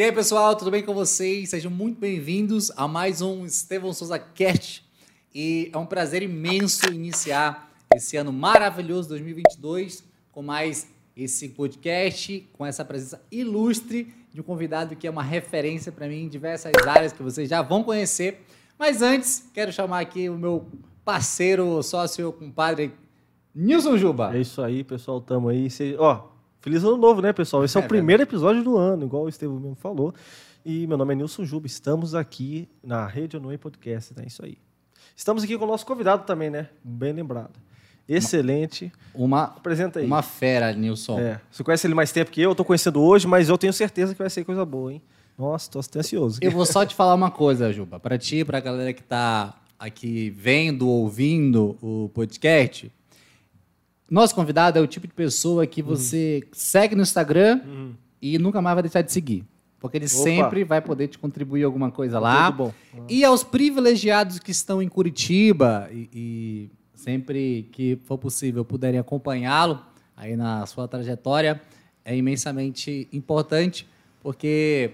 E aí, pessoal, tudo bem com vocês? Sejam muito bem-vindos a mais um Estevão Souza Cast. E é um prazer imenso iniciar esse ano maravilhoso 2022 com mais esse podcast, com essa presença ilustre de um convidado que é uma referência para mim em diversas áreas que vocês já vão conhecer. Mas antes, quero chamar aqui o meu parceiro, sócio, compadre, Nilson Juba. É isso aí, pessoal, tamo aí. Ó, feliz ano novo, né, pessoal? Esse é, é o primeiro episódio do ano, igual o Estevam mesmo falou. E meu nome é Nilson Juba, estamos aqui na Rede Onue Podcast, é isso aí. Estamos aqui com o nosso convidado também, né? Bem lembrado. Excelente. Uma, Apresenta aí. Uma fera, Nilson. É, você conhece ele mais tempo que eu, eu tô conhecendo hoje, mas eu tenho certeza que vai ser coisa boa, hein? Nossa, tô ansioso. Eu vou só te falar uma coisa, Juba. Para ti, para a galera que tá aqui vendo, ouvindo o podcast, nosso convidado é o tipo de pessoa que você uhum. segue no Instagram uhum. e nunca mais vai deixar de seguir. Porque ele Opa. sempre vai poder te contribuir alguma coisa lá. Muito bom. E aos privilegiados que estão em Curitiba e, e sempre que for possível puderem acompanhá-lo aí na sua trajetória, é imensamente importante, porque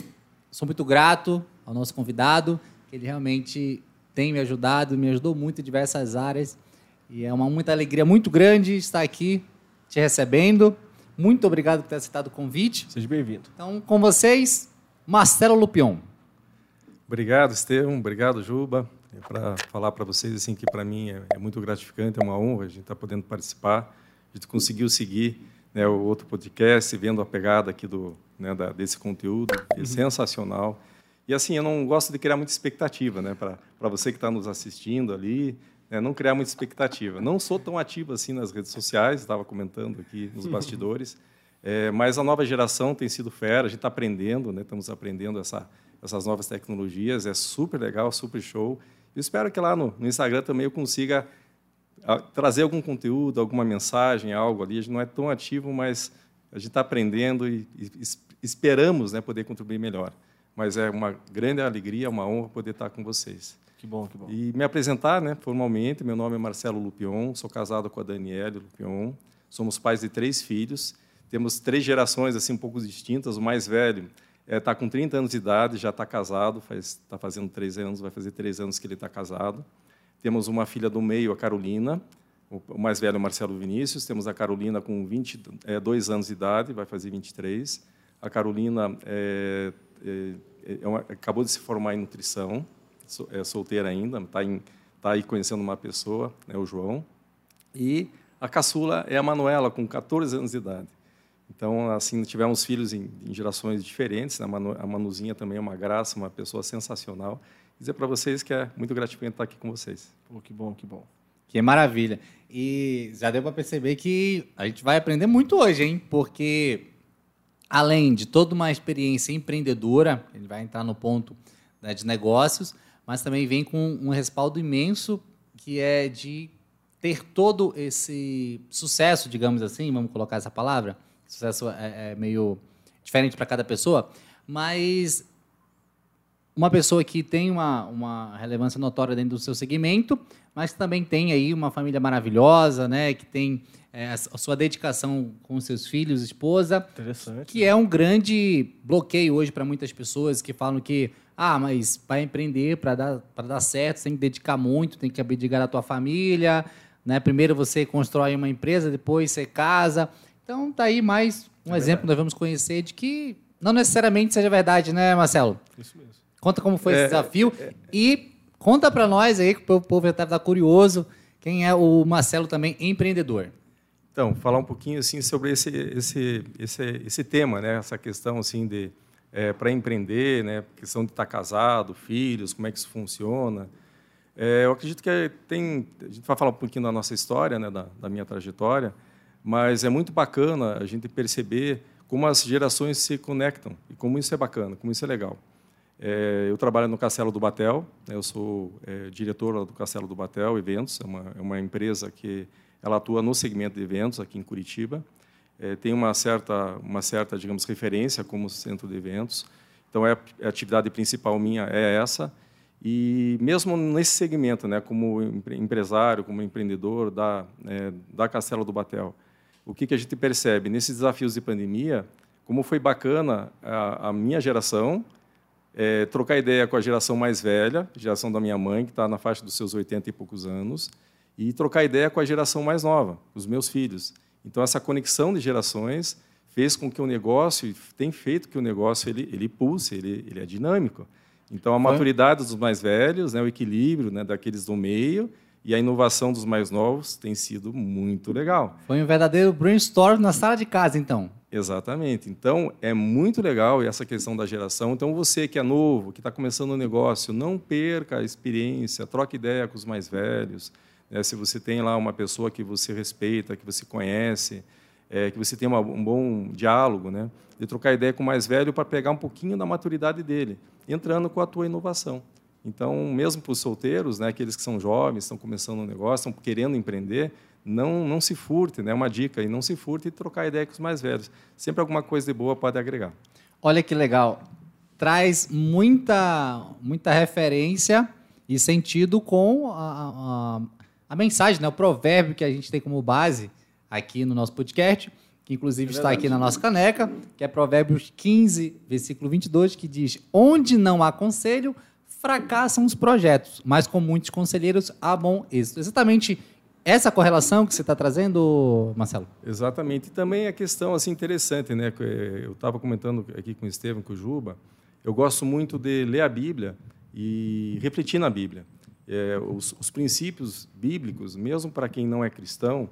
sou muito grato ao nosso convidado, que ele realmente tem me ajudado, me ajudou muito em diversas áreas. E é uma muita alegria muito grande estar aqui te recebendo. Muito obrigado por ter aceitado o convite. Seja bem-vindo. Então, com vocês, Marcelo Lupion. Obrigado, Estevam. Obrigado, Juba. É para falar para vocês assim que para mim é, é, muito gratificante, é uma honra a gente estar tá podendo participar. A gente conseguiu seguir né, o outro podcast, vendo a pegada aqui do né, da, desse conteúdo, é uhum. sensacional. E assim, eu não gosto de criar muita expectativa, né, para você que está nos assistindo ali, né, não criar muita expectativa. Não sou tão ativo assim nas redes sociais, estava comentando aqui nos bastidores. É, mas a nova geração tem sido fera, a gente está aprendendo, né? estamos aprendendo essa, essas novas tecnologias, é super legal, super show. Eu espero que lá no, no Instagram também eu consiga ah, trazer algum conteúdo, alguma mensagem, algo ali. A gente não é tão ativo, mas a gente está aprendendo e, e, esperamos né, poder contribuir melhor. Mas é uma grande alegria, uma honra poder estar com vocês. Que bom, que bom. E me apresentar né, formalmente, meu nome é Marcelo Lupion, sou casado com a Daniele Lupion, somos pais de três filhos, temos três gerações assim um pouco distintas. O mais velho está é, tá com 30 anos de idade, já está casado, está fazendo três anos, vai fazer três anos que ele está casado. Temos uma filha do meio, a Carolina, o mais velho, o Marcelo Vinícius. Temos a Carolina com 22 é, anos de idade, vai fazer 23. A Carolina é, é, é uma, acabou de se formar em nutrição, é solteira ainda, está tá aí conhecendo uma pessoa, né, o João. E a caçula é a Manuela, com 14 anos de idade. Então, assim, tivemos filhos em, em gerações diferentes. Né? A, Manu, a Manuzinha também é uma graça, uma pessoa sensacional. Dizer para vocês que é muito gratificante estar aqui com vocês. Pô, que bom, que bom. Que maravilha. E já deu para perceber que a gente vai aprender muito hoje, hein? Porque além de toda uma experiência empreendedora, ele vai entrar no ponto né, de negócios, mas também vem com um respaldo imenso que é de ter todo esse sucesso, digamos assim, vamos colocar essa palavra, sucesso é, é meio diferente para cada pessoa, mas uma pessoa que tem uma, uma relevância notória dentro do seu segmento, mas também tem aí uma família maravilhosa, né? Que tem é, a sua dedicação com seus filhos, esposa. Interessante. Que é um grande bloqueio hoje para muitas pessoas que falam que, ah, mas para empreender, para dar, dar certo, você tem que dedicar muito, tem que abdicar da tua família, né? Primeiro você constrói uma empresa, depois você casa. Então, tá aí mais um é exemplo que nós vamos conhecer de que não necessariamente seja verdade, né, Marcelo? Isso mesmo. Conta como foi é, esse desafio é, e conta para nós aí, que o povo já estar curioso, quem é o Marcelo também empreendedor. Então, falar um pouquinho assim sobre esse esse esse, esse tema, né? Essa questão assim de é, para empreender, né? Questão de estar casado, filhos, como é que isso funciona. É, eu acredito que tem a gente vai falar um pouquinho da nossa história, né? Da, da minha trajetória. Mas é muito bacana a gente perceber como as gerações se conectam e como isso é bacana, como isso é legal. É, eu trabalho no Castelo do Batel, né, eu sou é, diretor do Castelo do Batel Eventos, é uma, é uma empresa que ela atua no segmento de eventos aqui em Curitiba. É, tem uma certa, uma certa, digamos, referência como centro de eventos. Então, é, a atividade principal minha é essa. E mesmo nesse segmento, né, como empresário, como empreendedor da, é, da Castelo do Batel, o que, que a gente percebe? Nesses desafios de pandemia, como foi bacana a, a minha geração é, trocar ideia com a geração mais velha, geração da minha mãe, que está na faixa dos seus 80 e poucos anos, e trocar ideia com a geração mais nova, os meus filhos. Então, essa conexão de gerações fez com que o negócio, tem feito que o negócio ele, ele pulse, ele, ele é dinâmico. Então, a maturidade dos mais velhos, né, o equilíbrio né, daqueles do meio e a inovação dos mais novos tem sido muito legal. Foi um verdadeiro brainstorm na sala de casa, então. Exatamente. Então, é muito legal essa questão da geração. Então, você que é novo, que está começando um negócio, não perca a experiência, troque ideia com os mais velhos. Né? Se você tem lá uma pessoa que você respeita, que você conhece, é, que você tem uma, um bom diálogo, né? de trocar ideia com o mais velho para pegar um pouquinho da maturidade dele, entrando com a tua inovação. Então, mesmo para os solteiros, né, aqueles que são jovens, estão começando um negócio, estão querendo empreender, não, não se furte, né? Uma dica aí, não se furte e trocar ideia com os mais velhos. Sempre alguma coisa de boa pode agregar. Olha que legal. Traz muita, muita referência e sentido com a, a, a mensagem, né? o provérbio que a gente tem como base aqui no nosso podcast, que inclusive é está aqui na nossa caneca, que é Provérbios 15, versículo 22, que diz: Onde não há conselho, fracassam os projetos, mas com muitos conselheiros há bom êxito. Exatamente essa correlação que você está trazendo, Marcelo? Exatamente. E também a questão assim interessante, né? Eu estava comentando aqui com o Estevam, com o Juba. Eu gosto muito de ler a Bíblia e refletir na Bíblia. É, os, os, princípios bíblicos, mesmo para quem não é cristão,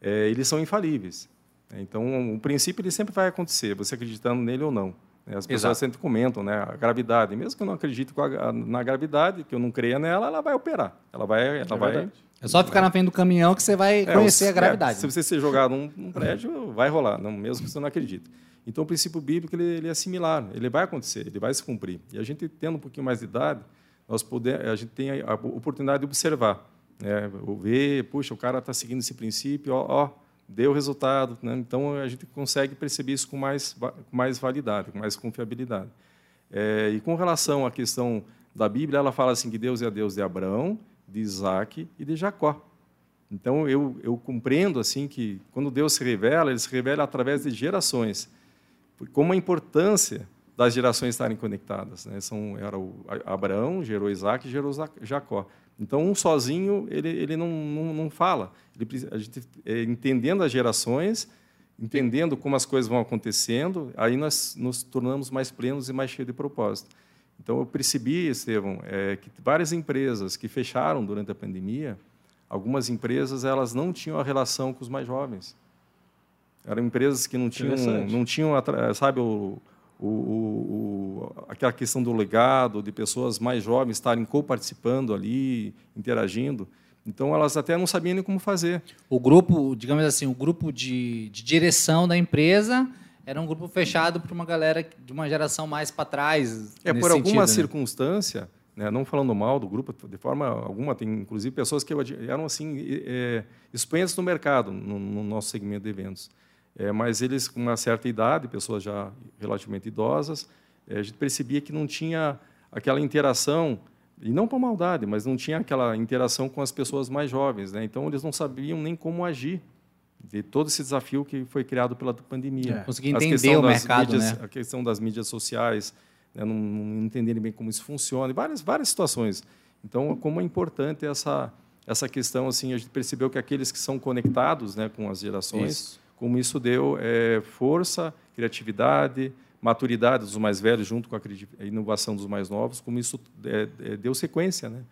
é, eles são infalíveis. Então, o princípio ele sempre vai acontecer, você acreditando nele ou não. As pessoas Exato. sempre comentam, né? A gravidade, mesmo que eu não acredite na gravidade, que eu não creia nela, ela vai operar. Ela vai, ela é vai é só ficar na frente do caminhão que você vai é, conhecer a gravidade. É, se você ser jogado num, num, prédio, vai rolar, não, mesmo que você não acredite. Então, o princípio bíblico ele, ele, é similar, ele vai acontecer, ele vai se cumprir. E a gente, tendo um pouquinho mais de idade, nós podemos, a gente tem a oportunidade de observar, né? ver, puxa, o cara está seguindo esse princípio, ó, ó deu resultado. Né? Então, a gente consegue perceber isso com mais, com mais validade, com mais confiabilidade. É, e com relação à questão da Bíblia, ela fala assim que Deus é Deus de Abraão, de Isaac e de Jacó. Então eu, eu compreendo assim que quando Deus se revela, ele se revela através de gerações. Como a importância das gerações estarem conectadas. Né? São, era o Abraão, gerou Isaac gerou Jacó. Então, um sozinho, ele, ele não, não, não fala. Ele, a gente, é, entendendo as gerações, entendendo como as coisas vão acontecendo, aí nós nos tornamos mais plenos e mais cheios de propósito. Então, eu percebi, Estevão, é, que várias empresas que fecharam durante a pandemia, algumas empresas elas não tinham a relação com os mais jovens. Eram empresas que não tinham, não tinham sabe, o, o, o, aquela questão do legado, de pessoas mais jovens estarem co-participando ali, interagindo. Então, elas até não sabiam nem como fazer. O grupo, digamos assim, o grupo de, de direção da empresa era um grupo fechado para uma galera de uma geração mais para trás. É, por alguma né? circunstância, né, não falando mal do grupo, de forma alguma, tem inclusive pessoas que eram assim é, expoentes no mercado, no, no, nosso segmento de eventos. É, mas eles, com uma certa idade, pessoas já relativamente idosas, é, a gente percebia que não tinha aquela interação, e não por maldade, mas não tinha aquela interação com as pessoas mais jovens. Né? Então, eles não sabiam nem como agir de todo esse desafio que foi criado pela pandemia. É. Conseguir entender o mercado, mídias, né? A questão das mídias sociais, né? não, não, entenderem bem como isso funciona, várias, várias situações. Então, como é importante essa, essa questão, assim, a gente percebeu que aqueles que são conectados né, com as gerações, isso. como isso deu é, força, criatividade, maturidade dos mais velhos junto com a inovação dos mais novos, como isso é, é, deu sequência, né?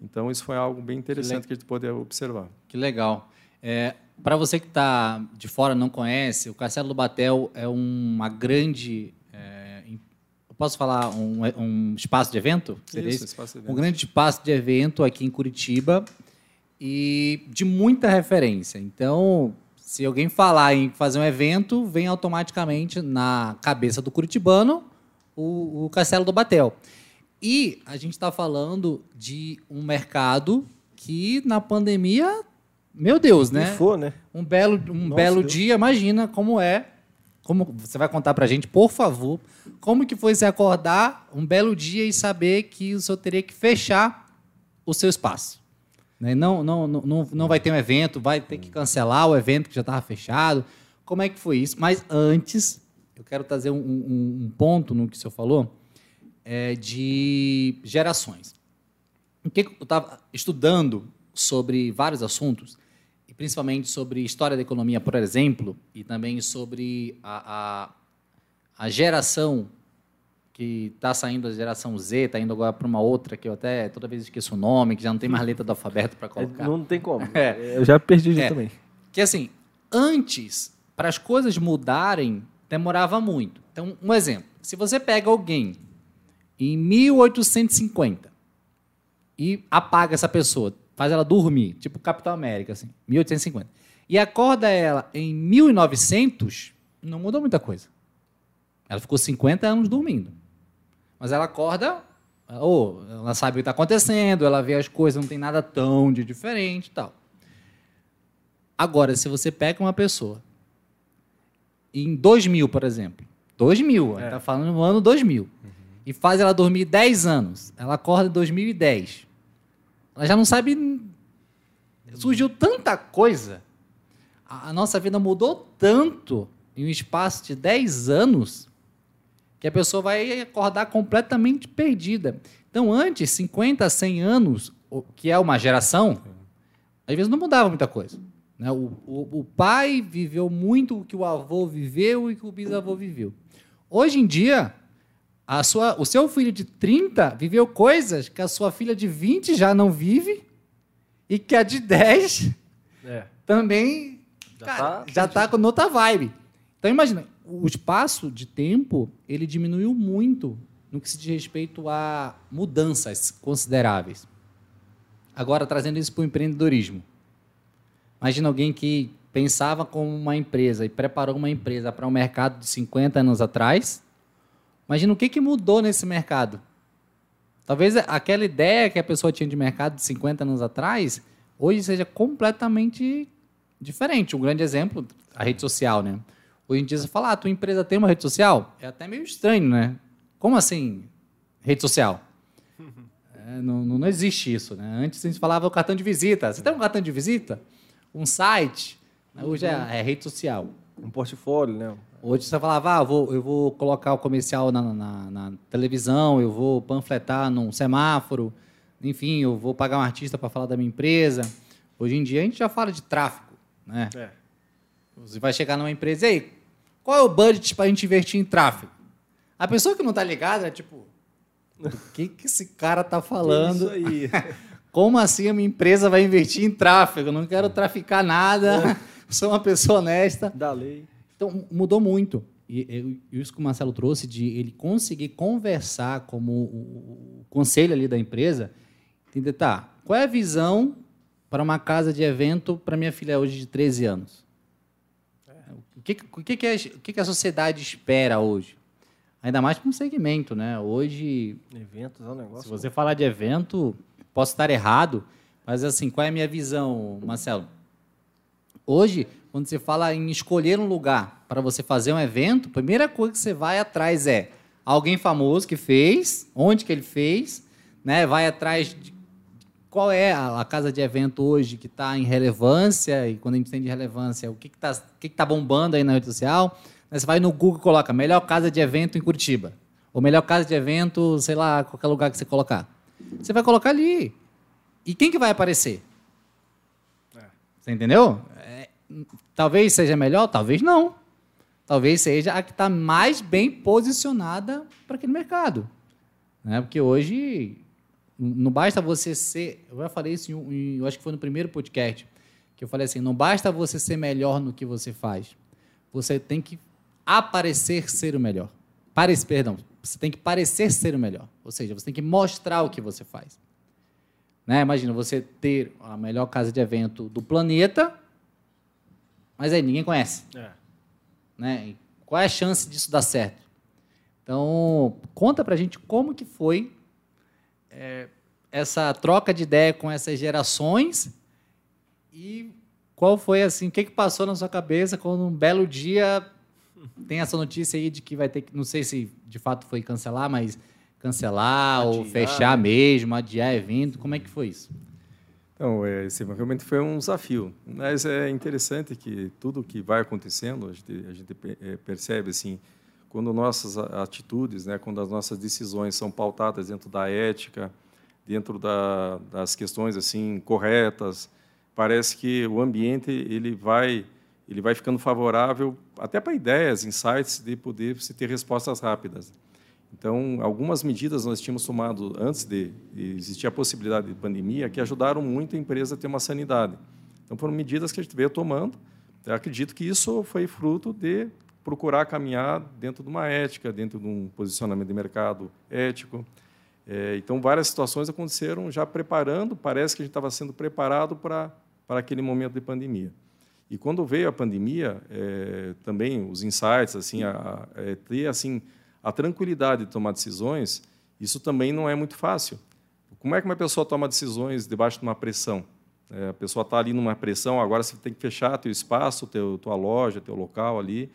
Então, isso foi algo bem interessante que, que a gente pode observar. Que legal. É, para você que está de fora não conhece, o Castelo do Batel é uma grande. É, eu posso falar um, um, espaço de evento? Seria isso, espaço de evento. Um grande espaço de evento aqui em Curitiba e de muita referência. Então, se alguém falar em fazer um evento, vem automaticamente na cabeça do curitibano o, o Castelo do Batel. E a gente está falando de um mercado que na pandemia meu Deus, né? for, né? Um belo, um Nossa, belo dia, imagina como é. Como você vai contar pra gente, por favor, como que foi se acordar um belo dia e saber que o senhor teria que fechar o seu espaço? Né? Não, não, não, não vai ter um evento, vai ter que cancelar o evento que já estava fechado. Como é que foi isso? Mas antes, eu quero trazer um, um, um ponto no que o senhor falou é, de gerações. O que eu estava estudando sobre vários assuntos, principalmente sobre história da economia, por exemplo, e também sobre a, a, a geração que está saindo da geração Z, está indo agora para uma outra que eu até toda vez esqueço o nome, que já não tem mais letra do alfabeto para colocar. Não tem como. É. Eu já perdi É. também. Que assim, antes, para as coisas mudarem, demorava muito. Então, um exemplo. Se você pega alguém em 1850 e apaga essa pessoa, faz ela dormir, tipo Capitão América, assim, 1850, e acorda ela em 1900, não mudou muita coisa. Ela ficou 50 anos dormindo. Mas ela acorda, ou ela sabe o que está acontecendo, ela vê as coisas, não tem nada tão de diferente e tal. Agora, se você pega uma pessoa em 2000, por exemplo, 2000, a gente tá falando no ano 2000, e faz ela dormir 10 anos, ela acorda em 2010, ela já não sabe. Surgiu tanta coisa, a, a nossa vida mudou tanto em um espaço de 10 anos, que a pessoa vai acordar completamente perdida. Então, antes, 50, 100 anos, que é uma geração, às vezes não mudava muita coisa. né? O, o- o pai viveu muito o que o avô viveu e o que o bisavô viveu. Hoje em dia, a sua, o seu filho de 30 viveu coisas que a sua filha de 20 já não vive e que a de 10 É. também Já cara, tá já tá com outra vibe. Então imagina, o espaço de tempo ele diminuiu muito no que se diz respeito a mudanças consideráveis. Agora trazendo isso para o empreendedorismo. Imagina alguém que pensava como uma empresa e preparou uma empresa para um mercado de 50 anos atrás. Imagina o que, que mudou nesse mercado. Talvez aquela ideia que a pessoa tinha de mercado de 50 anos atrás, hoje seja completamente diferente. Um grande exemplo, a rede social, né? Hoje em dia você fala, ah, tua empresa tem uma rede social? É até meio estranho, né? Como assim, rede social? É, não, não, existe isso, né? Antes a gente falava o cartão de visita. Você tem um cartão de visita? Um site? Hoje é, é rede social. Um portfólio, né? Hoje você falava, ah, eu vou, eu vou colocar o comercial na, na- na televisão, eu vou panfletar num semáforo, enfim, eu vou pagar um artista para falar da minha empresa. Hoje em dia a gente já fala de tráfego, né? É. Você vai chegar numa empresa, e aí, qual é o budget para a gente investir em tráfego? A pessoa que não está ligada é tipo, o que, que esse cara tá falando? Isso aí. Como assim a minha empresa vai investir em tráfego? Eu não quero traficar nada, sou uma pessoa honesta. da lei. Então, mudou muito. E, e- isso que o Marcelo trouxe, de ele conseguir conversar como o, o conselho ali da empresa, entender, tá, qual é a visão para uma casa de evento para minha filha hoje de 13 anos? O, que, o, que, que, é- o que, que a sociedade espera hoje? Ainda mais para um segmento, né? Hoje, Eventos é um negócio. se você falar de evento, posso estar errado, mas assim, qual é a minha visão, Marcelo? Hoje, quando você fala em escolher um lugar para você fazer um evento, a primeira coisa que você vai atrás é alguém famoso que fez, onde que ele fez, né? Vai atrás de qual é a, casa de evento hoje que está em relevância e quando a gente tem de relevância, o que está que que tá bombando aí na rede social. Né, Você vai no Google e coloca melhor casa de evento em Curitiba. Ou melhor casa de evento, sei lá, qualquer lugar que você colocar. Você vai colocar ali. E quem que vai aparecer? Você entendeu? É, talvez seja melhor, talvez não. Talvez seja a que está mais bem posicionada para aquele mercado. Né? Porque hoje não basta você ser. Eu já falei isso, em, eu acho que foi no primeiro podcast, que eu falei assim: não basta você ser melhor no que você faz. Você tem que aparecer ser o melhor. Parece, perdão, você tem que parecer ser o melhor. Ou seja, você tem que mostrar o que você faz. Né? Imagina você ter a melhor casa de evento do planeta, mas aí ninguém conhece. É. Né? Qual é a chance disso dar certo? Então, conta pra gente como que foi é, essa troca de ideia com essas gerações e qual foi assim, o que, que passou na sua cabeça quando um belo dia tem essa notícia aí de que vai ter que, não sei se de fato foi cancelar, mas cancelar ou Adiar, fechar mesmo, adiar evento, como é que foi isso? Então, é, esse realmente foi um desafio. Mas é interessante que tudo que vai acontecendo, a gente, a gente eh, percebe assim, quando nossas atitudes, né, quando as nossas decisões são pautadas dentro da ética, dentro da, das questões assim corretas, parece que o ambiente ele vai ele vai ficando favorável até para ideias, insights de poder se ter respostas rápidas. Então, algumas medidas nós tínhamos tomado antes de existir a possibilidade de pandemia que ajudaram muito a empresa a ter uma sanidade. Então, foram medidas que a gente veio tomando. Eu acredito que isso foi fruto de procurar caminhar dentro de uma ética, dentro de um posicionamento de mercado ético. É, então, várias situações aconteceram já preparando, parece que a gente estava sendo preparado para, para aquele momento de pandemia. E quando veio a pandemia, é, também os insights, assim, a, a, é, ter assim a tranquilidade de tomar decisões, isso também não é muito fácil. Como é que uma pessoa toma decisões debaixo de uma pressão? É, a pessoa está ali numa pressão, agora você tem que fechar teu espaço, teu, tua loja, teu local ali,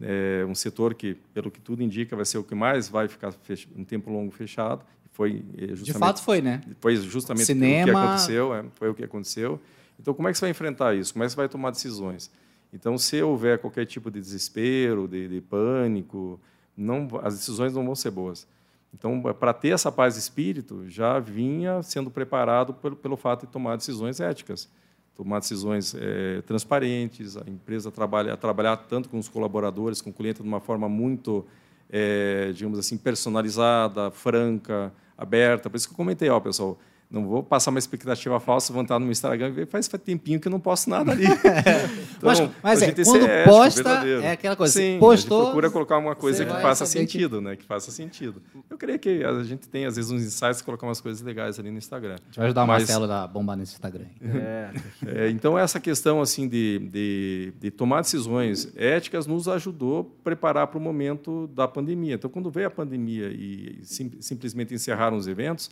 é um setor que, pelo que tudo indica, vai ser o que mais vai ficar um tempo longo fechado. Foi é, justamente, De fato foi, né? Foi justamente Cinema... o que aconteceu, é, foi o que aconteceu. Então, como é que você vai enfrentar isso? Como é que você vai tomar decisões? Então, se houver qualquer tipo de desespero, de, de pânico, não, as decisões não vão ser boas. Então, para ter essa paz de espírito, já vinha sendo preparado pelo, pelo fato de tomar decisões éticas, tomar decisões é, transparentes, a empresa trabalha, trabalhar tanto com os colaboradores, com o cliente, de uma forma muito, é, digamos assim, personalizada, franca, aberta. Por isso que eu comentei, ó, pessoal, não vou passar uma expectativa falsa, vou entrar no meu Instagram e ver, faz, faz tempinho que eu não posto nada ali. então, mas mas é, quando ético, posta, verdadeiro. é aquela coisa, Sim, postou, a gente procura colocar uma coisa que faça sentido, que... né? Que faça sentido. Eu creio que a gente tem, às vezes, uns insights colocar umas coisas legais ali no Instagram. A gente vai ajudar mas... o Marcelo a bombar nesse Instagram. É. é, então, essa questão assim de, de, de tomar decisões éticas nos ajudou a preparar para o momento da pandemia. Então, quando veio a pandemia e sim, simplesmente encerraram os eventos,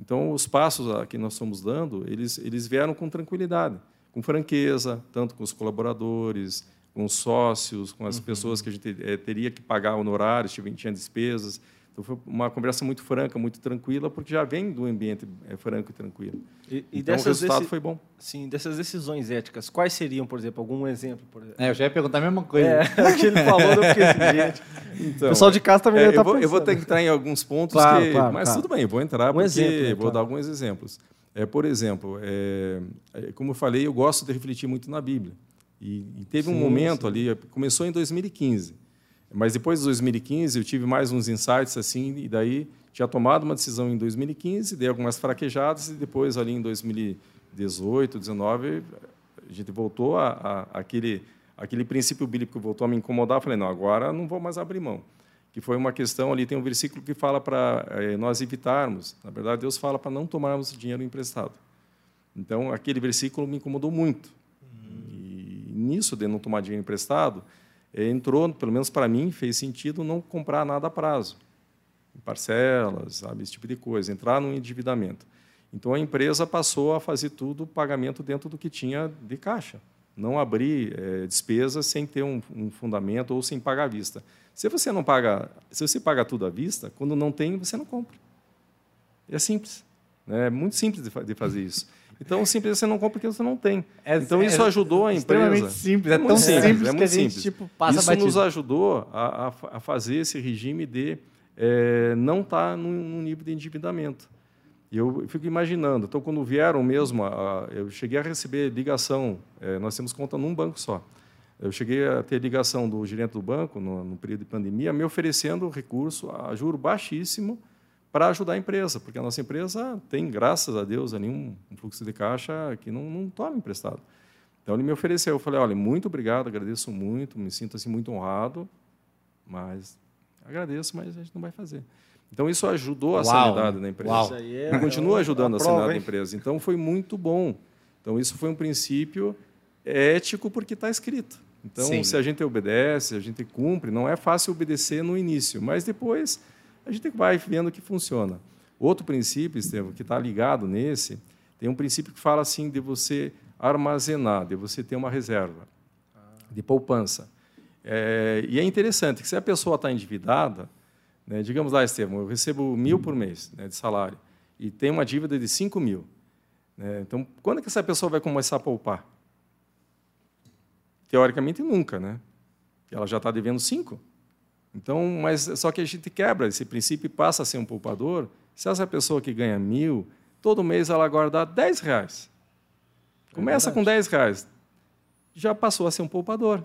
então, os passos que nós estamos dando, eles, eles vieram com tranquilidade, com franqueza, tanto com os colaboradores, com os sócios, com as uhum. pessoas que a gente é, teria que pagar honorários, tinha despesas. Então, foi uma conversa muito franca, muito tranquila, porque já vem do ambiente é, franco e tranquilo. E, e então, o resultado foi bom. Sim, dessas decisões éticas, quais seriam, por exemplo, algum exemplo? Por exemplo? É, eu já ia perguntar a mesma coisa. É, o que ele falou, eu fiquei assim, gente. Então, o pessoal de casa também é, está eu, vou, eu vou ter que entrar em alguns pontos, claro, que, claro, mas claro. tudo bem, eu vou entrar, um porque exemplo, né, vou dar alguns exemplos. É, por exemplo, é, é, como eu falei, eu gosto de refletir muito na Bíblia. E, e teve sim, um momento sim. ali, começou em 2015, mas depois de 2015 eu tive mais uns insights assim, e daí tinha tomado uma decisão em 2015, dei algumas fraquejadas e depois ali em 2018, 2019, a gente voltou a, a, aquele aquele princípio bíblico voltou a me incomodar, falei, não, agora não vou mais abrir mão. Que foi uma questão ali, tem um versículo que fala para é, nós evitarmos, na verdade, Deus fala para não tomarmos dinheiro emprestado. Então, aquele versículo me incomodou muito. E nisso de não tomar dinheiro emprestado, entrou, pelo menos para mim, fez sentido não comprar nada a prazo, em parcelas, sabe, esse tipo de coisa, entrar no endividamento. Então, a empresa passou a fazer tudo pagamento dentro do que tinha de caixa não abrir é, despesas sem ter um, um, fundamento ou sem pagar à vista. Se você não paga, se você paga tudo à vista, quando não tem, você não compra. É simples. Né? É muito simples de, de fazer isso. Então, simples você não compra porque você não tem. É, então, isso é, ajudou a empresa. Extremamente simples. É, é tão simples, simples é muito simples. Gente, tipo, isso batido. nos ajudou a, a, a, fazer esse regime de é, não estar tá num, num nível de endividamento. E eu fico imaginando, então, quando vieram mesmo, eu cheguei a receber ligação, é, nós temos conta num banco só. Eu cheguei a ter ligação do gerente do banco, no, no período de pandemia, me oferecendo recurso a juro baixíssimo para ajudar a empresa, porque a nossa empresa tem, graças a Deus, ali um, um fluxo de caixa que não, não toma emprestado. Então, ele me ofereceu. Eu falei, olha, muito obrigado, agradeço muito, me sinto assim muito honrado, mas agradeço, mas a gente não vai fazer. Então, isso ajudou a Uau. sanidade da empresa. Uau. É, continua é ajudando a, a sanidade da empresa. Então, foi muito bom. Então, isso foi um princípio ético porque está escrito. Então, Sim. se a gente obedece, a gente cumpre, não é fácil obedecer no início, mas depois a gente vai vendo que funciona. Outro princípio, Estevam, que está ligado nesse, tem um princípio que fala assim de você armazenar, de você ter uma reserva de poupança. É, e é interessante que se a pessoa está endividada, né? Digamos lá, Estevam, eu recebo mil por mês né, de salário e tenho uma dívida de cinco mil. Né? Então, quando é que essa pessoa vai começar a poupar? Teoricamente, nunca, né? Ela já está devendo cinco. Então, mas só que a gente quebra esse princípio e passa a ser um poupador. Se essa pessoa que ganha mil, todo mês ela guardar 10 reais. Começa é com 10 reais. Já passou a ser um poupador.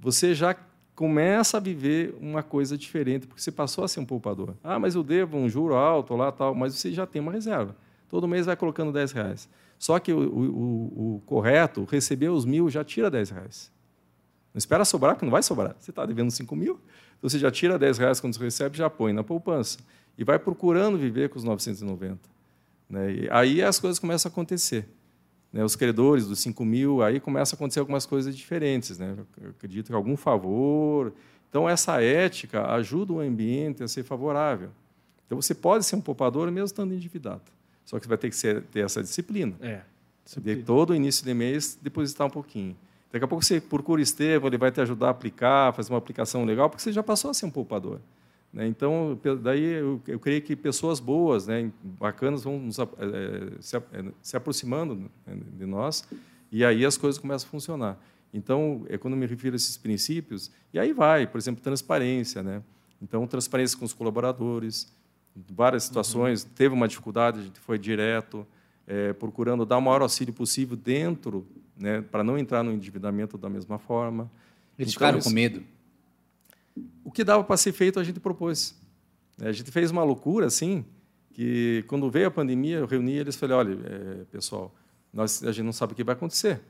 Você já começa a viver uma coisa diferente, porque você passou a ser um poupador. Ah, mas eu devo um juro alto lá, tal, mas você já tem uma reserva. Todo mês vai colocando 10 reais. Só que o, o, o correto, receber os mil, já tira 10 reais. Não espera sobrar, porque não vai sobrar. Você está devendo 5 mil, então você já tira 10 reais quando você recebe, já põe na poupança. E vai procurando viver com os 990. Né? E aí as coisas começam a acontecer. Né? Os credores dos 5 mil, aí começa a acontecer algumas coisas diferentes. Né? Eu acredito que algum favor. Então, essa ética ajuda o ambiente a ser favorável. Então, você pode ser um poupador mesmo estando endividado. Só que você vai ter que ser, ter essa disciplina. É. De todo início de mês, depositar um pouquinho. Daqui a pouco você procura o Estevão, ele vai te ajudar a aplicar, fazer uma aplicação legal, porque você já passou a ser um poupador. Né? Então, daí eu, eu, creio que pessoas boas, né, bacanas, vão nos, é, se, é, se, aproximando né, de nós, e aí as coisas começam a funcionar. Então, é quando eu me refiro a esses princípios, e aí vai, por exemplo, transparência. Né? Então, transparência com os colaboradores, várias situações, uhum. teve uma dificuldade, a gente foi direto, é, procurando dar o maior auxílio possível dentro, né, para não entrar no endividamento da mesma forma. Eles então, ficaram com medo? O que dava para ser feito, a gente propôs. A gente fez uma loucura, assim, que quando veio a pandemia, eu reuni eles e falei, olha, é, pessoal, nós, a gente não sabe o que vai acontecer.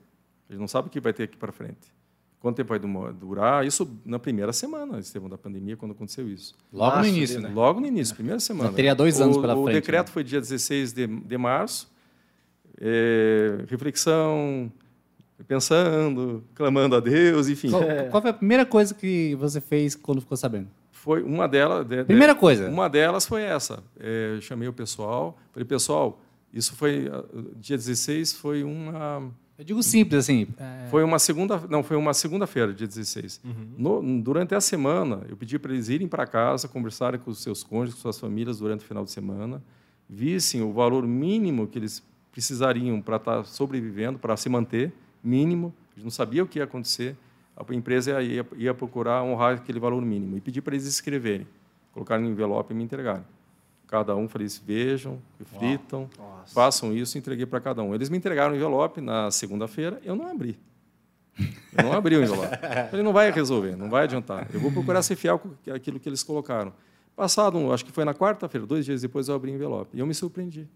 A gente não sabe o que vai ter aqui para frente. Quanto tempo vai durar? Isso na primeira semana, Estevão, da pandemia, quando aconteceu isso. Logo Nossa, no início, né? Logo no início, primeira semana. Já teria dois anos o, pela o frente. O decreto né? foi dia 16 de, de março. É, reflexão, pensando, clamando a Deus, enfim. Qual, qual, foi a primeira coisa que você fez quando ficou sabendo? Foi uma delas. De, primeira coisa. Uma delas foi essa. É, chamei o pessoal, falei, pessoal, isso foi dia 16, foi uma eu digo simples, assim. É... Foi uma segunda, não, foi uma segunda-feira, dia 16. Uhum. No, durante a semana, eu pedi para eles irem para casa, conversarem com os seus cônjuges, com suas famílias durante o final de semana, vissem o valor mínimo que eles precisariam para estar tá sobrevivendo, para se manter, mínimo. Eles não sabia o que ia acontecer. A empresa ia, ia procurar honrar aquele valor mínimo e pedir para eles escreverem, colocarem no envelope e me entregarem. Cada um falei, vejam, reflitam, façam isso, entreguei para cada um. Eles me entregaram o envelope na segunda-feira, eu não abri. Eu não abri o envelope. Ele não vai resolver, não vai adiantar. Eu vou procurar ser fiel com aquilo que eles colocaram. Passado, acho que foi na quarta-feira, dois dias depois, eu abri o envelope. E eu me surpreendi.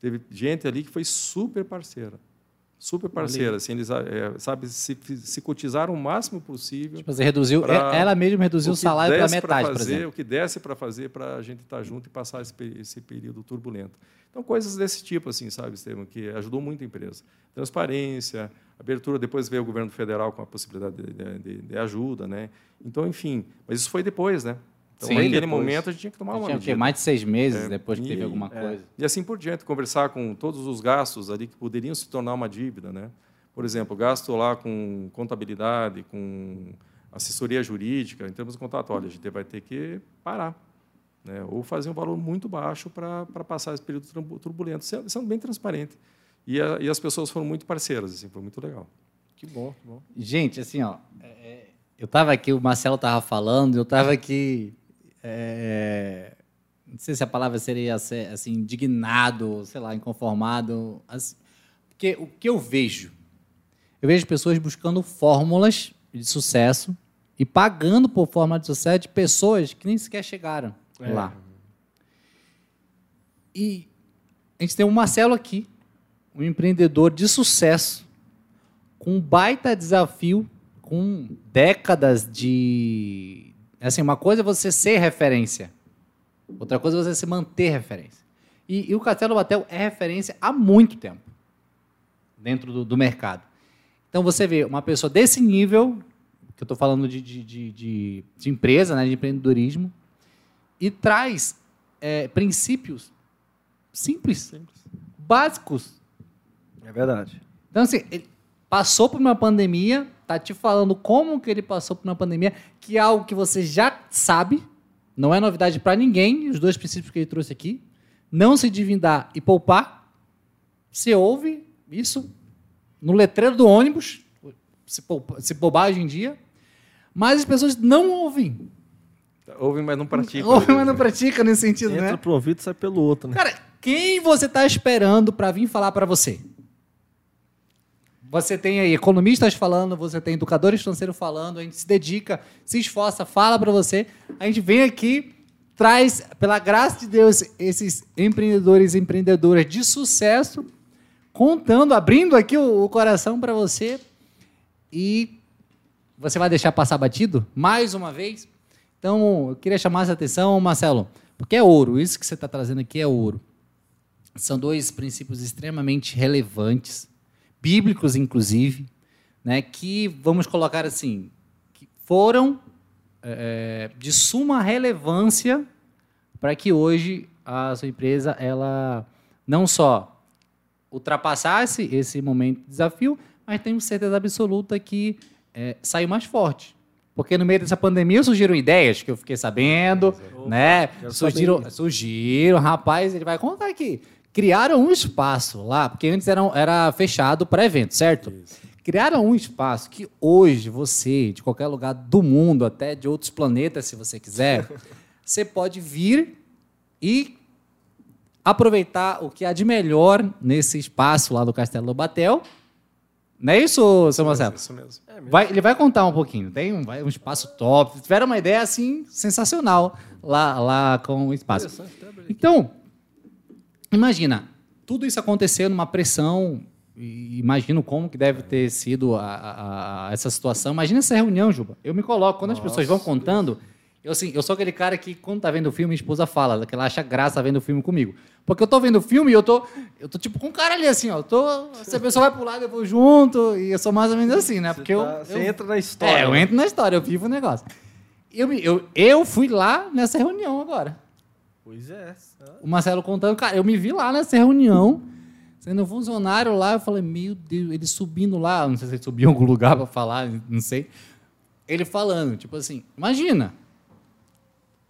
Teve gente ali que foi super parceira super parceira, assim, eles é, sabe se, se cotizaram o máximo possível. Tipo, você reduziu, pra, ela mesma reduziu o, o salário para metade, fazer, por exemplo. O que desse para fazer para a gente estar tá junto e passar esse, esse, período turbulento. Então coisas desse tipo, assim, sabe, Estevam, que ajudou muito a empresa. Transparência, abertura. Depois veio o governo federal com a possibilidade de, de, de ajuda, né? Então, enfim, mas isso foi depois, né? Então, Sim, naquele depois. momento, a gente tinha que tomar uma tinha medida. mais de seis meses é, depois que e, teve alguma é, coisa. E assim por diante, conversar com todos os gastos ali que poderiam se tornar uma dívida, né? Por exemplo, gasto lá com contabilidade, com assessoria jurídica, em termos de contato, olha, a gente vai ter que parar. Né? Ou fazer um valor muito baixo para passar esse período turbulento, sendo bem transparente. E, a, e, as pessoas foram muito parceiras, assim, foi muito legal. Que bom, que bom. Gente, assim, ó, é, é eu estava aqui, o Marcelo estava falando, eu estava aqui é, não sei se a palavra seria assim, indignado, sei lá, inconformado. Assim, porque o que eu vejo? Eu vejo pessoas buscando fórmulas de sucesso e pagando por fórmula de sucesso de pessoas que nem sequer chegaram é. lá. E a gente tem o Marcelo aqui, um empreendedor de sucesso, com um baita desafio, com décadas de é assim, uma coisa é você ser referência, outra coisa é você se manter referência. E, e o Castelo Batel é referência há muito tempo dentro do, do mercado. Então você vê uma pessoa desse nível, que eu estou falando de, de, de, de, empresa, né, de empreendedorismo, e traz é, princípios simples, simples, básicos. É verdade. Então, assim, ele passou por uma pandemia, tá te falando como que ele passou por uma pandemia, que é algo que você já sabe, não é novidade para ninguém, os dois princípios que ele trouxe aqui. Não se endividar e poupar. Você ouve isso no letreiro do ônibus, se, poupa, se bobagem em dia. Mas as pessoas não ouvem. Ouvem, mas não praticam. Ouvem, mas não praticam nesse sentido, Entra né? pro ouvido e sai pelo outro, né? Cara, quem você está esperando para vir falar para você? Você tem aí economistas falando, você tem educadores financeiros falando, a gente se dedica, se esforça, fala para você. A gente vem aqui, traz, pela graça de Deus, esses empreendedores e empreendedoras de sucesso, contando, abrindo aqui o, o coração para você. E você vai deixar passar batido? Mais uma vez? Então, eu queria chamar essa atenção, Marcelo, porque é ouro. Isso que você está trazendo aqui é ouro. São dois princípios extremamente relevantes, bíblicos inclusive, né, que vamos colocar assim, que foram é, de suma relevância para que hoje a sua empresa ela não só ultrapassasse esse momento de desafio, mas tenho certeza absoluta que é, saiu mais forte. Porque no meio dessa pandemia surgiram ideias que eu fiquei sabendo, né? quero Surgiram, surgiram, rapaz, ele vai contar aqui. Criaram um espaço lá, porque antes era, era fechado para evento, certo? Criaram um espaço que hoje você, de qualquer lugar do mundo, até de outros planetas, se você quiser, você pode vir e aproveitar o que há de melhor nesse espaço lá do Castelo do Batel. Não é isso, seu Marcelo? Isso mesmo. Vai- ele vai contar um pouquinho. Tem um, vai- um espaço top. Tiveram uma ideia assim sensacional lá, lá com o espaço. Abrir. Então, imagina, tudo isso aconteceu numa pressão. Imagino como que deve ter sido a- a- a- essa situação. Imagina essa reunião, Juba. Eu me coloco, quando as pessoas vão contando, eu, assim, eu sou aquele cara que, quando tá vendo o filme, minha esposa fala, que ela acha graça vendo o filme comigo. Porque eu tô vendo o filme e eu tô, eu tô tipo com um cara ali, assim, ó. Eu tô, se a pessoa vai pro lado, eu vou junto, e eu sou mais ou menos assim, né? Porque Você, eu, tá- eu- você entra na história. é, eu entro na história, eu vivo o negócio. Eu, eu, eu fui lá nessa reunião agora. Pois é. O Marcelo contando, cara, eu me vi lá nessa reunião, sendo funcionário lá, eu falei, meu Deus, ele subindo lá, não sei se ele subiu em algum lugar para falar, não sei. Ele falando, tipo assim, imagina,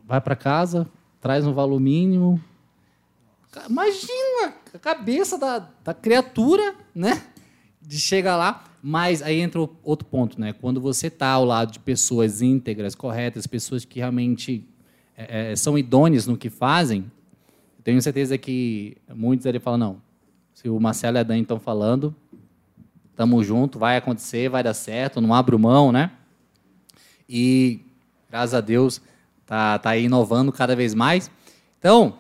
vai para casa, traz um valor mínimo. Imagina a cabeça da, da criatura, né? De chegar lá. Mas aí entra outro ponto, né? Quando você está ao lado de pessoas íntegras, corretas, pessoas que realmente é, é, são idôneas no que fazem, tenho certeza que muitos ali falam, não, se o Marcelo e a Dani estão falando, tamo junto, vai acontecer, vai dar certo, não abro mão, né? E, graças a Deus, tá, tá inovando cada vez mais. Então,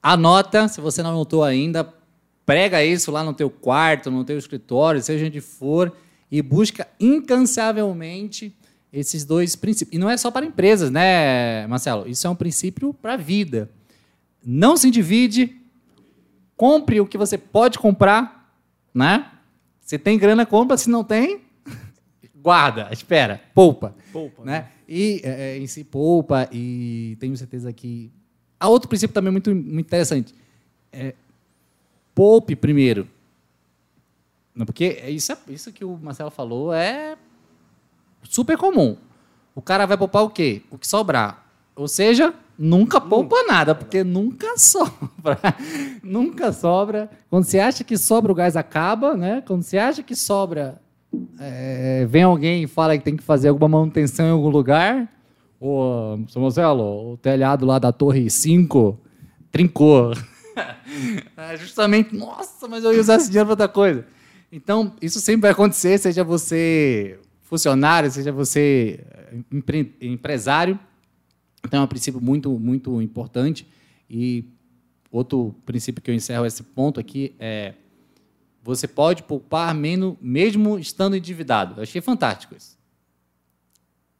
anota, se você não anotou ainda, prega isso lá no teu quarto, no teu escritório, seja onde for, e busca incansavelmente esses dois princípios. E não é só para empresas, né, Marcelo? Isso é um princípio para a vida. Não se divide, compre o que você pode comprar, né? Se tem grana, compra. Se não tem, guarda, espera, poupa. Poupa, né? E é, é, em si poupa e tenho certeza que há outro princípio também muito, muito interessante. É, poupe primeiro. Não, porque é isso, é- isso que o Marcelo falou é super comum. O cara vai poupar o quê? O que sobrar. Ou seja, nunca poupa nada, porque nunca sobra. nunca sobra. Quando você acha que sobra, o gás acaba, né? Quando você acha que sobra, é, vem alguém e fala que tem que fazer alguma manutenção em algum lugar. Ô, seu Marcelo, o telhado lá da Torre 5 trincou. É, justamente, nossa, mas eu ia usar esse dinheiro para outra coisa. Então, isso sempre vai acontecer, seja você funcionário, seja você eh, empre- empresário. Então, é um princípio muito, muito importante. E outro princípio que eu encerro esse ponto aqui é você pode poupar menos, mesmo estando endividado. Eu achei fantástico isso.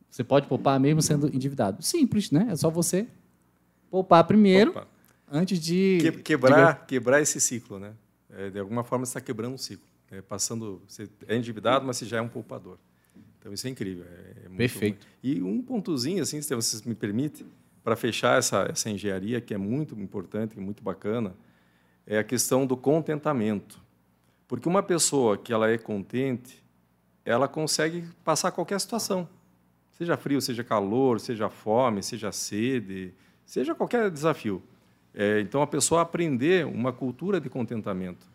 Você pode poupar mesmo sendo endividado. Simples, né? É só você poupar primeiro Opa. antes de Que- quebrar, quebrar esse ciclo, né? É, de alguma forma, você está quebrando um ciclo. É, passando, você é endividado, mas você já é um poupador. Então, isso é incrível. é- é muito Perfeito. E um pontozinho, assim, se você me permite, para fechar essa, essa engenharia, que é muito importante e muito bacana, é a questão do contentamento. Porque uma pessoa que ela é contente, ela consegue passar qualquer situação. Seja frio, seja calor, seja fome, seja sede, seja qualquer desafio. É, então, a pessoa aprender uma cultura de contentamento.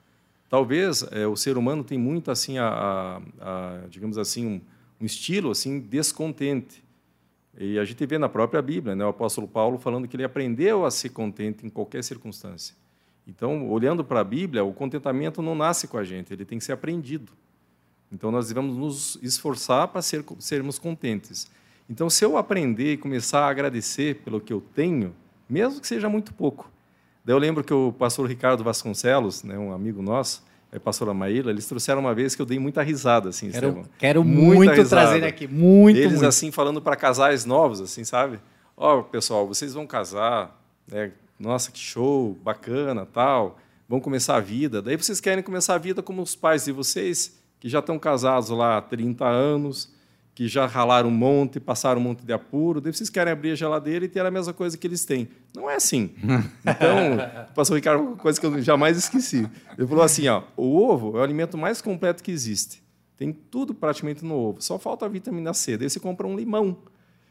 Talvez é, o ser humano tem muito assim, a, a- a, digamos assim, um, um estilo assim descontente. E a gente vê na própria Bíblia, né, o apóstolo Paulo falando que ele aprendeu a ser contente em qualquer circunstância. Então, olhando para a Bíblia, o contentamento não nasce com a gente, ele tem que ser aprendido. Então, nós devemos nos esforçar para ser, sermos contentes. Então, se eu aprender e começar a agradecer pelo que eu tenho, mesmo que seja muito pouco. Daí eu lembro que o pastor Ricardo Vasconcelos, né, um amigo nosso, pastora Maíla, eles trouxeram uma vez que eu dei muita risada, assim, Quero, quero muito risada. trazer aqui, muito, Eles, muito. assim, falando para casais novos, assim, sabe? Ó, pessoal, vocês vão casar, né? Nossa, que show, bacana, tal. Vão começar a vida. Daí vocês querem começar a vida como os pais de vocês, que já estão casados lá há 30 anos, que já ralaram um monte, passaram um monte de apuro, daí vocês querem abrir a geladeira e ter a mesma coisa que eles têm. Não é assim. Então, o pastor Ricardo, uma coisa que eu jamais esqueci. Ele falou assim: ó, o ovo é o alimento mais completo que existe. Tem tudo praticamente no ovo. Só falta a vitamina C. Daí você compra um limão.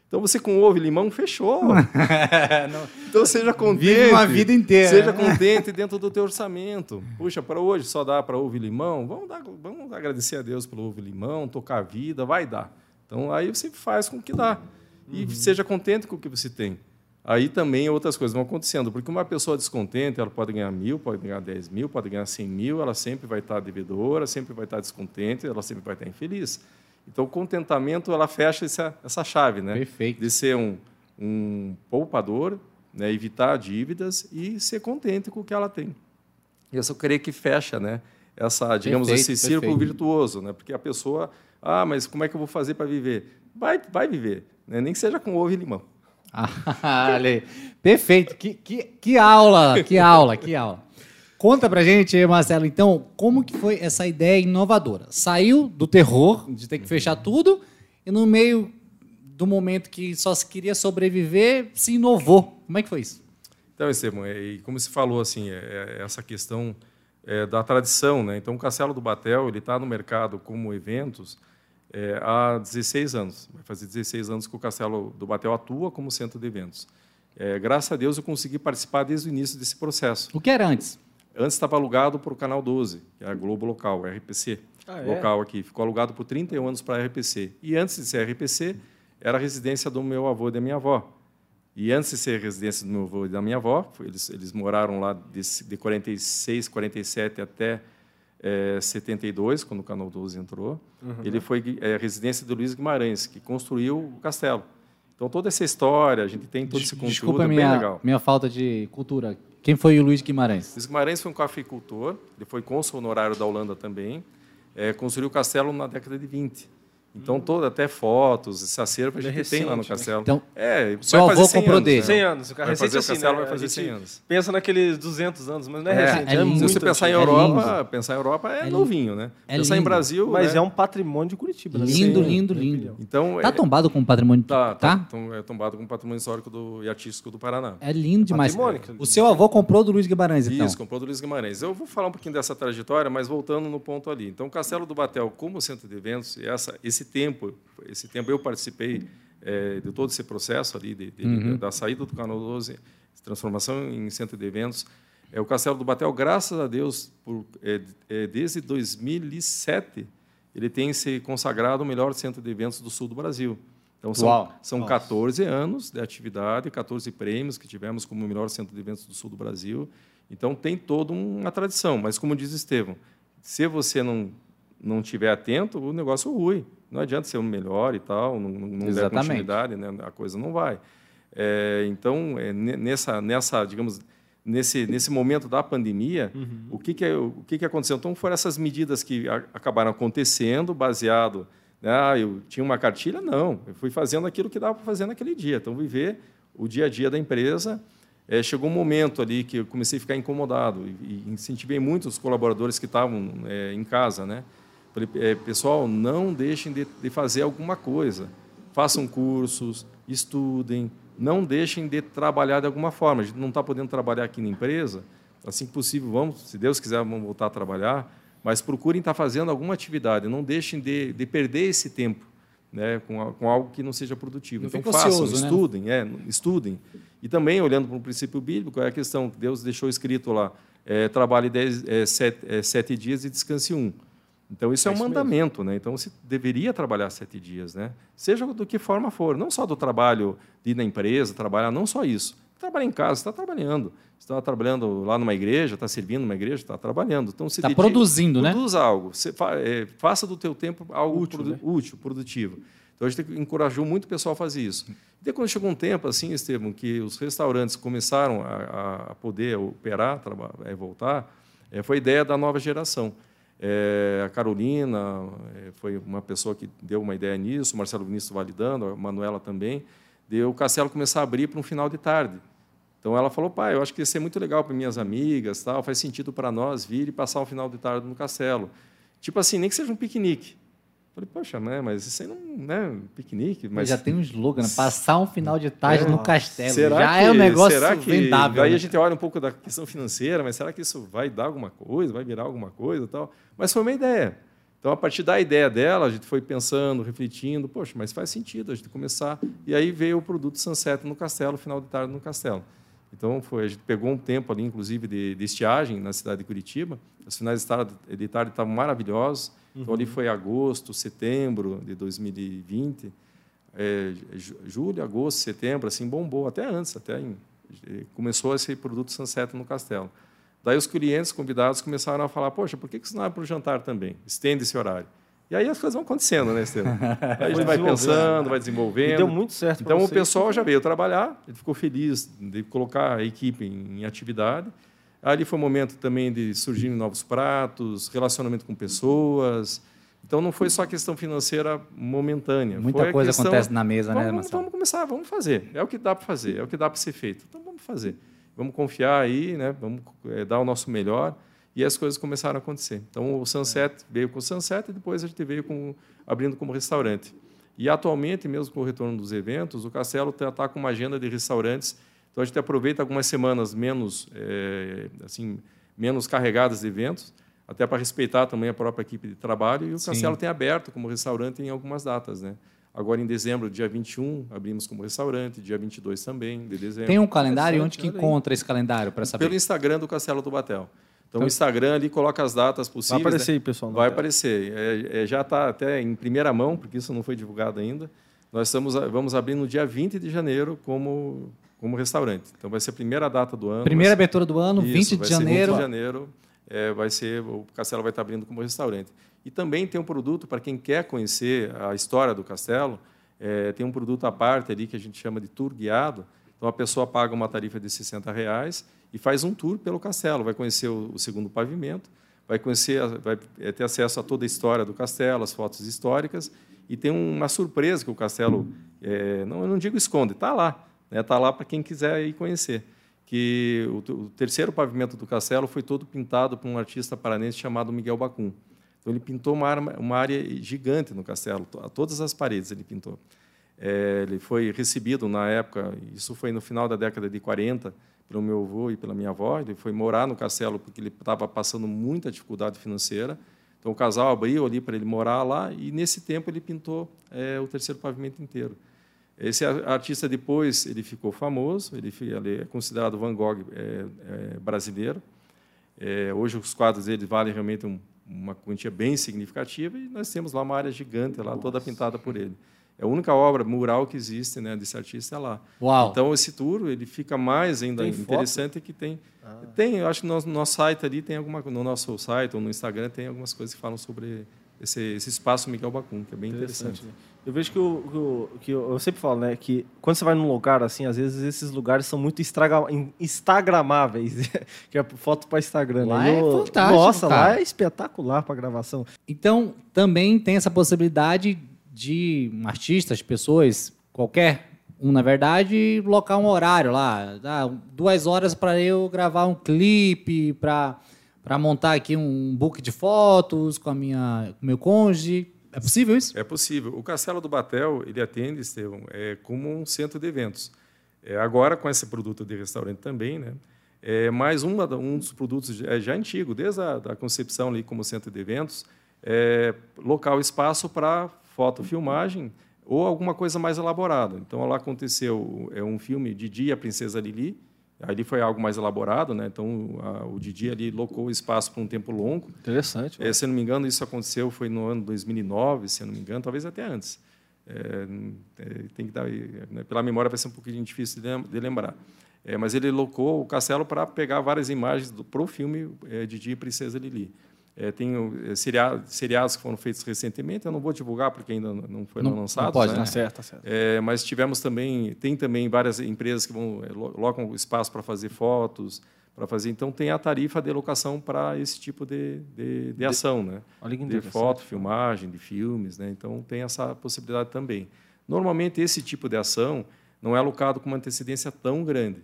Então você com ovo e limão fechou. então seja contente. Vive uma vida inteira. Seja contente dentro do teu orçamento. Puxa, para hoje só dá para ovo e limão. Vamos, dar, vamos agradecer a Deus pelo ovo e limão, tocar a vida, vai dar. Então aí você faz com o que dá. E seja contente com o que você tem. Aí também outras coisas vão acontecendo, porque uma pessoa descontente, ela pode ganhar mil, pode ganhar dez mil, pode ganhar cem mil, ela sempre vai estar devedora, sempre vai estar descontente, ela sempre vai estar infeliz. Então, o contentamento, ela fecha essa, essa chave, né? Perfeito. De ser um, um poupador, né? evitar dívidas e ser contente com o que ela tem. E eu só creio que fecha, né? Essa, digamos, Perfeito, esse círculo perfeito. virtuoso, né? Porque a pessoa, ah, mas como é que eu vou fazer para viver? Vai, vai viver, né? nem que seja com ovo e limão. Ah. Perfeito. Que, que, que aula, que aula, que aula. Conta pra gente, Marcelo, então, como que foi essa ideia inovadora? Saiu do terror de ter que fechar tudo e no meio do momento que só se queria sobreviver, se inovou. Como é que foi isso? Então, Esteban, é, e como se falou, assim, é, é essa questão é, da tradição, né? Então, o Castelo do Batel, ele está no mercado como eventos é, há 16 anos. Vai fazer 16 anos que o Castelo do Batel atua como centro de eventos. É, graças a Deus, eu consegui participar desde o início desse processo. O que era antes? Antes estava alugado para o Canal 12, que é a Globo Local, RPC. Ah, é? local aqui. Ficou alugado por 31 anos para a RPC. E antes de ser RPC, era a residência do meu avô e da minha avó. E antes de ser residência do meu avô e da minha avó, eles, eles moraram lá de, de 46, 47 até eh, 72, quando o Canal 12 entrou. Ele foi eh, residência do Luiz Guimarães, que construiu o castelo. Então, toda essa história, a gente tem todo esse conteúdo, Desculpa é bem minha, legal. minha falta de cultura. Quem foi o Luiz Guimarães? Luiz Guimarães foi um cafeicultor, ele foi cônsul honorário da Holanda também, eh, construiu o castelo na década de 20. Então, toda, até fotos, esse acervo a é gente tem lá no recente, né? castelo. Então, é, seu vai fazer avô 100 comprou anos, dele. né? 100 anos. O cara Vai recente fazer o assim, castelo, né? vai fazer A gente 100 anos. Pensa naqueles 200 anos, mas não é, É, recente. é É, lindo. Se muito você pensar em É. Europa, lindo. pensar em Europa é, É novinho, né? É pensar em. Brasil, Mas né? é um patrimônio de Curitiba. né? Lindo, lindo, lindo. Então, Tá é, tombado com patrimônio, tá, tá? tá, então, é tombado com patrimônio histórico do, e artístico do Paraná. É lindo demais. Patrimônio. O seu avô comprou do Luiz Guimarães, então? Isso, comprou do Luiz Guimarães. Eu vou falar um pouquinho dessa trajetória, mas voltando no ponto ali. Então, o Castelo do Batel, como centro de eventos, e essa, esse tempo, esse tempo eu participei eh, de todo esse processo ali, de, de- da saída do Canal 12, transformação em centro de eventos. É, o Castelo do Batel, graças a Deus, por, eh, eh, desde 2007, ele tem se consagrado o melhor centro de eventos do sul do Brasil. Então, são, Uau. são Nossa. 14 anos de atividade, 14 prêmios que tivemos como o melhor centro de eventos do sul do Brasil. Então, tem toda uma tradição. Mas, como diz Estevam, se você não, não tiver atento, o negócio rui. Não adianta ser o melhor e tal, não, não der continuidade, né? a coisa não vai. É, então, é, ne- nessa, nessa, digamos, nesse, nesse momento da pandemia, o, que, que, é- o que, que aconteceu? Então, foram essas medidas que a- acabaram acontecendo, baseado. Né? Ah, eu tinha uma cartilha? Não. Eu fui fazendo aquilo que dava para fazer naquele dia. Então, viver o dia a dia da empresa. É, chegou um momento ali que eu comecei a ficar incomodado e, e incentivei muito os colaboradores que estavam é, em casa, né? Falei, é, pessoal, não deixem de, de fazer alguma coisa. Façam cursos, estudem, não deixem de trabalhar de alguma forma. A gente não está podendo trabalhar aqui na empresa, assim que possível, vamos, se Deus quiser, vamos voltar a trabalhar, mas procurem estar fazendo alguma atividade, não deixem de, de perder esse tempo né, com, com algo que não seja produtivo. Não então façam, ocioso, né? estudem, é, estudem. E também, olhando para o princípio bíblico, é a questão que Deus deixou escrito lá, é, trabalhe dez, é, sete, sete dias e descanse um. Então, isso é, É um isso mandamento, né? Então, se deveria trabalhar sete dias, né? Seja do que forma for. Não só do trabalho de ir na empresa, trabalhar, não só isso. Trabalhar em casa, você está trabalhando. Você está trabalhando lá numa igreja, está servindo numa igreja, está trabalhando. Então, se Está produzindo, né? Produza algo. Você é, faça do teu tempo algo Útil, produ- né? útil, produtivo. Então, a gente encorajou muito o pessoal a fazer isso. E quando chegou um tempo, assim, Estevam, que os restaurantes começaram a, a poder operar, traba- é, voltar, é, foi a ideia da nova geração. É, a Carolina é, foi uma pessoa que deu uma ideia nisso, o Marcelo Vinícius validando, a Manuela também. Deu o Castelo começar a abrir para um final de tarde. Então ela falou, pai, eu acho que ia ser muito legal para minhas amigas, tal, faz sentido para nós vir e passar um final de tarde no Castelo. Tipo assim, nem que seja um piquenique. Falei, poxa, né, mas isso aí não né, piquenique, Mas já tem um slogan, né? passar um final de tarde É. no castelo. Será já que, é um negócio será que, vendável. Aí né? a gente olha um pouco da questão financeira, mas será que isso vai dar alguma coisa, vai virar alguma coisa e tal? Mas foi uma ideia. Então, a partir da ideia dela, a gente foi pensando, refletindo, poxa, mas faz sentido a gente começar. E aí veio o produto Sunset no Castelo, final de tarde no Castelo. Então, foi, a gente pegou um tempo ali, inclusive, de, de estiagem na cidade de Curitiba. Os finais de tarde, de tarde estavam maravilhosos. Então, ali foi agosto, setembro de 2020 é, ju- julho, agosto, setembro, assim, bombou, até antes, até em- eh, começou esse produto Sunset no Castelo. Daí os clientes convidados começaram a falar, poxa, por que que isso não é para o jantar também? Estende esse horário. E aí as coisas vão acontecendo, né, Estevam? Aí a gente vai pensando, vai E desenvolvendo. deu muito certo Então o pessoal já veio trabalhar, ele ficou feliz de colocar a equipe em, em atividade. Ali foi um momento também de surgir novos pratos, relacionamento com pessoas. Então não foi só questão financeira momentânea. Muita foi a coisa questão- acontece na mesa, né, vamos, Marcelo? vamos começar, vamos fazer. É o que dá para fazer, é o que dá para ser feito. Então vamos fazer. Vamos confiar aí, né? Vamos eh, dar o nosso melhor e as coisas começaram a acontecer. Então o Sunset veio com o Sunset e depois a gente veio com abrindo como restaurante. E atualmente, mesmo com o retorno dos eventos, o Castelo está com uma agenda de restaurantes. Então a gente aproveita algumas semanas menos eh, assim menos carregadas de eventos, até para respeitar também a própria equipe de trabalho. E o Sim. Castelo tem aberto como restaurante em algumas datas, né? Agora, em dezembro, dia 21, abrimos como restaurante, dia 22 também, de dezembro. Tem um calendário? Onde Interessante, que encontra esse calendário para saber? Pelo Instagram do Castelo do Batel. Então, Então- o Instagram ali coloca as datas Vai possíveis. aparecer né? aí, pessoal. Vai aparecer. É, é, já está até em primeira mão, porque isso não foi divulgado ainda. Nós estamos, vamos abrir no dia 20 de janeiro como, como restaurante. Então, vai ser a primeira data do ano. Primeira ser- abertura do ano, isso, 20 de janeiro. 20 de janeiro, é, vai ser, o Castelo vai estar abrindo como restaurante. E também tem um produto para quem quer conhecer a história do Castelo, é, tem um produto à parte ali que a gente chama de tour guiado. Então a pessoa paga uma tarifa de 60 reais e faz um tour pelo Castelo, vai conhecer o, o segundo pavimento, vai conhecer, vai é, ter acesso a toda a história do Castelo, as fotos históricas e tem uma surpresa que o Castelo, é, não, eu não digo esconde, está lá, está lá para quem quiser ir conhecer que o, o terceiro pavimento do castelo foi todo pintado por um artista paranense chamado Miguel Bacum. Então ele pintou uma, arma- uma área gigante no castelo, a todas as paredes ele pintou. É, ele foi recebido na época, isso foi no final da década de 40, pelo meu avô e pela minha avó. Ele foi morar no castelo porque ele estava passando muita dificuldade financeira. Então o casal abriu ali para ele morar lá e nesse tempo ele pintou é, o terceiro pavimento inteiro. Esse artista depois ele ficou famoso, ele, é considerado Van Gogh é, é, brasileiro. É, hoje os quadros dele valem realmente um, uma quantia bem significativa e nós temos lá uma área gigante lá toda pintada por ele. É a única obra mural que existe, né, desse artista é lá. Uau. Então esse tour ele fica mais ainda Tem foto? interessante que tem tem, eu acho que no nosso, site ali tem alguma no nosso site ou no Instagram tem algumas coisas que falam sobre esse, esse espaço Miguel Bacum, que é bem interessante. né? Eu vejo que, o, que o- que eu, eu sempre falo, né, que quando você vai num lugar assim, às vezes esses lugares são muito estraga- in- instagramáveis, que é foto para Instagram. né? Lá E é eu- fantástico, Nossa, cara. lá é espetacular para gravação. Então, também tem essa possibilidade de artistas, pessoas, qualquer um, na verdade, colocar um horário lá. Duas horas para eu gravar um clipe, para montar aqui um book de fotos com a minha com meu cônjuge. É possível isso? É possível. O Castelo do Batel, ele atende, Estevão, é, como um centro de eventos. É, agora, com esse produto de restaurante também, né? É mais um dos produtos já, já antigo, desde a da concepção ali como centro de eventos, é local espaço para fotofilmagem ou alguma coisa mais elaborada. Então, lá aconteceu é um filme Didi e a Princesa Lili, Ali foi algo mais elaborado, né? Então a, o Didi ali locou o espaço por um tempo longo. Interessante. É, se eu não me engano, isso aconteceu foi no ano 2009, se não me engano, talvez até antes. É, é, tem que dar, né? pela memória vai ser um pouquinho difícil de lembrar. É, mas ele locou o castelo para pegar várias imagens para o filme é, Didi e Princesa Lili. É, tem é, seriados, seriados que foram feitos recentemente, eu não vou divulgar porque ainda não foram não, lançados. Não pode, né? tá certo, tá certo. É, mas tivemos também, tem também várias empresas que vão é, locam espaço para fazer fotos, para fazer. Então tem a tarifa de locação para esse tipo de, de, de ação, né? Olha que de foto, filmagem, de filmes, né? Então tem essa possibilidade também. Normalmente esse tipo de ação não é alocado com uma antecedência tão grande.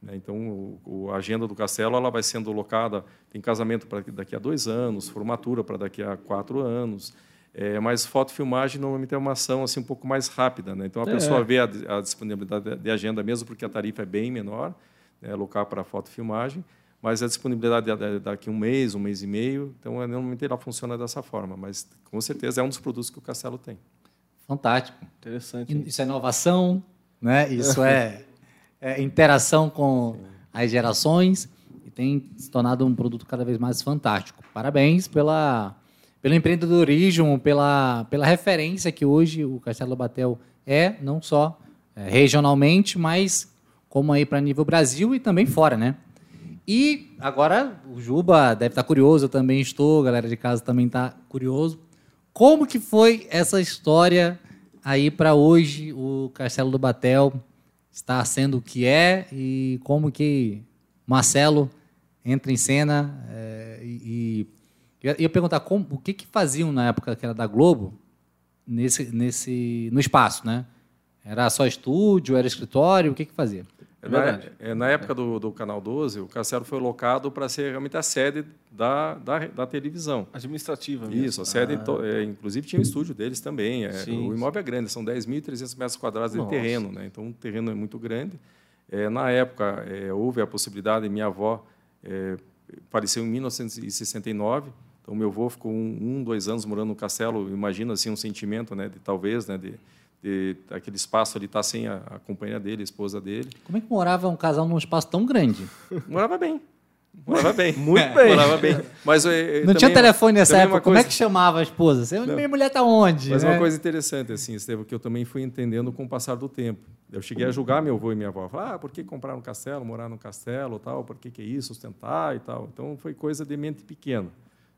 Né? Então, a agenda do castelo ela vai sendo locada, tem casamento para daqui a dois anos, formatura para daqui a quatro anos, é, mas fotofilmagem normalmente é uma ação assim um pouco mais rápida. Né? Então, a é. pessoa vê a, a, disponibilidade de agenda, mesmo porque a tarifa é bem menor, né, alocar para fotofilmagem, mas a disponibilidade é daqui a um mês, um mês e meio, então normalmente ela funciona dessa forma, mas com certeza é um dos produtos que o Castelo tem. Fantástico. Interessante. Isso é inovação, né? isso é é, interação com Sim. as gerações e tem se tornado um produto cada vez mais fantástico. Parabéns pela, pelo empreendedorismo, pela, pela referência que hoje o Castelo Batel é, não só é, regionalmente, mas como aí para nível Brasil e também fora, né? E agora o Juba deve estar curioso, eu também estou, a galera de casa também está curioso. Como que foi essa história aí para hoje o Castelo do Batel está sendo o que é e como que Marcelo entra em cena é, e, e eu ia perguntar como, o que, que faziam na época que era da Globo nesse, nesse no espaço, né? Era só estúdio, era escritório, o que que fazia? É na, é, na, época do, do, Canal 12, o Castelo foi locado para ser realmente a sede da, da, da televisão. Administrativa mesmo. Isso, a sede, ah. é, inclusive tinha um estúdio deles também. É, o imóvel é grande, são 10.300 metros quadrados Nossa. de terreno, né? então o terreno é muito grande. É, na época, é, houve a possibilidade, minha avó é, faleceu em 1969, então meu avô ficou um, um, dois anos morando no Castelo, imagina assim um sentimento né, de talvez, né, de, de, aquele espaço ali tá sem a, a, companheira dele, a esposa dele. Como é que morava um casal num espaço tão grande? Morava bem. Morava bem. Muito bem. Morava bem. Mas, eu, eu, não tinha telefone nessa época. Como é que chamava a esposa? Você, minha mulher está onde? Mas né? uma coisa interessante, assim, Estevam, que eu também fui entendendo com o passar do tempo. Eu cheguei a julgar meu avô e minha avó. Falar, ah, por que comprar um castelo, morar num castelo, tal? Por que, que é isso, sustentar e tal? Então, foi coisa de mente pequena.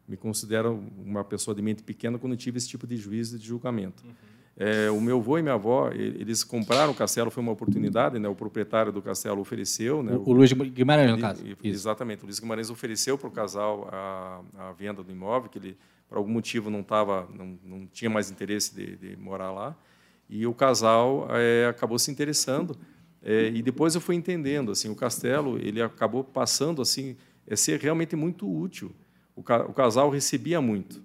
Me considero uma pessoa de mente pequena quando tive esse tipo de juízo e de julgamento. Uhum. É, o meu avô e minha avó, eles compraram o castelo, foi uma oportunidade, né? O proprietário do castelo ofereceu, né? O, o Luiz Guimarães, no caso. Exatamente. O Luiz Guimarães ofereceu para o casal a, a, venda do imóvel, que ele, por algum motivo, não tava, não, não tinha mais interesse de, de morar lá. E o casal é, acabou se interessando. É, e depois eu fui entendendo, assim, o castelo, ele acabou passando assim, a ser realmente muito útil. O, ca, o casal recebia muito.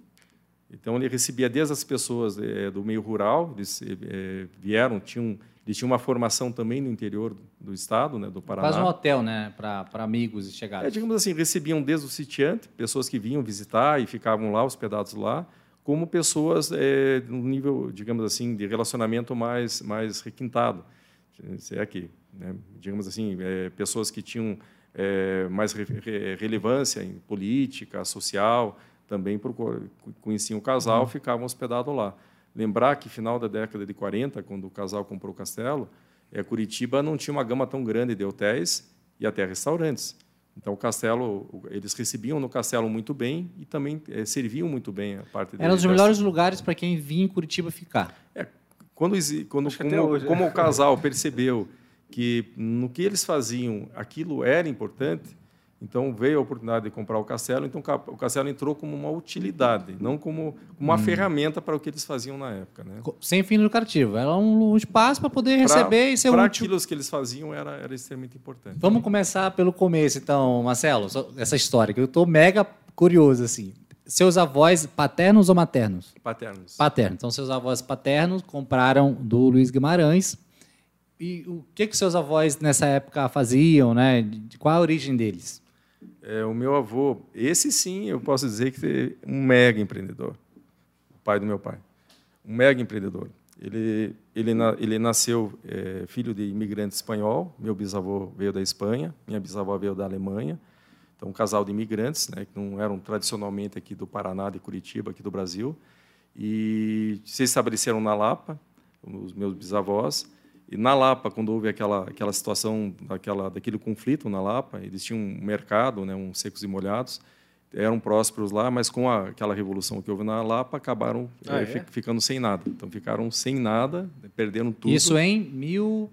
Então ele recebia desde as pessoas é, do meio rural, eles é, vieram, tinham, eles tinham uma formação também no interior do, do estado, né, do Paraná. Quase um hotel, né, para amigos e chegados. É, digamos assim, recebiam desde o sitiante, pessoas que vinham visitar e ficavam lá hospedados lá, como pessoas é, no nível, digamos assim, de relacionamento mais mais requintado, se é aqui, né, digamos assim, pessoas que tinham mais re, relevância em política, social também conheciam o casal, uhum. ficavam hospedados lá. Lembrar que final da década de 40, quando o casal comprou o castelo, é, Curitiba não tinha uma gama tão grande de hotéis e até restaurantes. Então o castelo, eles recebiam no castelo muito bem e também é, serviam muito bem a parte. Era um dos melhores lugares para quem vinha em Curitiba ficar. É, quando, quando como, hoje, como o casal percebeu que no que eles faziam aquilo era importante, então veio a oportunidade de comprar o castelo, então o castelo entrou como uma utilidade, não como uma hum. ferramenta para o que eles faziam na época. Né? Sem fim lucrativo, era um espaço para poder receber pra, e ser útil. Para aquilo que eles faziam era, era extremamente importante. Vamos começar pelo começo, então, Marcelo, essa história, que eu estou mega curioso. assim. Seus avós paternos ou maternos? Paternos. Paternos. Então, seus avós paternos compraram do Luiz Guimarães. E o que, que seus avós nessa época faziam, né? Qual a origem deles? É, o meu avô, esse sim, eu posso dizer que é um mega empreendedor, o pai do meu pai. Um mega empreendedor. Ele, ele, ele nasceu é, filho de imigrante espanhol. Meu bisavô veio da Espanha, minha bisavó veio da Alemanha. Então, um casal de imigrantes, né, que não eram tradicionalmente aqui do Paraná, de Curitiba, aqui do Brasil. E se estabeleceram na Lapa, os meus bisavós. E na Lapa, quando houve aquela aquela situação, daquela daquele conflito na Lapa, eles tinham um mercado, né, um secos e molhados eram prósperos lá, mas com a, aquela revolução que houve na Lapa, acabaram ah, é, é? ficando sem nada. Então ficaram sem nada, perderam tudo. Isso em mil...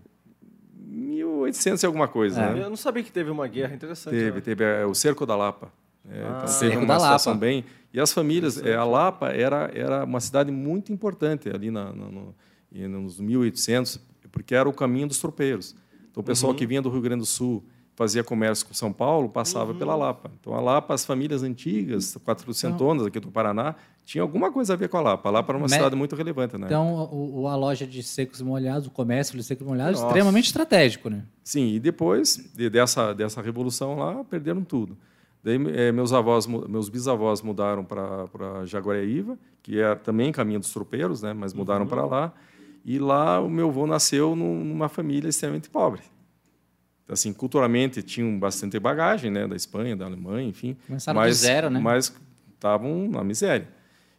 1800 e alguma coisa. É. Né? Eu não sabia que teve uma guerra interessante. Teve, né? teve é, o Cerco da Lapa. É, ah, então, teve uma situação Lapa. bem. E as famílias, é, a Lapa era, era uma cidade muito importante ali na, no, nos 1800, porque era o caminho dos tropeiros. Então o pessoal uhum. que vinha do Rio Grande do Sul fazia comércio com São Paulo, passava uhum. pela Lapa. Então, a Lapa, as famílias antigas, quatrocentonas aqui do Paraná, tinha alguma coisa a ver com a Lapa. A Lapa era uma Me... cidade muito relevante, né? Então, o, a loja de secos molhados, o comércio de secos molhados, Nossa. extremamente estratégico, né? Sim, e depois de, dessa, dessa revolução lá, perderam tudo. Daí, é, meus avós, meus bisavós mudaram para Jaguareíva, que é também caminho dos tropeiros, né? Mas mudaram uhum. para lá. E lá o meu avô nasceu numa família extremamente pobre assim, culturalmente tinham bastante bagagem, né, da Espanha, da Alemanha, enfim. Começaram mas, do zero, né? Mas estavam na miséria.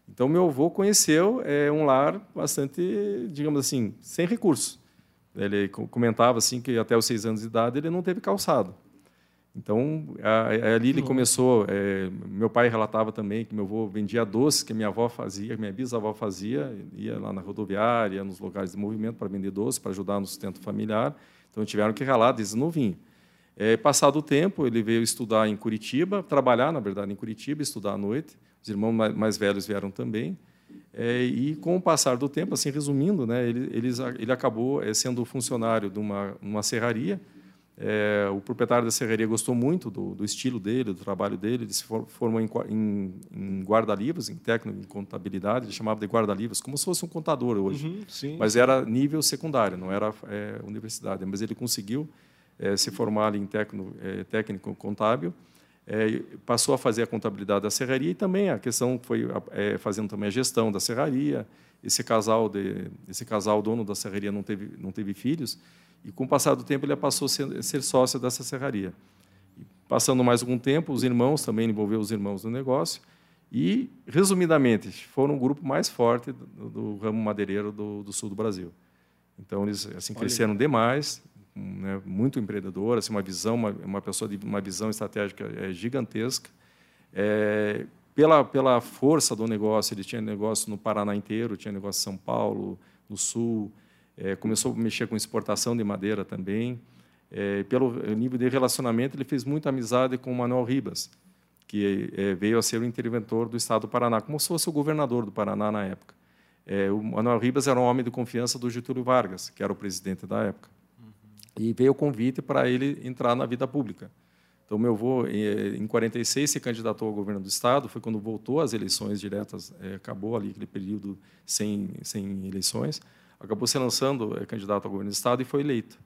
Então, meu avô conheceu é, um lar bastante, digamos assim, sem recursos. Ele comentava assim que até os seis anos de idade ele não teve calçado. Então, ali ele começou. É, meu pai relatava também que meu avô vendia doces que minha avó fazia, minha bisavó fazia, ia lá na rodoviária, nos lugares de movimento para vender doces, para ajudar no sustento familiar. Então tiveram que ralar desde novinho. É, passado o tempo, ele veio estudar em Curitiba, trabalhar, na verdade, em Curitiba, estudar à noite. Os irmãos mais, mais velhos vieram também. É, e com o passar do tempo, assim resumindo, né, ele, ele, ele acabou é, sendo funcionário de uma, uma serraria. É, o proprietário da serraria gostou muito do, do, estilo dele, do trabalho dele. Ele se formou em, em, em guarda-livros, em técnico em contabilidade. Ele chamava de guarda-livros, como se fosse um contador hoje. Uhum, mas era nível secundário, não era é, universidade. Mas ele conseguiu é, se formar em técnico, é, técnico contábil. É, passou a fazer a contabilidade da serraria e também a questão foi é, fazendo também a gestão da serraria. Esse casal, de, esse casal dono da serraria não teve, não teve filhos e com o passar do tempo ele passou a ser, ser sócio dessa serraria. E, passando mais algum tempo, os irmãos também envolveu os irmãos no negócio e, resumidamente, foram o grupo mais forte do, do ramo madeireiro do, do, sul do Brasil. Então eles assim cresceram demais, né, muito empreendedor, assim, uma visão, uma, uma pessoa de uma visão estratégica é, gigantesca. É, pela pela força do negócio, ele tinha negócio no Paraná inteiro, tinha negócio em São Paulo, no Sul, é, começou a mexer com exportação de madeira também. É, pelo nível de relacionamento, ele fez muita amizade com o Manuel Ribas, que é, veio a ser o interventor do Estado do Paraná, como se fosse o governador do Paraná na época. É, o Manuel Ribas era um homem de confiança do Getúlio Vargas, que era o presidente da época. Uhum. E veio o convite para ele entrar na vida pública. Então, meu avô, em 46, se candidatou ao governo do Estado, foi quando voltou às eleições diretas, acabou ali aquele período sem, sem eleições acabou se lançando é, candidato ao governo do Estado e foi eleito.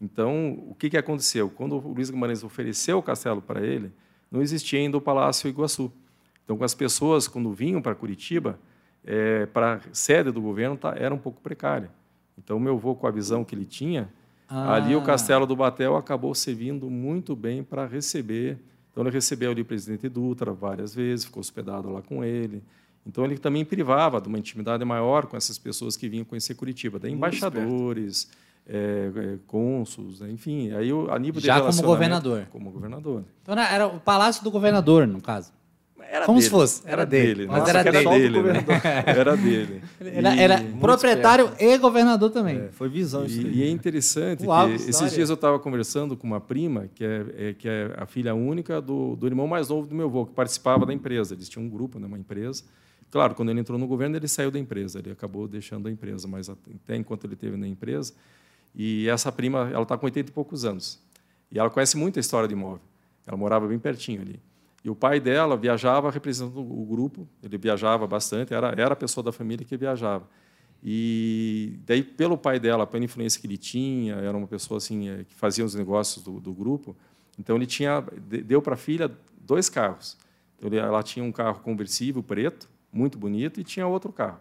Então, o que, que aconteceu? Quando o Luiz Guimarães ofereceu o castelo para ele, não existia ainda o Palácio Iguaçu. Então, as pessoas, quando vinham para Curitiba, é, para a sede do governo, tá, era um pouco precária. Então, meu avô, com a visão que ele tinha, ah. ali o Castelo do Batel acabou servindo muito bem para receber. Então, ele recebeu ali o presidente Dutra várias vezes, ficou hospedado lá com ele. Então ele também privava de uma intimidade maior com essas pessoas que vinham conhecer Curitiba, daí embaixadores, é, é, cônsuls, né, enfim, aí a nível Já de como governador. Como governador. Então era o palácio do governador, no caso. Era Como dele. se fosse. Era, era dele. dele. Mas Nossa, era, dele. dele né? era dele. Era, era proprietário esperto. e governador também. É, foi visão isso. E, e é interessante Uau, que esses dias eu estava conversando com uma prima, que é, é, que é a filha única do, do irmão mais novo do meu avô, que participava da empresa. Eles tinham um grupo, né, uma empresa. Claro, quando ele entrou no governo, ele saiu da empresa, ele acabou deixando a empresa, mas até enquanto ele esteve na empresa. E essa prima, ela está com 80 e poucos anos. E ela conhece muito a história de imóvel. Ela morava bem pertinho ali. E o pai dela viajava representando o grupo, ele viajava bastante, era, era a pessoa da família que viajava. E daí, pelo pai dela, pela influência que ele tinha, era uma pessoa assim eh, que fazia os negócios do, do grupo, então ele tinha deu para a filha dois carros. Então, ela tinha um carro conversível preto, muito bonito, e tinha outro carro.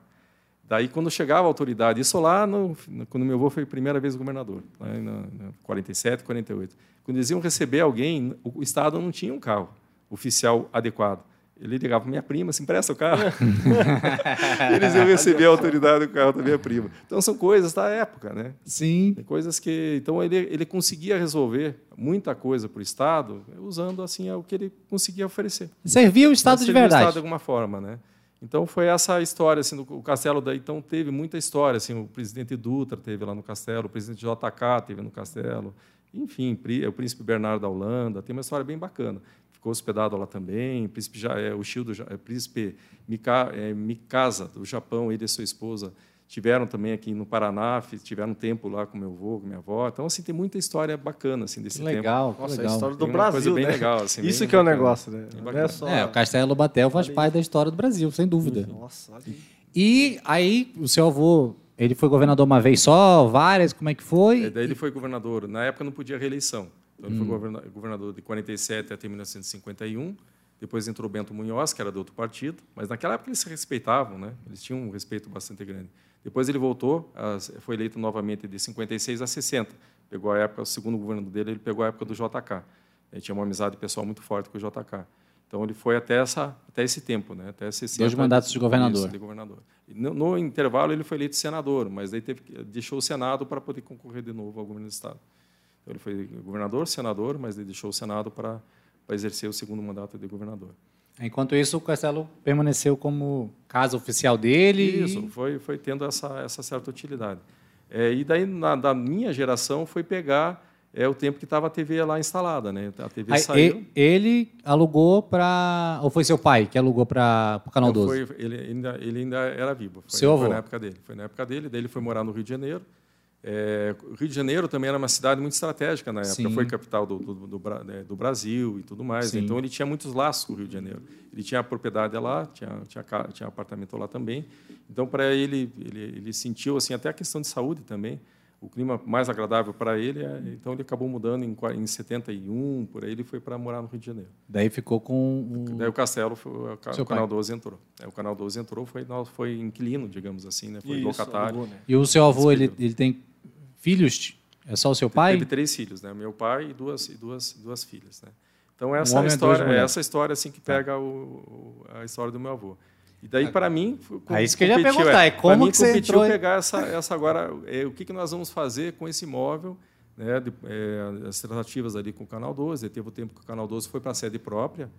Daí, quando chegava a autoridade, isso lá, no, quando meu avô foi a primeira vez governador, lá em 47, 48. Quando eles iam receber alguém, o Estado não tinha um carro oficial adequado. Ele ligava para minha prima, se empresta o carro. Eles iam receber a autoridade do carro da minha prima. Então, são coisas da época, né? Sim. Coisas que... Então, ele, ele conseguia resolver muita coisa para o Estado usando, assim, o que ele conseguia oferecer. Servia o Estado de verdade. o Estado de alguma forma, né? Então foi essa história, assim, o Castelo daí então teve muita história, assim, o presidente Dutra teve lá no Castelo, o presidente JK teve no Castelo, enfim, o príncipe Bernardo da Holanda, tem uma história bem bacana. Ficou hospedado lá também, o príncipe já é o é, príncipe Mika, é, Mikasa do Japão, e sua esposa tiveram também aqui no Paraná, tiveram um tempo lá com meu avô, com minha avó. Então, assim, tem muita história bacana assim, desse legal, tempo. Nossa, legal. a história do Brasil, coisa bem né? legal. Assim, Isso bem que é o um negócio, né? É, só... é, o Castelo Batel faz parte da história do Brasil, sem dúvida. Nossa, olha E aí, o seu avô, ele foi governador uma vez só, várias, como é que foi? É, daí ele foi governador. Na época não podia reeleição. Então, ele hum. foi governador de 47 até 1951. Depois entrou Bento Munhoz, que era do outro partido. Mas naquela época eles se respeitavam, né? Eles tinham um respeito bastante grande. Depois ele voltou, foi eleito novamente de 56 a 60. Pegou a época, o segundo governo dele, ele pegou a época do JK. Ele tinha uma amizade pessoal muito forte com o JK. Então ele foi até essa até esse tempo, né? Até 60. Dois mandatos de governador. de governador. No, no, intervalo ele foi eleito senador, mas daí teve, deixou o Senado para poder concorrer de novo ao governo do estado. Então ele foi governador, senador, mas ele deixou o Senado para, para exercer o segundo mandato de governador. Enquanto isso, o Castelo permaneceu como casa oficial dele. Isso, foi, foi tendo essa, essa certa utilidade. É, e daí, na, da minha geração, foi pegar é, o tempo que estava a TV lá instalada. Né? A TV Aí, saiu. Ele alugou para. Ou foi seu pai que alugou para o Canal 12? Foi, ele, ainda, ele ainda era vivo. Foi, seu foi avô? na época dele. Foi na época dele. Daí ele foi morar no Rio de Janeiro. É, o Rio de Janeiro também era uma cidade muito estratégica na época, Sim. foi capital do, do, do, né, do, Brasil e tudo mais. Sim. Então ele tinha muitos laços com o Rio de Janeiro. Ele tinha propriedade lá, tinha, tinha, tinha apartamento lá também. Então para ele, ele, ele sentiu assim até a questão de saúde também. O clima mais agradável para ele, é, então ele acabou mudando em, em 71, por aí ele foi para morar no Rio de Janeiro. Daí ficou com um... Daí o Castelo, foi, o, o Canal 12 entrou. É, o Canal 12 entrou, foi, foi inquilino, digamos assim, né? foi Isso, locatário. né? E o seu avô, ele, ele tem filhos? É só o seu pai? Teve três filhos, né? Meu pai e duas e duas duas filhas, né? Então essa um história, é essa história assim que tá. pega o, a história do meu avô. E daí para mim, é isso que eu ia perguntar, é como mim, que você entrou? pegar essa essa agora, é, o que que nós vamos fazer com esse imóvel, né? De, é, as tratativas ali com o Canal 12, teve o tempo que o Canal 12 foi para a sede própria.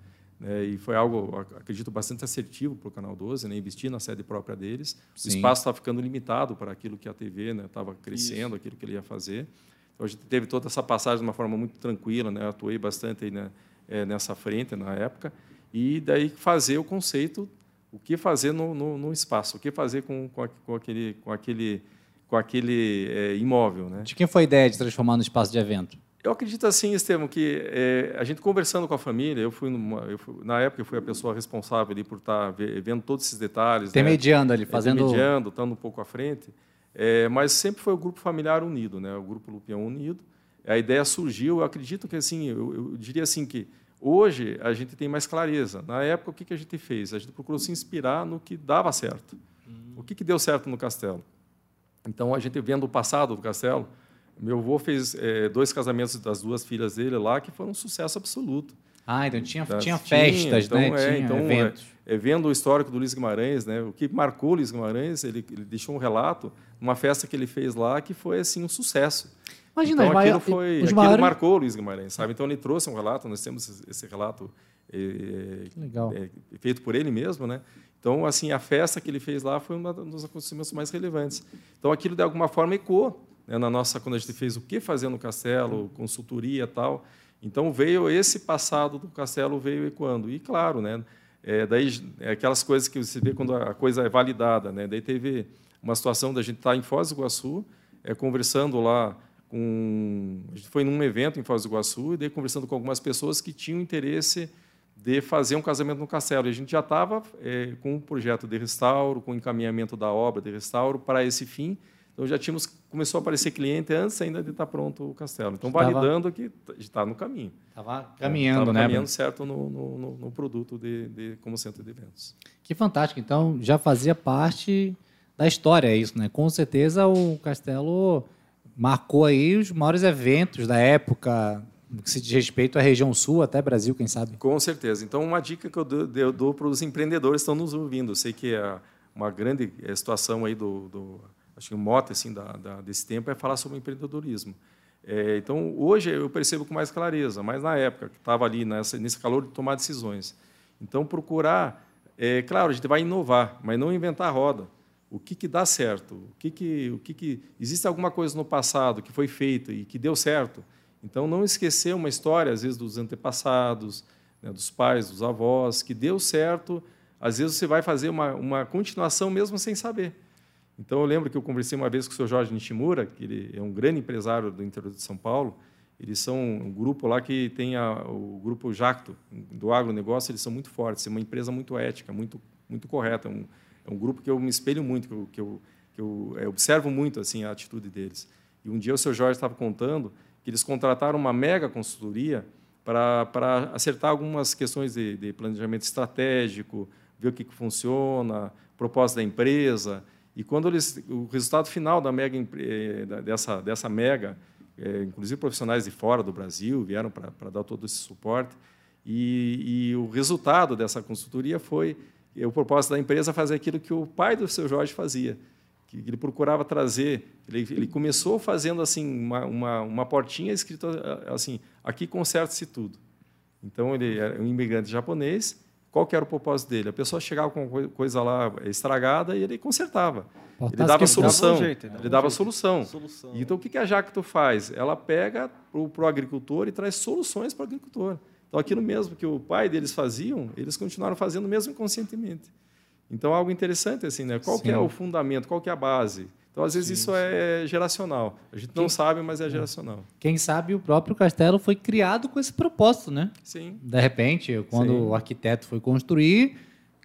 Né, e foi algo, acredito, bastante assertivo para o Canal 12, né, investir na sede própria deles. Sim. O espaço estava ficando limitado para aquilo que a TV estava né, crescendo, Isso. aquilo que ele ia fazer. Então, a gente teve toda essa passagem de uma forma muito tranquila, né, atuei bastante aí, né, é, nessa frente na época, e daí fazer o conceito, o que fazer no, no, no espaço, o que fazer com, com, com aquele, com aquele, com aquele é, imóvel. Né? De quem foi a ideia de transformar no espaço de evento? Eu acredito assim, Estevam, que é, a gente conversando com a família, eu fui, numa, eu fui, na época eu fui a pessoa responsável ali por estar tá vendo todos esses detalhes, intermediando né? ali, fazendo, intermediando, estando um pouco à frente, é, mas sempre foi o grupo familiar unido, né? O grupo Lupião unido. A ideia surgiu, eu acredito que assim, eu, eu diria assim que hoje a gente tem mais clareza. Na época o que, que a gente fez? A gente procurou se inspirar no que dava certo. Hum. O que, que deu certo no castelo? Então a gente vendo o passado do castelo meu avô fez é, dois casamentos das duas filhas dele lá que foram um sucesso absoluto. Ah, então tinha, tinha festas, então, né? É, tinha então, eventos. É, é, vendo o histórico do Luiz Guimarães, né? O que marcou o Luiz Guimarães, ele, ele deixou um relato, uma festa que ele fez lá que foi assim um sucesso. Imagina, então, aquilo foi, aquilo maiores... marcou o Luiz Guimarães, sabe? Então ele trouxe um relato, nós temos esse relato é, é, feito por ele mesmo, né? Então, assim, a festa que ele fez lá foi um dos acontecimentos mais relevantes. Então, aquilo de alguma forma ecoou né, na nossa quando a gente fez o que fazer no castelo, consultoria tal. Então veio esse passado do castelo veio ecoando e claro, né, é, daí é aquelas coisas que você vê quando a coisa é validada, né. Daí teve uma situação da gente estar tá em Foz do Iguaçu, é, conversando lá com a gente foi num evento em Foz do Iguaçu e daí conversando com algumas pessoas que tinham interesse de fazer um casamento no castelo. E a gente já estava é, com um projeto de restauro, com encaminhamento da obra de restauro para esse fim. Então já tínhamos começou a aparecer cliente antes ainda de estar pronto o castelo. Então validando que está no caminho. Estava caminhando, é, né? Caminhando certo no, no, no produto de, de, como centro de eventos. Que fantástico. Então já fazia parte da história, é isso, né? Com certeza o Castelo marcou aí os maiores eventos da época, no que se diz respeito à região sul, até Brasil, quem sabe. Com certeza. Então, uma dica que eu dou, eu dou para os empreendedores que estão nos ouvindo. Eu sei que é uma grande é, situação aí do, do acho que o mote assim da, da, desse tempo é falar sobre empreendedorismo. É, então, hoje eu percebo com mais clareza, mas na época que estava ali nessa, nesse calor de tomar decisões. Então, procurar, é, claro, a gente vai inovar, mas não inventar a roda. O que, que dá certo? O que que, o que que existe alguma coisa no passado que foi feita e que deu certo? Então, não esquecer uma história, às vezes, dos antepassados, né, dos pais, dos avós, que deu certo. Às vezes, você vai fazer uma, uma continuação mesmo sem saber. Então, eu lembro que eu conversei uma vez com o senhor Jorge Nishimura, que ele é um grande empresário do interior de São Paulo. Eles são um grupo lá que tem a, o grupo Jacto, do agronegócio, eles são muito fortes, é uma empresa muito ética, muito, muito correta. É um, é um grupo que eu me espelho muito, que eu, que eu, que eu é, observo muito assim a atitude deles. E um dia o senhor Jorge estava contando que eles contrataram uma mega consultoria para, acertar algumas questões de, de planejamento estratégico, ver o que, que funciona, propósito da empresa. E quando eles, o resultado final da mega eh, dessa dessa mega, é, inclusive profissionais de fora do Brasil vieram para, para dar todo esse suporte. E, e, o resultado dessa consultoria foi o propósito da empresa fazer aquilo que o pai do seu Jorge fazia, que ele procurava trazer. Ele, ele começou fazendo assim uma, uma, uma portinha escrita assim: aqui conserta-se tudo. Então ele era um imigrante japonês. Qual que era o propósito dele? A pessoa chegava com coisa lá estragada e ele consertava. Ele dava solução. Dava um jeito, ele dava, ele dava um solução. solução. Então o que a Jacto faz? Ela pega para o agricultor e traz soluções para o agricultor. Então aquilo mesmo que o pai deles faziam, eles continuaram fazendo mesmo inconscientemente. Então, algo interessante assim, né? Qual que é o fundamento, qual que é a base? Então, às vezes, sim, isso sim. é geracional. A gente não Quem, sabe, mas é, é geracional. Quem sabe o próprio castelo foi criado com esse propósito, né? Sim. De repente, quando sim. o arquiteto foi construir,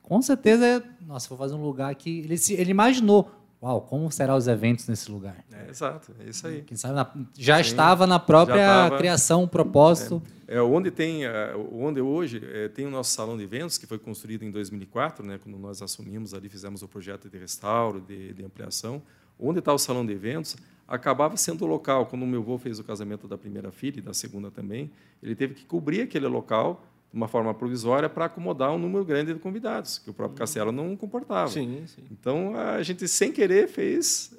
com certeza, nossa, vou fazer um lugar aqui. Ele, ele imaginou, Uau, como serão os eventos nesse lugar? É, exato, é isso aí. Quem sabe na, já Sim, estava na própria criação, o propósito. É, é, onde tem, é, onde hoje é, tem o nosso salão de eventos que foi construído em 2004, né, quando nós assumimos ali, fizemos o projeto de restauro, de, de ampliação. Onde está o salão de eventos acabava sendo o local. Quando o meu avô fez o casamento da primeira filha e da segunda também, ele teve que cobrir aquele local de uma forma provisória para acomodar um número grande de convidados, que o próprio uhum. Castelo não comportava. Sim, sim. Então a gente sem querer fez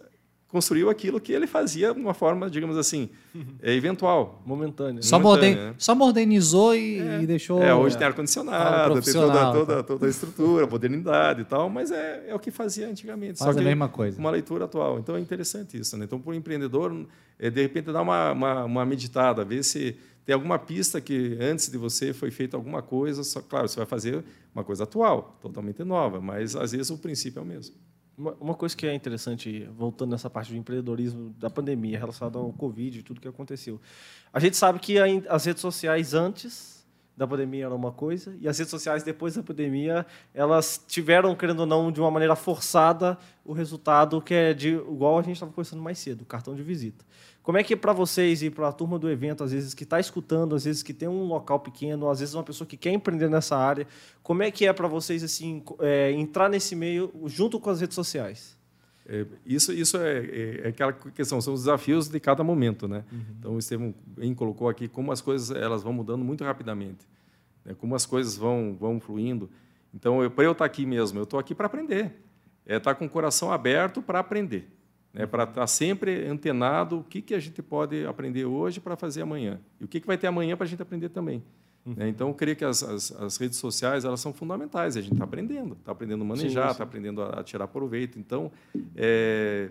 construiu aquilo que ele fazia de uma forma, digamos assim, é, eventual, momentânea. Só, moder, né? só modernizou e, é. e, deixou. É, hoje tem ar-condicionado, tem toda, toda, toda a estrutura, modernidade e tal, mas é, é o que fazia antigamente. Faz só a mesma coisa. Uma leitura atual. Então é interessante isso. Né? Então, para o empreendedor, é, de repente, dar uma, uma, uma meditada, ver se tem alguma pista que antes de você foi feita alguma coisa, só claro, você vai fazer uma coisa atual, totalmente nova, mas às vezes o princípio é o mesmo. Uma, uma coisa que é interessante, voltando nessa parte do empreendedorismo da pandemia, relacionada ao Covid e tudo que aconteceu. A gente sabe que as redes sociais antes da pandemia era uma coisa, e as redes sociais depois da pandemia, elas tiveram, querendo ou não, de uma maneira forçada, o resultado que é de, igual a gente estava conversando mais cedo, o cartão de visita. Como é que é para vocês e para a turma do evento, às vezes que está escutando, às vezes que tem um local pequeno, às vezes uma pessoa que quer empreender nessa área, como é que é para vocês assim é, entrar nesse meio junto com as redes sociais? É, isso isso é, é, é, aquela questão, são os desafios de cada momento, né? Uhum. Então o Estevam bem colocou aqui como as coisas elas vão mudando muito rapidamente, né? como as coisas vão vão fluindo. Então para eu estar tá aqui mesmo, eu estou aqui para aprender, é estar tá com o coração aberto para aprender né, para estar tá sempre antenado o que, que a gente pode aprender hoje para fazer amanhã e o que, que vai ter amanhã para a gente aprender também. Uhum. Né? Então, eu creio que as, as, as, redes sociais elas são fundamentais. A gente está aprendendo, está aprendendo a manejar, está aprendendo a, a, tirar proveito. Então, é,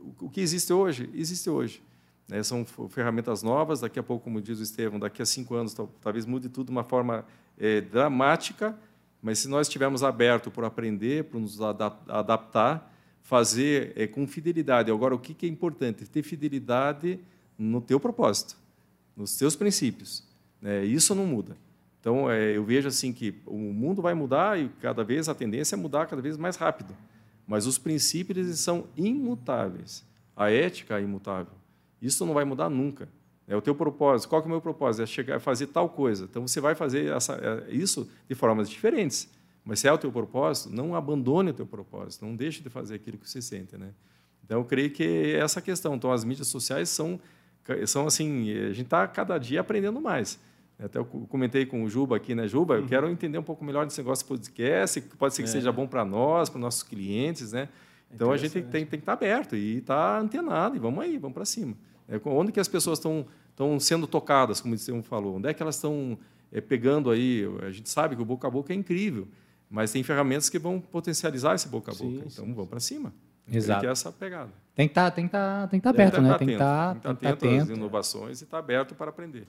o, o, que existe hoje, existe hoje. Né? São ferramentas novas. Daqui a pouco, como diz o Estevam, daqui a cinco anos talvez mude tudo de uma forma é, dramática, mas se nós estivermos abertos para aprender, para nos adaptar, fazer é, com fidelidade. Agora, o que, é importante? Ter fidelidade no teu propósito, nos teus princípios. Né? Isso não muda. Então, é, eu vejo assim que o mundo vai mudar e cada vez a tendência é mudar cada vez mais rápido. Mas os princípios são imutáveis. A ética é imutável. Isso não vai mudar nunca. É o teu propósito. Qual que é o meu propósito? É chegar fazer tal coisa. Então você vai fazer essa, é, isso de formas diferentes Mas se é o teu propósito, não abandone o teu propósito, não deixe de fazer aquilo que você sente, né? Então eu creio que é essa questão. Então as mídias sociais são são assim, a gente está cada dia aprendendo mais. Até eu comentei com o Juba aqui, né, Juba? Eu uhum. quero entender um pouco melhor desse negócio de podcast, que pode ser que é. seja bom para nós, para nossos clientes, né? Então a gente tem, tem, que estar tá aberto e estar tá antenado e vamos aí, vamos para cima. É, onde que as pessoas estão estão sendo tocadas, como você falou? Onde é que elas estão é, pegando aí? A gente sabe que o boca a boca é incrível, mas tem ferramentas que vão potencializar esse boca a boca. Sim, então sim. vamos para cima. Exato. Tem que essa pegada. Tem que estar, tá, estar, tá, tem que estar tá aberto, né? Tem que estar, tem que estar atento, às inovações e estar aberto para aprender.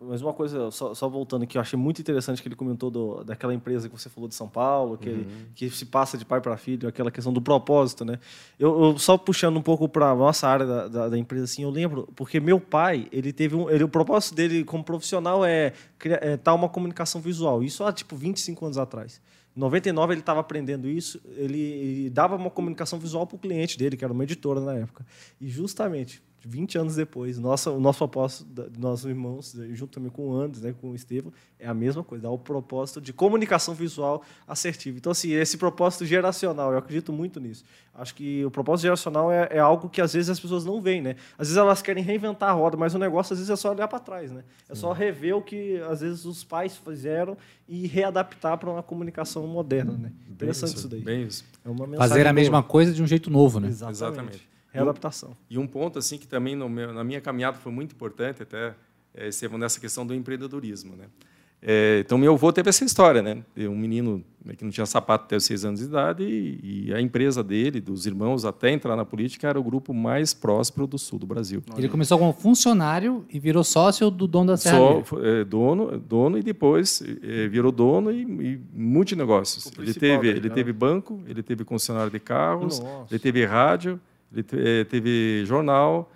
Mas uma coisa, só, só, voltando que eu achei muito interessante que ele comentou do, daquela empresa que você falou de São Paulo, que, uhum. que se passa de pai para filho, aquela questão do propósito, né? Eu, eu só puxando um pouco para a nossa área da, da, da, empresa, assim, eu lembro, porque meu pai, ele teve um, ele, o propósito dele como profissional é, é tal uma comunicação visual. Isso há, tipo, 25 anos atrás. Em 99 ele estava aprendendo isso, ele, ele, dava uma comunicação visual para o cliente dele, que era uma editora na época. E justamente 20 anos depois, nossa, o nosso propósito, nossos irmãos, junto também com o Andes, né, com o Estevam, é a mesma coisa, dá o propósito de comunicação visual assertiva. Então, assim, esse propósito geracional, eu acredito muito nisso. Acho que o propósito geracional é, é algo que às vezes as pessoas não veem, né? Às vezes elas querem reinventar a roda, mas o negócio às vezes é só olhar para trás, né? É só rever o que às vezes os pais fizeram e readaptar para uma comunicação moderna, né? Interessante isso, isso daí. Bem isso. É Fazer a mesma coisa de um jeito novo, né? Exatamente. Exatamente readaptação. E um ponto assim que também meu, na minha caminhada foi muito importante até é, nessa questão do empreendedorismo, né? É, então meu avô teve essa história, né? Um menino que não tinha sapato até os seis anos de idade e, e, a empresa dele, dos irmãos até entrar na política, era o grupo mais próspero do sul do Brasil. Ele começou como funcionário e virou sócio do dono da Serra Só, é, dono, dono e depois é, virou dono e, e multinegócios. Ele teve, ele teve banco, ele teve concessionário de carros, Nossa. ele teve rádio, ele eh, teve jornal.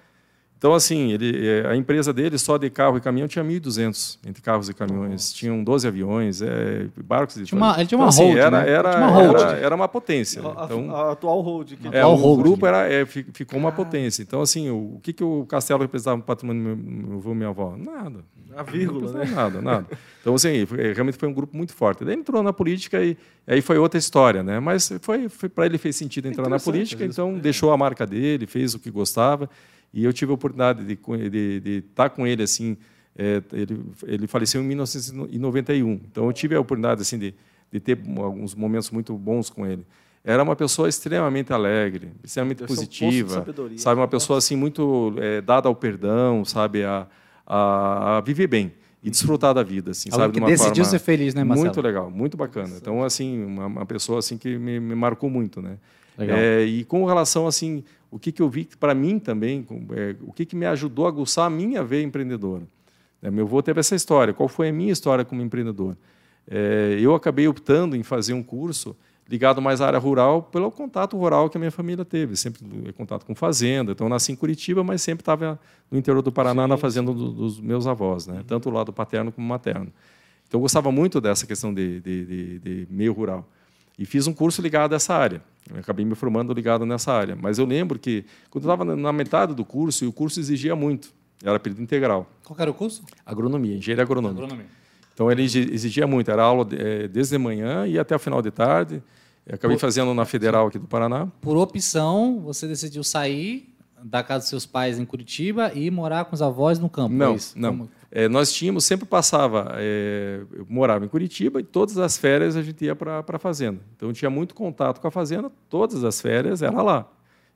Então, assim, ele, eh, a empresa dele, só de carro e caminhão, tinha 1.200 entre carros e caminhões. Nossa. Tinham 12 aviões, é, barcos. Tinha uma, ele tinha uma então, assim, hold, era, né? era, uma era, era, uma potência. A, então, a, a atual hold. Que é, o hold. grupo era, é, ficou uma potência. Então, assim, o, o que, que o castelo representava no patrimônio do meu avô e minha avó? Nada. A vírgula, né? Nada, nada. Então, assim, foi, realmente foi um grupo muito forte. Daí ele entrou na política e aí foi outra história, né? Mas foi, foi para ele fez sentido entrar na política, então é. deixou a marca dele, fez o que gostava. E eu tive a oportunidade de, de, de estar com ele assim. É, ele, ele faleceu em 1991, então eu tive a oportunidade assim de, de ter alguns momentos muito bons com ele era uma pessoa extremamente alegre, extremamente positiva, sabe, uma pessoa assim muito é, dada ao perdão, sabe, a, a, a viver bem e desfrutar da vida, assim, sabe? Que de decidiu ser feliz, né, Marcelo? Muito legal, muito bacana. Então, assim, uma, uma pessoa assim que me, me marcou muito, né? É, e com relação assim, o que, que eu vi para mim também, é, o que, que me ajudou a aguçar a minha veia empreendedora. É, meu avô teve essa história. Qual foi a minha história como empreendedor? É, eu acabei optando em fazer um curso ligado mais à área rural, pelo contato rural que a minha família teve, sempre contato com fazenda. Então, eu nasci em Curitiba, mas sempre estava no interior do Paraná, sim, na fazenda do, dos meus avós, né? tanto o lado paterno como materno. Então, eu gostava muito dessa questão de, de, de, de meio rural. E fiz um curso ligado a essa área. Eu acabei me formando ligado nessa área. Mas eu lembro que, quando eu estava na metade do curso, e o curso exigia muito, era período integral. Qual era o curso? Agronomia, engenharia agronômica. Agronomia. Então, ele exigia muito, era aula eh, desde de manhã e até o final de tarde. Eu acabei por, fazendo na Federal aqui do Paraná. Por opção, você decidiu sair da casa dos seus pais em Curitiba e morar com os avós no campo? Não, é não. É, nós tínhamos, sempre passava, é, eu morava em Curitiba e todas as férias a gente ia para a fazenda. Então, eu tinha muito contato com a fazenda, todas as férias era lá.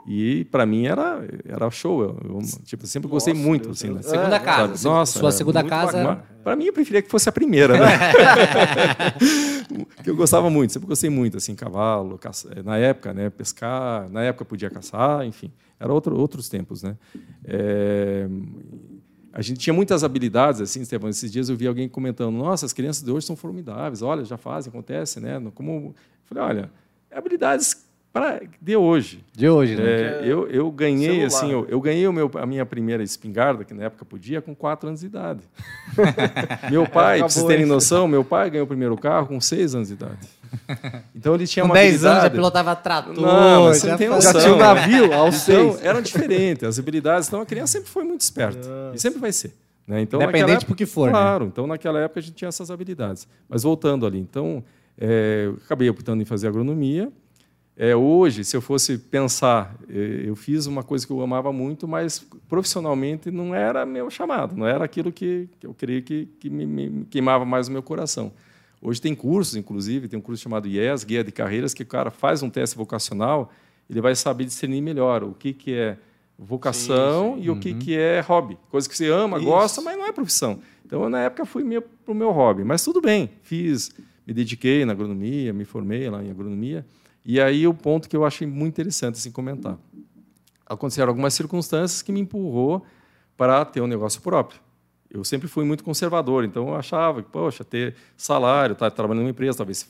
E para mim era, era show. Eu, eu tipo, sempre Nossa, gostei muito. Assim, né? Segunda casa. Sabe? Nossa, Sua segunda casa. Para mim, eu preferia que fosse a primeira. Né? que eu gostava muito, sempre gostei muito. assim Cavalo, caça... na época, né, pescar. Na época podia caçar, enfim. Era outro, outros tempos. Né? É... A gente tinha muitas habilidades, assim, Estevão. Esses dias eu vi alguém comentando: Nossa, as crianças de hoje são formidáveis. Olha, já fazem, acontece. Né? Como... Eu falei: Olha, habilidades para de hoje. De hoje, né? É, eu, eu ganhei Celular. assim, eu, eu ganhei o meu, a minha primeira espingarda, que na época podia, com quatro anos de idade. meu pai, para vocês terem noção, meu pai ganhou o primeiro carro com seis anos de idade. Então ele tinha com uma 10 habilidade... anos já pilotava trator. Não, você já, não tem noção. já tinha um navio aos então, seis. Eram diferentes as habilidades. Então a criança sempre foi muito esperta. E sempre vai ser. Né? Então, Independente época, por que for. Claro. Né? Então naquela época a gente tinha essas habilidades. Mas voltando ali, então É, acabei optando em fazer agronomia. É, hoje, se eu fosse pensar, é, eu fiz uma coisa que eu amava muito, mas profissionalmente não era meu chamado, não era aquilo que, que eu creio que, que me, me, queimava mais o meu coração. Hoje tem cursos, inclusive, tem um curso chamado IES, Guia de Carreiras, que o cara faz um teste vocacional, ele vai saber discernir melhor o que, que é vocação sim, sim. e o que, uhum. que é hobby. Coisa que você ama, Isso. gosta, mas não é profissão. Então, na época, fui para o meu hobby. Mas tudo bem, fiz, me dediquei na agronomia, me formei lá em agronomia. E aí o ponto que eu achei muito interessante assim, comentar. Aconteceram algumas circunstâncias que me empurrou para ter um negócio próprio. Eu sempre fui muito conservador, então eu achava que, poxa, ter salário, estar tá, trabalhando numa empresa, talvez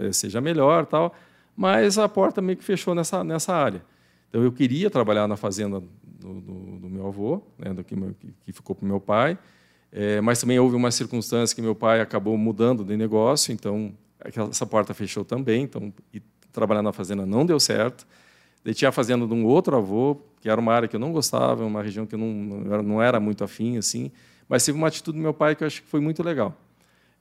eh, seja melhor, tal. Mas a porta meio que fechou nessa nessa área. Então eu queria trabalhar na fazenda do, do, do meu avô, né, do que, que ficou para o meu pai, é, mas também houve uma circunstância que meu pai acabou mudando de negócio, então essa porta fechou também. Então trabalhar na fazenda não deu certo. Daí tinha a fazenda de um outro avô, que era uma área que eu não gostava, uma região que eu não, não, era, muito afim, assim. Mas teve uma atitude do meu pai que eu acho que foi muito legal.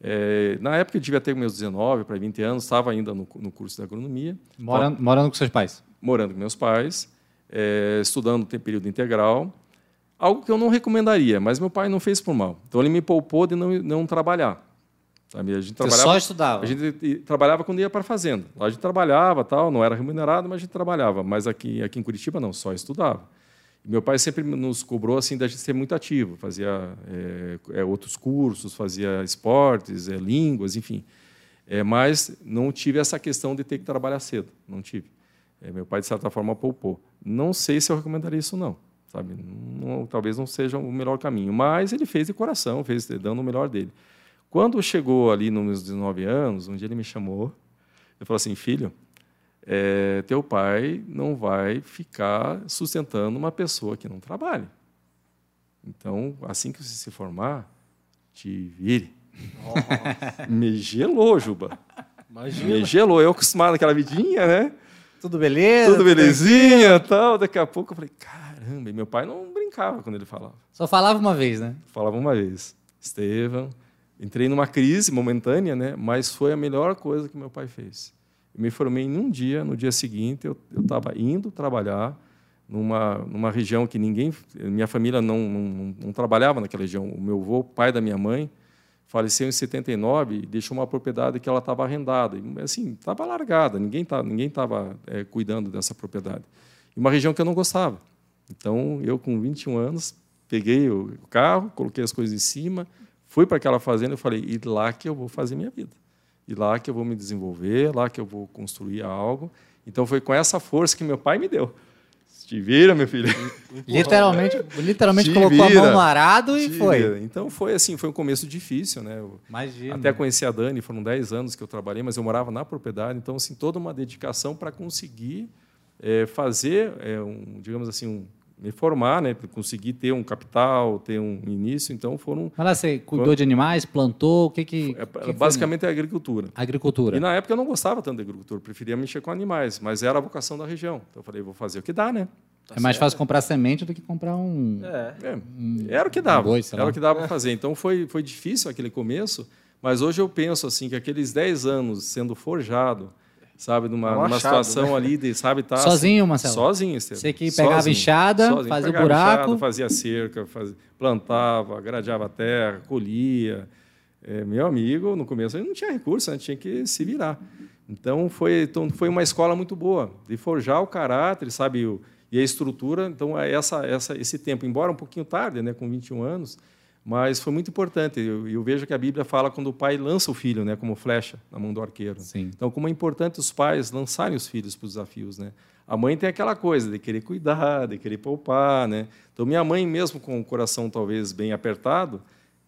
É, na época eu devia ter meus 19 para 20 anos, estava ainda no, no, curso de agronomia. Morando, morando com seus pais? Morando com meus pais, é, estudando tem período integral. Algo que eu não recomendaria, mas meu pai não fez por mal. Então ele me poupou de não, não trabalhar. Sabe? A gente Você trabalhava, só estudava? A gente trabalhava quando ia para a fazenda. Lá a gente trabalhava, tal, não era remunerado, mas a gente trabalhava. Mas aqui, aqui em Curitiba, não, só estudava. E meu pai sempre nos cobrou assim da gente ser muito ativo, fazia é, é, outros cursos, fazia esportes, é, línguas, enfim. É, mas não tive essa questão de ter que trabalhar cedo, não tive. Meu pai de certa forma poupou. Não sei se eu recomendaria isso não, sabe? Não, talvez não seja o melhor caminho, mas ele fez de coração, fez dando o melhor dele. Quando chegou ali nos meus 19 anos, um dia ele me chamou e falou assim: Filho, é, teu pai não vai ficar sustentando uma pessoa que não trabalha. Então, assim que você se formar, te vire. Oh. me gelou, Juba. Imagina. Me gelou. Eu acostumado naquela vidinha, né? Tudo beleza? Tudo belezinha tal. Daqui a pouco eu falei, caramba. E meu pai não brincava quando ele falava. Só falava uma vez, né? Falava uma vez. Estevam, Entrei numa crise momentânea, né? mas foi a melhor coisa que meu pai fez. Eu me formei em um dia, no dia seguinte eu estava indo trabalhar numa, numa região que ninguém, minha família não, não, não, trabalhava naquela região. O meu avô, pai da minha mãe, faleceu em 79 e deixou uma propriedade que ela estava arrendada. E, assim, estava largada, ninguém estava ninguém tava, é, cuidando dessa propriedade. E uma região que eu não gostava. Então, eu, com 21 anos, peguei o carro, coloquei as coisas em cima, Fui para aquela fazenda e falei, e lá que eu vou fazer minha vida. E lá que eu vou me desenvolver, lá que eu vou construir algo. Então foi com essa força que meu pai me deu. Te vira, meu filho. literalmente, literalmente colocou vira, a mão no arado e foi. Vira. Então foi assim, foi um começo difícil, né? Imagina. Até conheci a Dani, foram 10 anos que eu trabalhei, mas eu morava na propriedade, então assim, toda uma dedicação para conseguir é, fazer, é, um, digamos assim, um, me formar, né, conseguir ter um capital, ter um início, então foram... Mas lá você cuidou foram... de animais, plantou, o que que... É, que basicamente foi? é agricultura. Agricultura. E na época eu não gostava tanto de agricultura, preferia mexer com animais, mas era a vocação da região. Então eu falei, vou fazer o que dá, né? Tá é mais certo. fácil comprar semente do que comprar um... É, é era o que dava, um boi, era o que dava para fazer. Então foi, foi difícil aquele começo, mas hoje eu penso assim que aqueles 10 anos sendo forjado, sabe, numa, é um numa situação né? ali de, sabe, tá sozinho, assim, Marcelo. Sozinho, Estevam. Você que pegava sozinho, enxada, sozinho. fazia pegava buraco, enxada, fazia cerca, fazia, plantava, gradeava a terra, colhia. É, meu amigo, no começo ele não tinha recurso, né? tinha que se virar. Então foi, então foi uma escola muito boa de forjar o caráter, sabe, o, e a estrutura. Então é essa, essa, esse tempo, embora um pouquinho tarde, né, com 21 anos, mas foi muito importante. Eu, eu, vejo que a Bíblia fala quando o pai lança o filho, né, como flecha na mão do arqueiro. Sim. Então, como é importante os pais lançarem os filhos para os desafios, né? A mãe tem aquela coisa de querer cuidar, de querer poupar, né? Então, minha mãe, mesmo com o coração talvez bem apertado,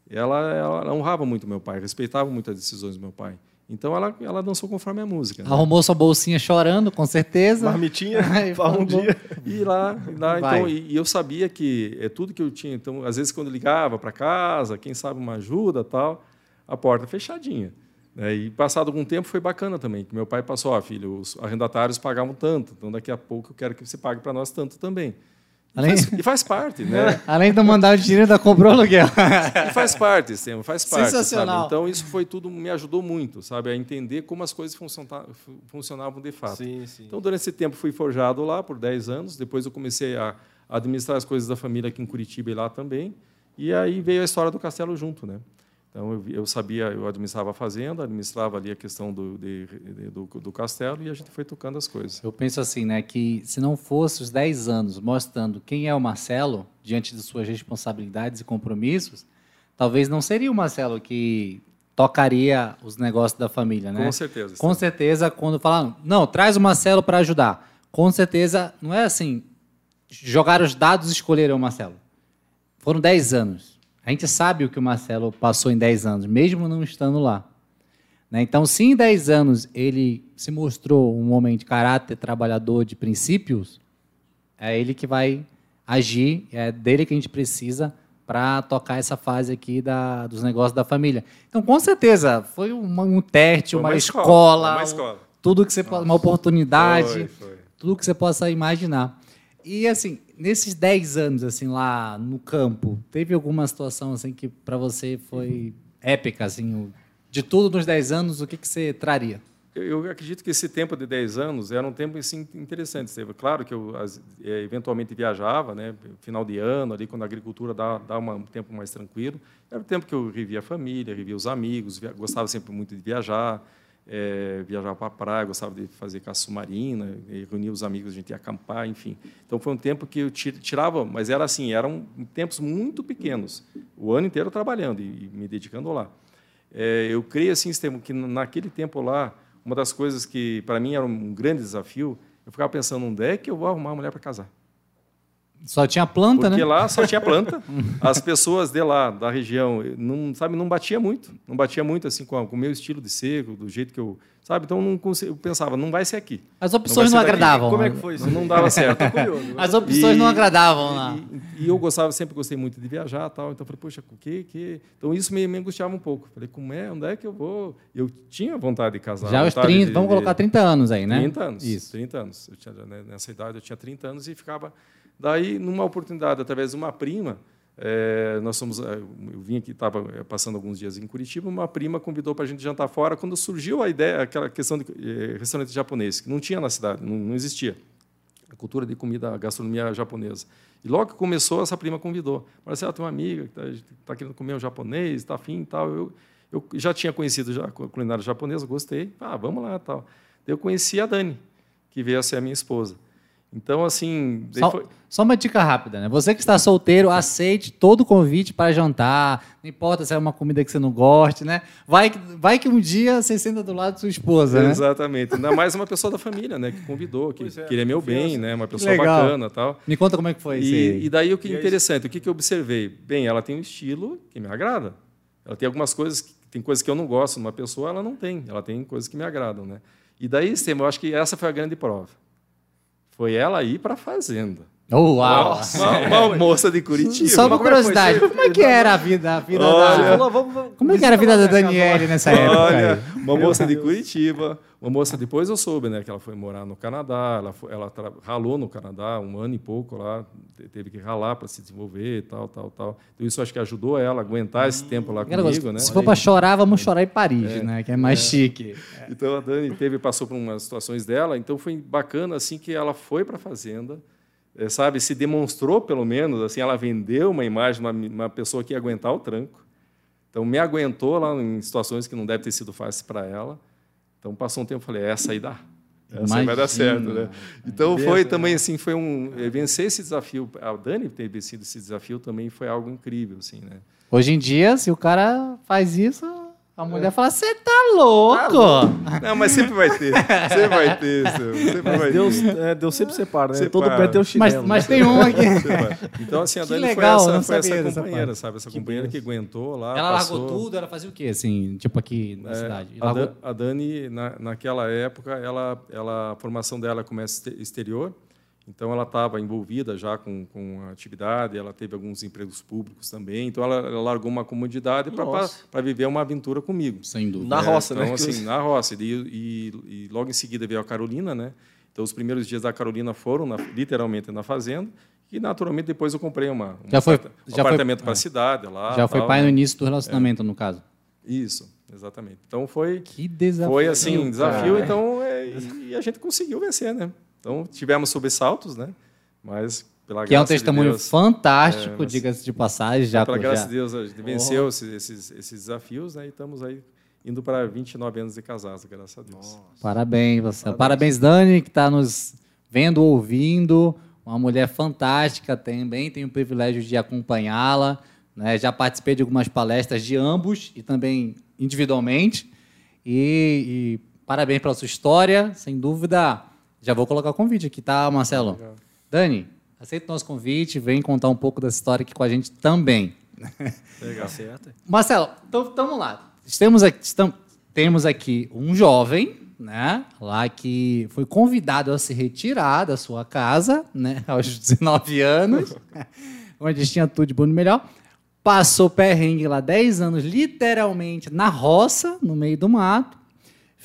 ela, ela honrava muito meu pai, respeitava muito as decisões do meu pai. Então ela, ela dançou conforme a música. Né? Arrumou sua bolsinha chorando, com certeza. Marmitinha para um dia. E lá, e lá então, e, e, eu sabia que é tudo que eu tinha. Então, às vezes, quando ligava para casa, quem sabe uma ajuda tal, a porta fechadinha. É, e passado algum tempo foi bacana também, que meu pai passou, ó, filho, os arrendatários pagavam tanto, então daqui a pouco eu quero que você pague para nós tanto também. Além, Faz- e faz parte, né? além de mandar o dinheiro, ainda comprou aluguel. E faz parte, Estevam, faz parte. Sensacional. sabe? Então, isso foi tudo, me ajudou muito, sabe? A entender como as coisas funciona- fu- funcionavam de fato. Sim, sim. Então, durante esse tempo, fui forjado lá por 10 anos. Depois, eu comecei a administrar as coisas da família aqui em Curitiba e lá também. E aí veio a história do castelo junto, né? Então, eu, eu sabia, eu administrava a fazenda, administrava ali a questão do, de- de- do, do castelo e a gente foi tocando as coisas. Eu penso assim, né, que se não fosse os 10 anos mostrando quem é o Marcelo diante de suas responsabilidades e compromissos, talvez não seria o Marcelo que tocaria os negócios da família, né? Com certeza. Com certeza, quando falam, não, traz o Marcelo para ajudar. Com certeza, não é assim, jogar os dados e escolheram o Marcelo. Foram 10 anos. A gente sabe o que o Marcelo passou em 10 anos, mesmo não estando lá. Né? Então, se em 10 anos ele se mostrou um homem de caráter, trabalhador, de princípios, é ele que vai agir, é dele que a gente precisa para tocar essa fase aqui da, dos negócios da família. Então, com certeza, foi uma- um teste, Foi uma, uma escola, escola, uma escola. tudo que você uma oportunidade, Foi, foi. tudo que você possa imaginar. E assim, nesses 10 anos assim lá no campo, teve alguma situação assim que para você foi épica assim, de tudo nos 10 anos, o que que você traria? Eu, acredito que esse tempo de 10 anos era um tempo assim, interessante. Claro que eu eh, eventualmente viajava, né, final de ano, ali quando a agricultura dá, dá um tempo mais tranquilo. Era o tempo que eu revia a família, revia os amigos, gostava sempre muito de viajar, eh, viajava para a praia, gostava de fazer caça submarina, reunia os amigos, a gente ia acampar, enfim. Então foi um tempo que eu ti- tirava, mas era assim, eram tempos muito pequenos, o ano inteiro trabalhando e, me dedicando lá. É, eu creio assim, que naquele tempo lá, uma das coisas que para mim era um grande desafio, eu ficava pensando onde é que eu vou arrumar uma mulher para casar. Só tinha planta, Porque né? lá só tinha planta. As pessoas de lá, da região, não sabe, não batia muito, não batia muito assim com, a- com o meu estilo de ser, do jeito que eu, sabe? Então eu não eu pensava, não vai ser aqui. As opções Não não, agradavam. Como é que foi isso? Não dava certo. Curioso. As opções E- não agradavam lá. E, e eu gostava, sempre gostei muito de viajar, tal. Então eu falei, poxa, o que, que? Então isso me, me angustiava um pouco. Falei, como é? Onde é que eu vou? Eu tinha vontade de casar. Já vontade 30, de- vamos de- colocar 30 anos aí, né? 30 anos. Isso. 30 anos. Eu tinha, né, nessa idade eu tinha 30 anos e ficava. Daí, numa oportunidade, através de uma prima, eh, nós somos. eh, Eu vim aqui, estava passando alguns dias em Curitiba, uma prima convidou para a gente jantar fora. Quando surgiu a ideia, aquela questão de eh, restaurante japonês, que não tinha na cidade, não, não existia. A cultura de comida, a gastronomia japonesa. E logo que começou, essa prima convidou. Marcelo, tem uma amiga que está tá querendo comer um japonês, está afim e tal. Eu, eu já tinha conhecido já a culinária japonesa, gostei. Ah, vamos lá tal. Eu conheci a Dani, que veio a ser a minha esposa. Então, assim. Só, foi- só uma dica rápida, né? Você que está solteiro, aceite todo convite para jantar. Não importa se é uma comida que você não goste, né? Vai, que- vai que um dia você senta do lado de sua esposa, né? Exatamente. Ainda mais uma pessoa da família, né? Que convidou, que é, queria meu bem, né? Uma pessoa legal. bacana tal. Me conta como é que foi isso. E, aí. e daí o que E é aí- interessante, o que, que eu observei? Bem, ela tem um estilo que me agrada. Ela tem algumas coisas, que- tem coisas que eu não gosto numa pessoa, ela não tem. Ela tem coisas que me agradam, né? E daí, eu acho que essa foi a grande prova. Foi ela ir para a fazenda. Oh, uau! Uma, uma moça de Curitiba. Só uma é curiosidade, como é que era a vida, a vida Olha, da... Como é que era a vida da Daniele nessa época? Olha, uma moça de Curitiba, uma moça depois eu soube, né, que ela foi morar no Canadá, ela, foi- ela tra- ralou no Canadá um ano e pouco lá, te- teve que ralar para se desenvolver, e tal, tal, tal. Então isso acho que ajudou ela a aguentar esse tempo lá Aquela comigo, né? Se for para chorar, vamos chorar em Paris, né? Que é mais chique. Então a Dani teve passou por umas situações dela, então foi bacana assim que ela foi para a fazenda, sabe, se demonstrou pelo menos assim, ela vendeu uma imagem de uma, uma pessoa que ia aguentar o tranco. Então me aguentou lá em situações que não deve ter sido fácil para ela. Então passou um tempo, falei, essa aí dá. Essa aí vai dar Imagina. certo, né? Então foi também assim, foi um eh, vencer esse desafio. A Dani ter vencido esse desafio também foi algo incrível, assim, né? Hoje em dia, se o cara faz isso, a mulher fala, você tá louco! Não, mas sempre vai ter, sempre vai ter, Seu, sempre vai Mas ter. Deus, é, Deus sempre separa, né? Separa. Todo pé tem o Mas, chinelo. mas né? tem um aqui. Então, assim, a Que Dani legal, foi essa, foi essa companheira, parte. sabe? Essa Que companheira que benção. aguentou lá. Ela passou. largou tudo, ela fazia o quê, assim, tipo aqui na É, cidade? a, Largou- Dan- a Dani, na, naquela época, ela, ela, a formação dela começa exte- exterior, então ela estava envolvida já com, com a atividade, ela teve alguns empregos públicos também, então ela, ela largou uma comodidade para viver uma aventura comigo. Sem dúvida. Na roça, então, né? assim, na roça. E, e, e logo em seguida veio a Carolina, né? Então, os primeiros dias da Carolina foram, na- literalmente, na fazenda. E naturalmente depois eu comprei uma, um Já foi- um já foi- apartamento para é. a cidade lá. Já foi tal, pai né? no início do relacionamento, no caso. Isso, exatamente. Então foi Que desafio. foi assim um desafio, cara. então é, e a gente conseguiu vencer, né? Então tivemos sobressaltos, né? Mas pela Que é um graça de testemunho Deus, fantástico, É, diga-se de passagem. Já, pela já- graça de Deus a gente venceu esses, esses, esses desafios, né? E estamos aí indo para 29 anos de casados, graças a Deus. Parabéns, você. Parabéns, Dani, que está nos vendo, ouvindo. Uma mulher fantástica, também tenho o privilégio de acompanhá-la. né? Já participei de algumas palestras de ambos e também individualmente. E, e parabéns pela sua história, sem dúvida. Já vou colocar o convite aqui, tá, Marcelo? Dani, aceita o nosso convite, vem contar um pouco dessa história aqui com a gente também. Tá certo. Marcelo, então vamos lá. Temos aqui, estam- temos aqui um jovem, né? Lá que foi convidado a se retirar da sua casa, né? Aos 19 anos, onde tinha tudo de bom e melhor. Passou perrengue lá 10 anos, literalmente na roça, no meio do mato.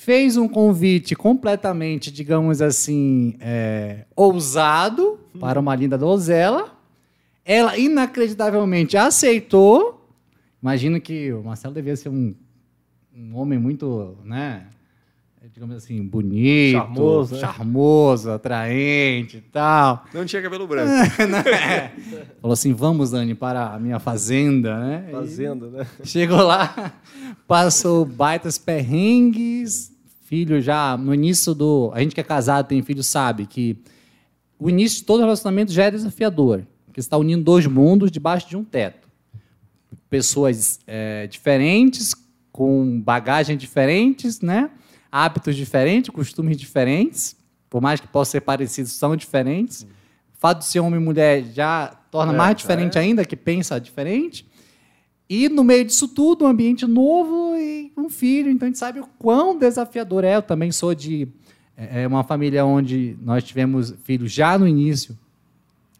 Fez um convite completamente, digamos assim, é, ousado para uma linda donzela. Ela inacreditavelmente aceitou. Imagino que o Marcelo devia ser um, um homem muito, né? Digamos assim, bonito, Charmoso, né? charmoso, atraente e tal. Não tinha cabelo branco. Né? Falou assim: vamos, Dani, para a minha fazenda, né? E Fazenda, né? Chegou lá, passou baitas perrengues, filho já no início do. A gente que é casado, tem filho, sabe que o início de todo relacionamento já é desafiador, porque está unindo dois mundos debaixo de um teto. Pessoas é, diferentes, com bagagem diferentes, né? hábitos diferentes, costumes diferentes, por mais que possam ser parecidos, são diferentes. O fato de ser homem e mulher já torna É, mais diferente é. ainda, que pensa diferente. E no meio disso tudo, um ambiente novo e um filho. Então a gente sabe o quão desafiador é. Eu também sou de é, uma família onde nós tivemos filhos já no início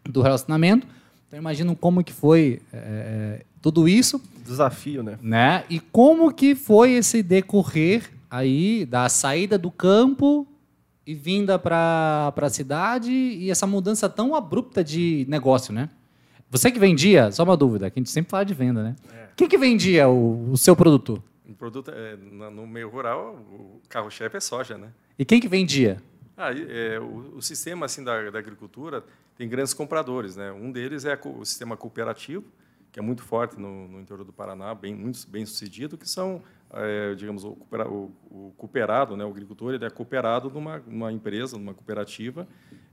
do relacionamento. Então imagino como que foi é, tudo isso, Desafio, né? né? E como que foi esse decorrer aí da saída do campo e vinda para a cidade e essa mudança tão abrupta de negócio, né? Você que vendia, só uma dúvida, que a gente sempre fala de venda, né? Quem que vendia o, o seu produto? Produto, é, no meio rural, o carro-chefe é soja, né? E quem que vendia? Ah, é, o, o sistema assim da, da agricultura tem grandes compradores, né? Um deles é o sistema cooperativo, que é muito forte no, no interior do Paraná, bem muito bem sucedido, que são, é, digamos, o, o- o cooperado, né? O agricultor ele é cooperado numa, numa empresa, numa cooperativa,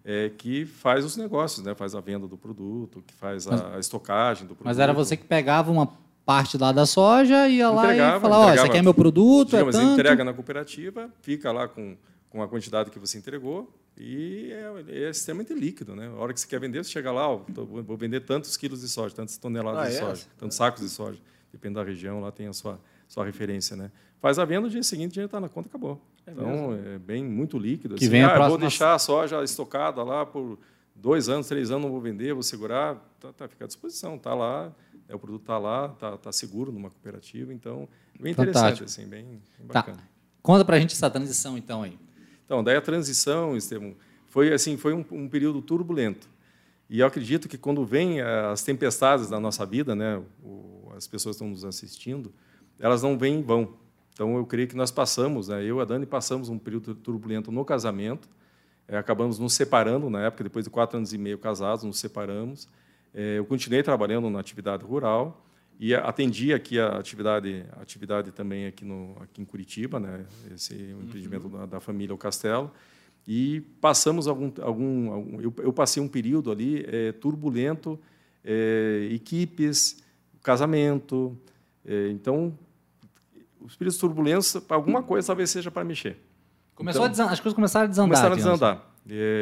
é, que faz os negócios, né? Faz a venda do produto, que faz a, a estocagem do produto. Mas era você que pegava uma parte lá da soja e ia lá e Entregava, falava, ó, esse entregava. aqui é meu produto, Digamos, é tanto. entrega na cooperativa, fica lá com, com a quantidade que você entregou e é, é extremamente líquido, né? A hora que você quer vender, você chega lá, ó, tô- vou vender tantos quilos de soja, tantas toneladas Ah, de é? soja, tantos sacos de soja, depende da região, lá tem a sua sua referência, né? Faz a venda, no dia seguinte já está na conta, acabou. Então é bem muito líquido. Que assim. vem a ah, eu vou próxima- deixar a soja estocada lá por dois anos, três anos, não vou vender, vou segurar, tá, tá, fica à disposição, tá lá, é, o produto está lá, tá, tá seguro numa cooperativa, então bem interessante, Fantástico. assim, bem, bem Tá. bacana. Conta pra gente essa transição, então, aí. Então, daí a transição, Estevam, foi assim, foi um, um período turbulento. E eu acredito que quando vem eh, as tempestades da nossa vida, né, o- as pessoas que estão nos assistindo, elas não vêm em vão. Então, eu creio que nós passamos, né, eu e a Dani passamos um período turbulento no casamento, eh, acabamos nos separando na época, depois de quatro anos e meio casados, nos separamos. Eh, eu continuei trabalhando na atividade rural e atendi aqui a atividade, a atividade também aqui, no, aqui em Curitiba, né, esse empreendimento da, da família O Castelo. E passamos algum, algum, algum eu, eu passei um período ali eh, turbulento, eh, equipes, casamento. eh, então, os períodos turbulentos, alguma coisa talvez seja para mexer. Começou Então, a desan- As coisas começaram a desandar. Começaram a desandar.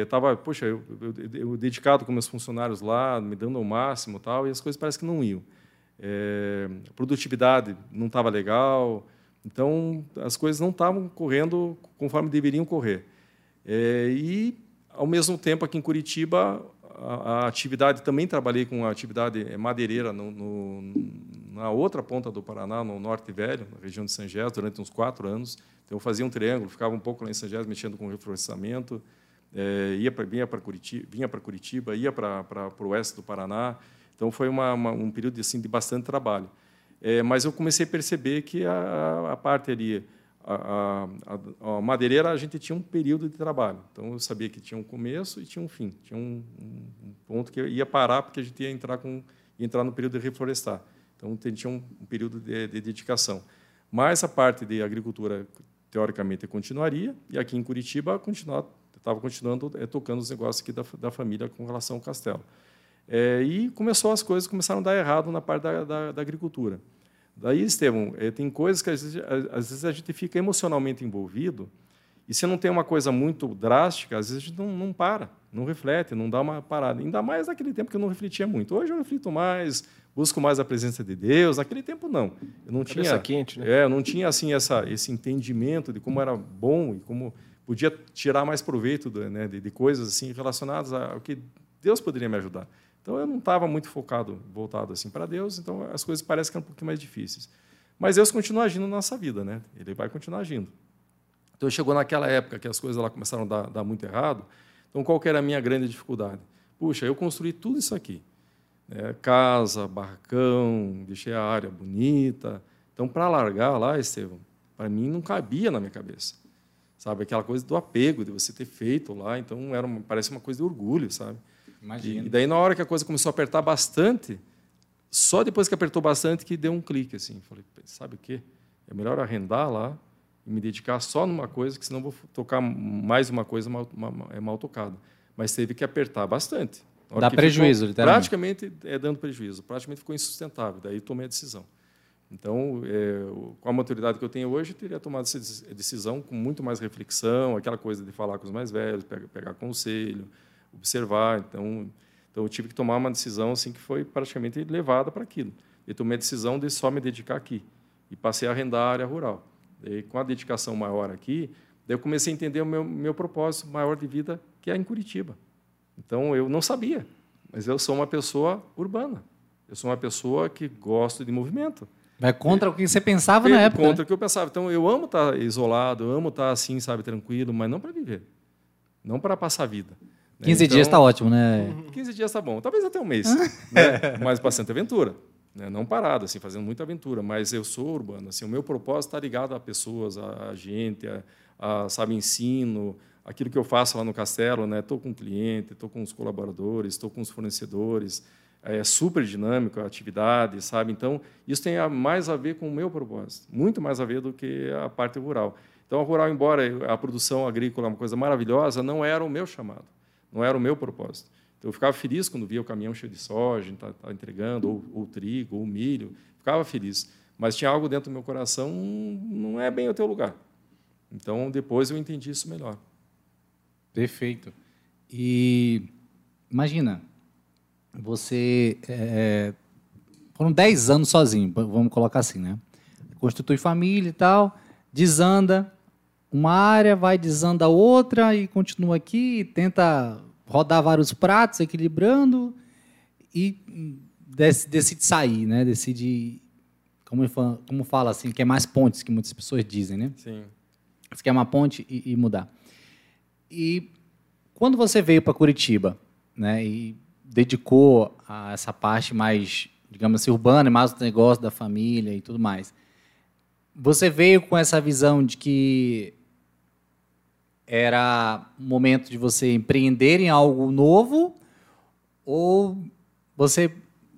Estava, poxa, eu, eu, eu dedicado com meus funcionários lá, me dando ao máximo tal, e as coisas parecem que não iam. É, a produtividade não estava legal, então as coisas não estavam correndo conforme deveriam correr. É, e, ao mesmo tempo, aqui em Curitiba, a, a atividade, também trabalhei com a atividade madeireira no, no, na outra ponta do Paraná, no Norte Velho, na região de Sangés, durante uns quatro anos. Então, eu fazia um triângulo, ficava um pouco lá em Sangés, mexendo com reflorestamento, é, ia para vinha para Curitiba, para Curitiba, ia para o oeste do Paraná. Então foi uma, uma, um período assim de bastante trabalho. É, mas eu comecei a perceber que a, a parte ali, a, a, a, madeireira, a gente tinha um período de trabalho. Então eu sabia que tinha um começo e tinha um fim. Tinha um, um ponto que ia parar porque a gente ia entrar com ia entrar no período de reflorestar. Então tinha um, período de, de dedicação. Mas a parte de agricultura teoricamente continuaria e aqui em Curitiba estava continuando é, tocando os negócios aqui da, da família com relação ao castelo. É, e começou as coisas começaram a dar errado na parte da, da, da agricultura. Daí, Estevão, é, tem coisas que às vezes, às vezes, a gente fica emocionalmente envolvido e se não tem uma coisa muito drástica, às vezes a gente não, não para, não reflete, não dá uma parada. Ainda mais naquele tempo que eu não refletia muito. Hoje eu reflito mais, busco mais a presença de Deus. Naquele tempo não. Eu não Cabeça tinha quente, né? É, eu não tinha assim essa esse entendimento de como era bom e como podia tirar mais proveito de, né, de, de coisas assim relacionadas ao que Deus poderia me ajudar. Então eu não estava muito focado, voltado assim para Deus, então as coisas parecem que eram um pouquinho mais difíceis. Mas Deus continua agindo na nossa vida, né? Ele vai continuar agindo. Então chegou naquela época que as coisas lá começaram a dar, dar muito errado. Então qual que era a minha grande dificuldade? Puxa, eu construí tudo isso aqui. Né? Casa, barracão, deixei a área bonita. Então para largar lá, Estevão, para mim não cabia na minha cabeça. Sabe, aquela coisa do apego, de você ter feito lá, então era uma, parece uma coisa de orgulho, sabe? Imagina. E daí, na hora que a coisa começou a apertar bastante, só depois que apertou bastante que deu um clique, assim. Falei, sabe o quê? É melhor arrendar lá e me dedicar só numa coisa, que senão vou tocar mais uma coisa mal, mal, é mal tocada. Mas teve que apertar bastante. Dá prejuízo, ficou, literalmente. Praticamente é dando prejuízo. Praticamente ficou insustentável. Daí tomei a decisão. Então, é, com a maturidade que eu tenho hoje, eu teria tomado essa decisão com muito mais reflexão, aquela coisa de falar com os mais velhos, pegar, pegar conselho, observar. Então, então, eu tive que tomar uma decisão assim que foi praticamente levada para aquilo. Eu tomei a decisão de só me dedicar aqui e passei a arrendar a área rural. E, com a dedicação maior aqui, daí eu comecei a entender o meu, meu propósito maior de vida, que é em Curitiba. Então, eu não sabia, mas eu sou uma pessoa urbana. Eu sou uma pessoa que gosto de movimento. Vai contra o que você pensava na época. Contra né? o que eu pensava. Então, eu amo estar isolado, eu amo estar assim, sabe, tranquilo, mas não para viver. Não para passar a vida. 15 então, dias está ótimo, né? 15 dias está bom. Talvez até um mês. né? Mas bastante aventura. Né? Não parado, assim, fazendo muita aventura. Mas eu sou urbano. Assim, o meu propósito está ligado a pessoas, a gente, a, a, sabe, ensino, aquilo que eu faço lá no castelo. Estou né? com o cliente, estou com os colaboradores, estou com os fornecedores. É super dinâmico a atividade, sabe? Então, isso tem mais a ver com o meu propósito. Muito mais a ver do que a parte rural. Então, a rural, embora a produção agrícola é uma coisa maravilhosa, não era o meu chamado. Não era o meu propósito. Então, eu ficava feliz quando via o caminhão cheio de soja, tá, tá entregando, ou, ou, trigo, ou milho. Ficava feliz. Mas tinha algo dentro do meu coração, não é bem o teu lugar. Então, depois eu entendi isso melhor. Perfeito. E imagina, você é, foram 10 anos sozinho, vamos colocar assim, né? Constitui família e tal, desanda, uma área, vai desanda outra e continua aqui, tenta rodar vários pratos, equilibrando e decide sair, né? Decide, como, como fala assim, que é mais pontes que muitas pessoas dizem, né? Sim. Você quer uma ponte e, e mudar. E quando você veio para Curitiba, né? E dedicou a essa parte mais, digamos assim, urbana, mais o negócio da família e tudo mais. Você veio com essa visão de que era momento de você empreender em algo novo ou você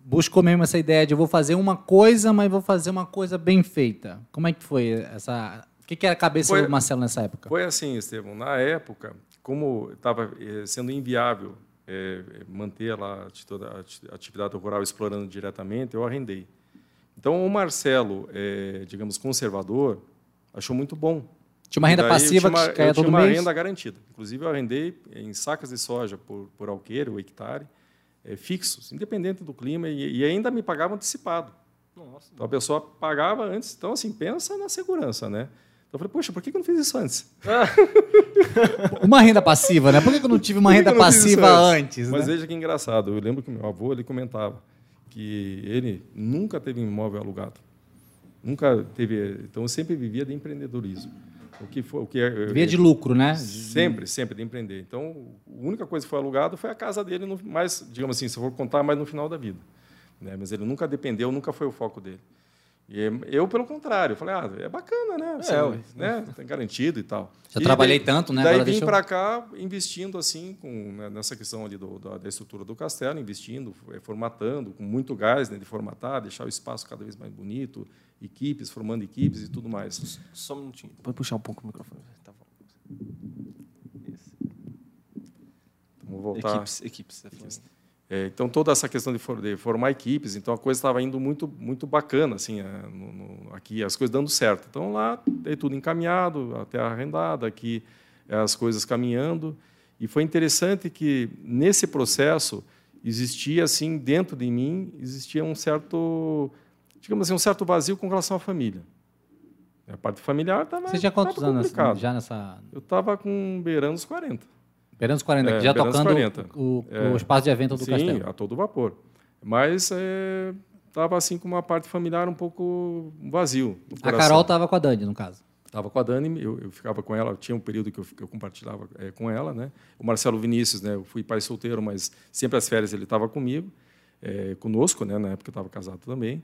buscou mesmo essa ideia de eu vou fazer uma coisa, mas vou fazer uma coisa bem feita? Como é que foi essa... O que, que era a cabeça foi, do Marcelo nessa época? Foi assim, Estevão. Na época, como estava eh, sendo inviável é, manter lá a atividade rural explorando diretamente, eu arrendei. Então, o Marcelo, é, digamos, conservador, achou muito bom tinha uma renda passiva uma, que caia todo mês? Eu tinha uma renda garantida. Inclusive, eu arrendei em sacas de soja por, por alqueire, ou hectare, é, fixos, independente do clima, e, e ainda me pagavam antecipado. Nossa, então, a pessoa pagava antes. Então, assim, pensa na segurança, né? Então, eu falei, poxa, por que eu não fiz isso antes? uma renda passiva, né? Por que eu não tive uma renda passiva antes? antes Mas né? veja que engraçado. Eu lembro que meu avô ele comentava que ele nunca teve imóvel alugado. Nunca teve. Então, eu sempre vivia de empreendedorismo. O que foi, o que é, Via de lucro, né? Sempre, sempre de empreender. Então, a única coisa que foi alugado foi a casa dele, no, mais, digamos assim, se eu for contar, mais no final da vida. Né? Mas ele nunca dependeu, nunca foi o foco dele. E eu, pelo contrário, falei, ah, é bacana, né? Assim, É, ué. né? Tem garantido e tal. Já E trabalhei daí- tanto, né? Daí Agora vim eu- para cá investindo assim, com, né, nessa questão ali do, da, da estrutura do castelo, investindo, formatando, com muito gás né, de formatar, deixar o espaço cada vez mais bonito, equipes, formando equipes e tudo mais. Só um minutinho. Pode puxar um pouco o microfone. Tá bom. Isso. Então, vou voltar. Equipes, equipes. falou. É, então toda essa questão de, for- de formar equipes, então a coisa estava indo muito muito bacana assim, é, no- no- aqui as coisas dando certo. Então lá é tudo encaminhado, a terra arrendada, aqui é, as coisas caminhando e foi interessante que nesse processo existia assim dentro de mim existia um certo digamos assim um certo vazio com relação à família. A parte familiar estava Você tinha quantos anos complicado. já nessa. Eu estava com beirando os 40. Beirando os 40, É, já tocando 40. O, É. o espaço de evento do Sim, castelo. a todo vapor. Mas estava assim com uma parte familiar um pouco vazio. A. Carol estava com a Dani, no caso. Estava com a Dani, eu, eu ficava com ela, tinha um período que eu, que eu compartilhava eh, com ela, né? O Marcelo Vinícius, né? Eu fui pai solteiro, mas sempre as férias ele estava comigo, eh, conosco, né? Na época eu estava casado também.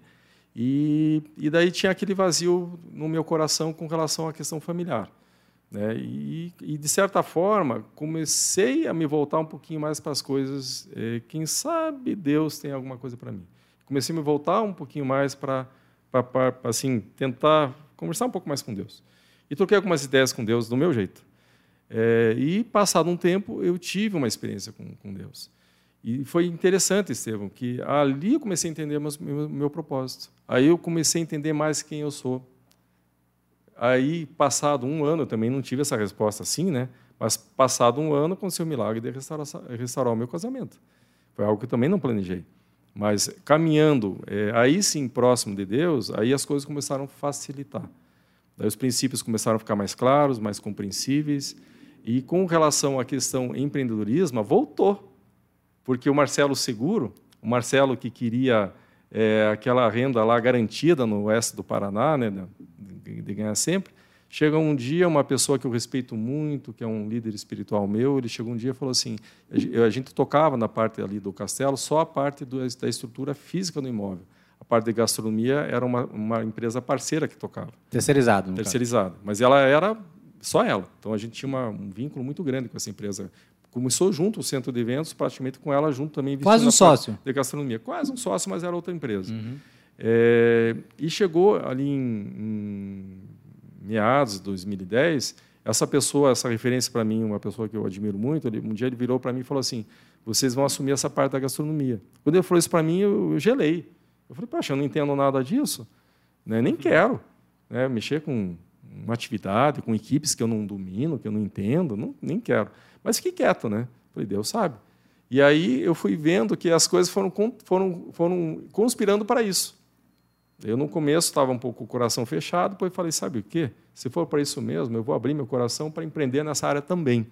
E, e daí tinha aquele vazio no meu coração com relação à questão familiar, né? E, e de certa forma comecei a me voltar um pouquinho mais para as coisas. eh, quem sabe Deus tem alguma coisa para mim. Comecei a me voltar um pouquinho mais para para assim tentar conversar um pouco mais com Deus. E troquei algumas ideias com Deus do meu jeito. É, e, passado um tempo, eu tive uma experiência com, com Deus. E foi interessante, Estevão, que ali eu comecei a entender meus- meu, meu propósito. Aí eu comecei a entender mais quem eu sou. Aí, passado um ano, eu também não tive essa resposta assim, né? Mas, passado um ano, aconteceu o milagre de restaurar, restaurar o meu casamento. Foi algo que eu também não planejei. Mas, caminhando, é, aí sim, próximo de Deus, aí as coisas começaram a facilitar. Daí os princípios começaram a ficar mais claros, mais compreensíveis. E com relação à questão empreendedorismo, voltou. Porque o Marcelo Seguro, o Marcelo que queria é, aquela renda lá garantida no oeste do Paraná, né, de, de ganhar sempre, chega um dia uma pessoa que eu respeito muito, que é um líder espiritual meu, ele chegou um dia e falou assim, a gen- a gente tocava na parte ali do castelo só a parte do, da estrutura física do imóvel. A parte de gastronomia era uma, uma empresa parceira que tocava Terceirizado, no caso. Mas ela era só ela. Então a gente tinha uma- um vínculo muito grande com essa empresa. Começou junto o centro de eventos, praticamente com ela junto também. Quase um sócio. De gastronomia. Quase um sócio, mas era outra empresa. Uhum. É, e chegou ali em, em meados de 2010, essa pessoa, essa referência para mim, uma pessoa que eu admiro muito, ele, um dia ele virou para mim e falou assim: vocês vão assumir essa parte da gastronomia. Quando ele falou isso para mim, eu, eu gelei. Eu falei, poxa, eu não entendo nada disso, né? nem quero né? mexer com uma atividade, com equipes que eu não domino, que eu não entendo, não, nem quero. Mas fiquei quieto, né? Falei, Deus sabe. E aí eu fui vendo que as coisas foram, foram, foram conspirando para isso. Eu, no começo, estava um pouco com o coração fechado, depois falei, sabe o quê? Se for para isso mesmo, eu vou abrir meu coração para empreender nessa área também.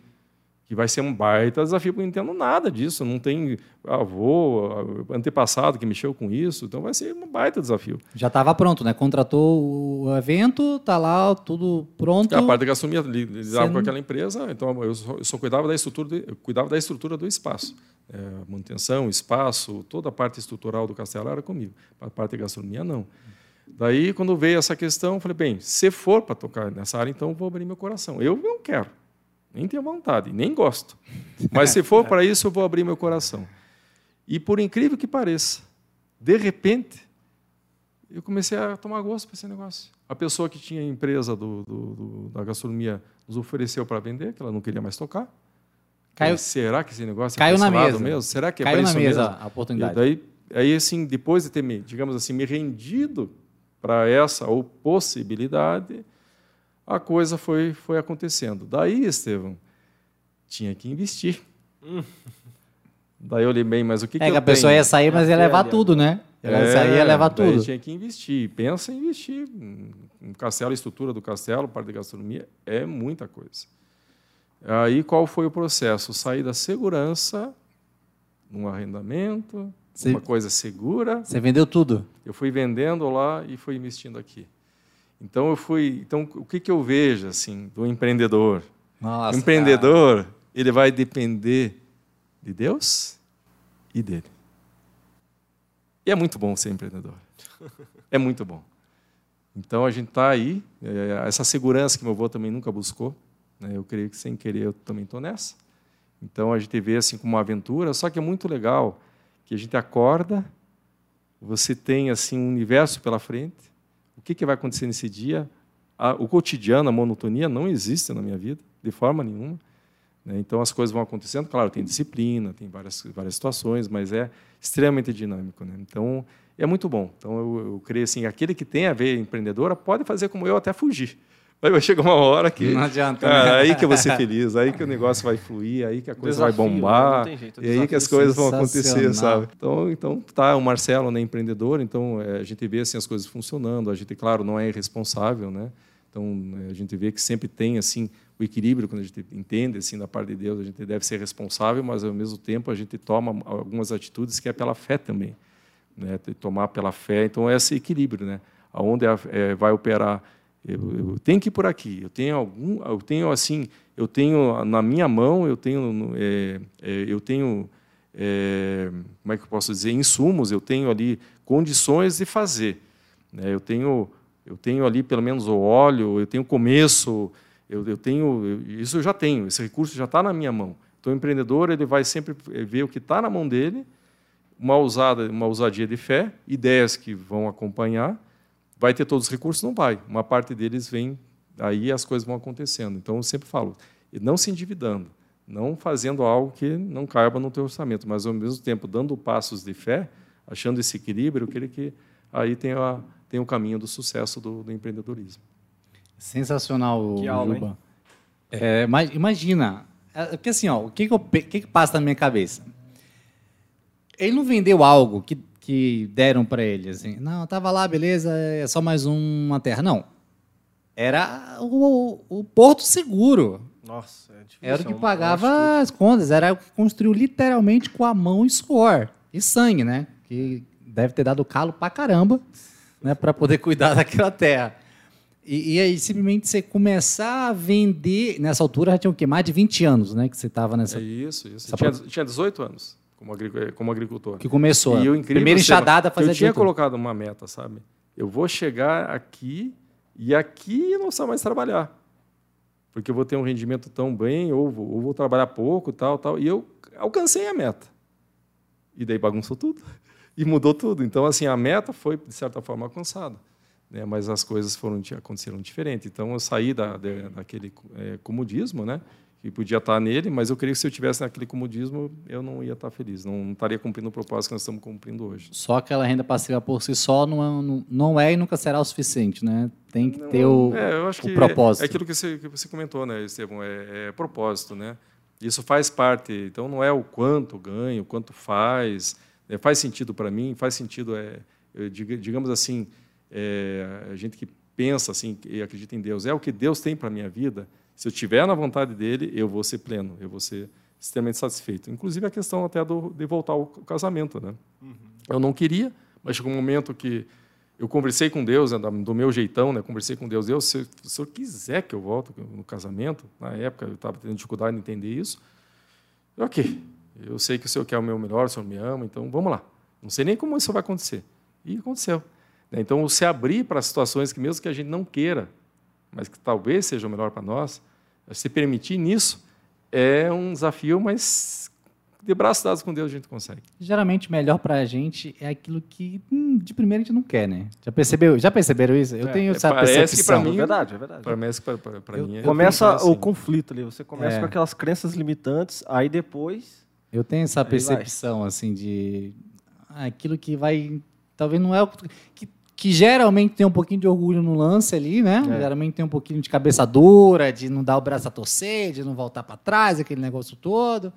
Que vai ser um baita desafio, porque eu não entendo nada disso. Não tem avô, antepassado que mexeu com isso. Então vai ser um baita desafio. Já estava pronto, né? Contratou o evento, tá lá tudo pronto. A parte da gastronomia li- lidava Você com aquela empresa, então eu só, eu só cuidava da estrutura, do- cuidava da estrutura do espaço, É, manutenção, espaço, toda a parte estrutural do castelo era comigo. A parte de gastronomia não. Daí quando veio essa questão, eu falei bem, se for para tocar nessa área, então vou abrir meu coração. Eu não quero, nem tenho vontade, nem gosto. Mas se for para isso, eu vou abrir meu coração. E por incrível que pareça, de repente eu comecei a tomar gosto para esse negócio. A pessoa que tinha a empresa do, do- do- da gastronomia nos ofereceu para vender, que ela não queria mais tocar. Caiu- Falei, Será que esse negócio Caiu é na mesa. mesmo? Será que é Caiu na mesa mesmo? a oportunidade. E daí, aí, assim, depois de ter, me, digamos assim, me rendido para essa ou possibilidade, a coisa foi, foi acontecendo. Daí, Estevão, tinha que investir. Daí eu olhei bem, mas o que, é que que a pessoa tenho? ia sair, mas ia levar tudo, né? Ela É, saía ia levar daí tudo. tinha que investir. Pensa em investir. Um castelo, a estrutura do castelo, parte de gastronomia, é muita coisa. Aí qual foi o processo? Sair da segurança, num arrendamento, Você- uma coisa segura. Você vendeu tudo. Eu fui vendendo lá e fui investindo aqui. Então eu fui, então o que que eu vejo assim do empreendedor? Nossa, o empreendedor, cara. ele vai depender de Deus e dele. E é muito bom ser empreendedor. É muito bom. Então a gente está aí, é, essa segurança que meu avô também nunca buscou, né? eu creio que sem querer eu também estou nessa. Então a gente vê assim como uma aventura, só que é muito legal que a gente acorda, você tem assim um universo pela frente, o que, que vai acontecer nesse dia? o cotidiano, a monotonia não existe na minha vida, de forma nenhuma. Né? Então as coisas vão acontecendo, claro, tem disciplina, tem várias, várias situações, mas é extremamente dinâmico. Né? Então é muito bom. Então eu, eu creio assim, aquele que tem a ver empreendedora pode fazer como eu até fugir. Vai chegar uma hora que. Não adianta. Né? aí que eu vou ser feliz, aí que o negócio vai fluir, aí que a coisa desafio, vai bombar, jeito, e aí que as coisas vão acontecer, sabe? Então, então tá, o Marcelo né, empreendedor, então é, a gente vê assim, as coisas funcionando, a gente, claro, não é irresponsável, né? Então a gente vê que sempre tem assim o equilíbrio quando a gente entende assim da parte de Deus, a gente deve ser responsável, mas ao mesmo tempo a gente toma algumas atitudes que é pela fé também, né? Tomar pela fé, então é esse equilíbrio, né? Aonde é, vai operar eu, eu, tenho que ir por aqui. Eu tenho algum, eu tenho assim, eu tenho na minha mão, eu tenho, é, é, eu tenho, é, como é que eu posso dizer, insumos. Eu tenho ali condições de fazer. Né? Eu tenho, eu tenho ali pelo menos o óleo. Eu tenho começo. Eu, eu tenho, eu, isso eu já tenho. Esse recurso já está na minha mão. Então o empreendedor ele vai sempre ver o que está na mão dele, uma ousada, uma ousadia de fé, ideias que vão acompanhar Vai ter todos os recursos? Não vai. Uma parte deles vem, aí as coisas vão acontecendo. Então, eu sempre falo, não se endividando, não fazendo algo que não caiba no teu orçamento, mas, ao mesmo tempo, dando passos de fé, achando esse equilíbrio, creio que aí tem, a, tem o caminho do sucesso do, do empreendedorismo. Sensacional, que aula, Juba. É, imagina, é, porque assim, ó, o que, que, eu, que, que passa na minha cabeça? Ele não vendeu algo que que deram para ele. Assim. Não, tava lá, beleza, é só mais uma terra. Não. Era o, o Porto Seguro. Nossa, é difícil. Era o que pagava as contas, era o que construiu literalmente com a mão e suor. E sangue, né? Que deve ter dado calo pra caramba né, para poder cuidar daquela terra. E, e, aí, simplesmente você começar a vender. Nessa altura já tinha o quê? Mais de 20 anos, né? Que você estava nessa. É isso, isso. Tinha, tinha 18 anos como, como agricultor. Que começou. E o incrível, Primeira enxadada fazer Eu tinha colocado uma meta, sabe? Eu vou chegar aqui e aqui eu não só mais trabalhar. Porque eu vou ter um rendimento tão bem, ou vou, ou vou trabalhar pouco, tal, tal. E eu alcancei a meta. E daí bagunçou tudo. E mudou tudo. Então, assim, a meta foi, de certa forma, alcançada. Né? Mas as coisas foram, aconteceram diferente. Então, eu saí da, daquele é, comodismo, né? Que podia estar nele, mas eu creio que se eu tivesse naquele comodismo, eu não ia estar feliz, não, estaria cumprindo o propósito que nós estamos cumprindo hoje. Só aquela renda passiva por si só não é, não é e nunca será o suficiente, né? Tem que ter o, é, o que propósito. É, é, aquilo que você, que você comentou, né, Estevam? É, é, propósito, né? Isso faz parte. Então, não é o quanto ganho, o quanto faz. É, faz sentido para mim, faz sentido, é, digamos assim, é, a gente que pensa assim e acredita em Deus, é o que Deus tem para a minha vida, se eu estiver na vontade dele, eu vou ser pleno, eu vou ser extremamente satisfeito. Inclusive a questão até do, de voltar ao casamento. Né? Uhum. Eu não queria, mas chegou um momento que eu conversei com Deus, né, do meu jeitão, né, conversei com Deus. Deus, se o senhor quiser que eu volte no casamento, na época eu estava tendo dificuldade de entender isso. Ok, eu sei que o senhor quer o meu melhor, o senhor me ama, então vamos lá. Não sei nem como isso vai acontecer. E aconteceu. Né? Então, se abrir para situações que, mesmo que a gente não queira, mas que talvez seja o melhor para nós, se permitir nisso é um desafio, mas de braços dados com Deus a gente consegue. Geralmente, melhor para a gente é aquilo que hum, de primeiro a gente não quer, né? Já percebeu? Já perceberam isso? Eu é, tenho essa parece percepção. Que para mim, é verdade, é verdade. Parece que para mim é começa assim. o conflito ali. Você começa é. com aquelas crenças limitantes, aí depois eu tenho essa percepção assim de ah, aquilo que vai talvez não é o que que geralmente tem um pouquinho de orgulho no lance ali, né? É. Geralmente tem um pouquinho de cabeça dura, de não dar o braço a torcer, de não voltar para trás, aquele negócio todo,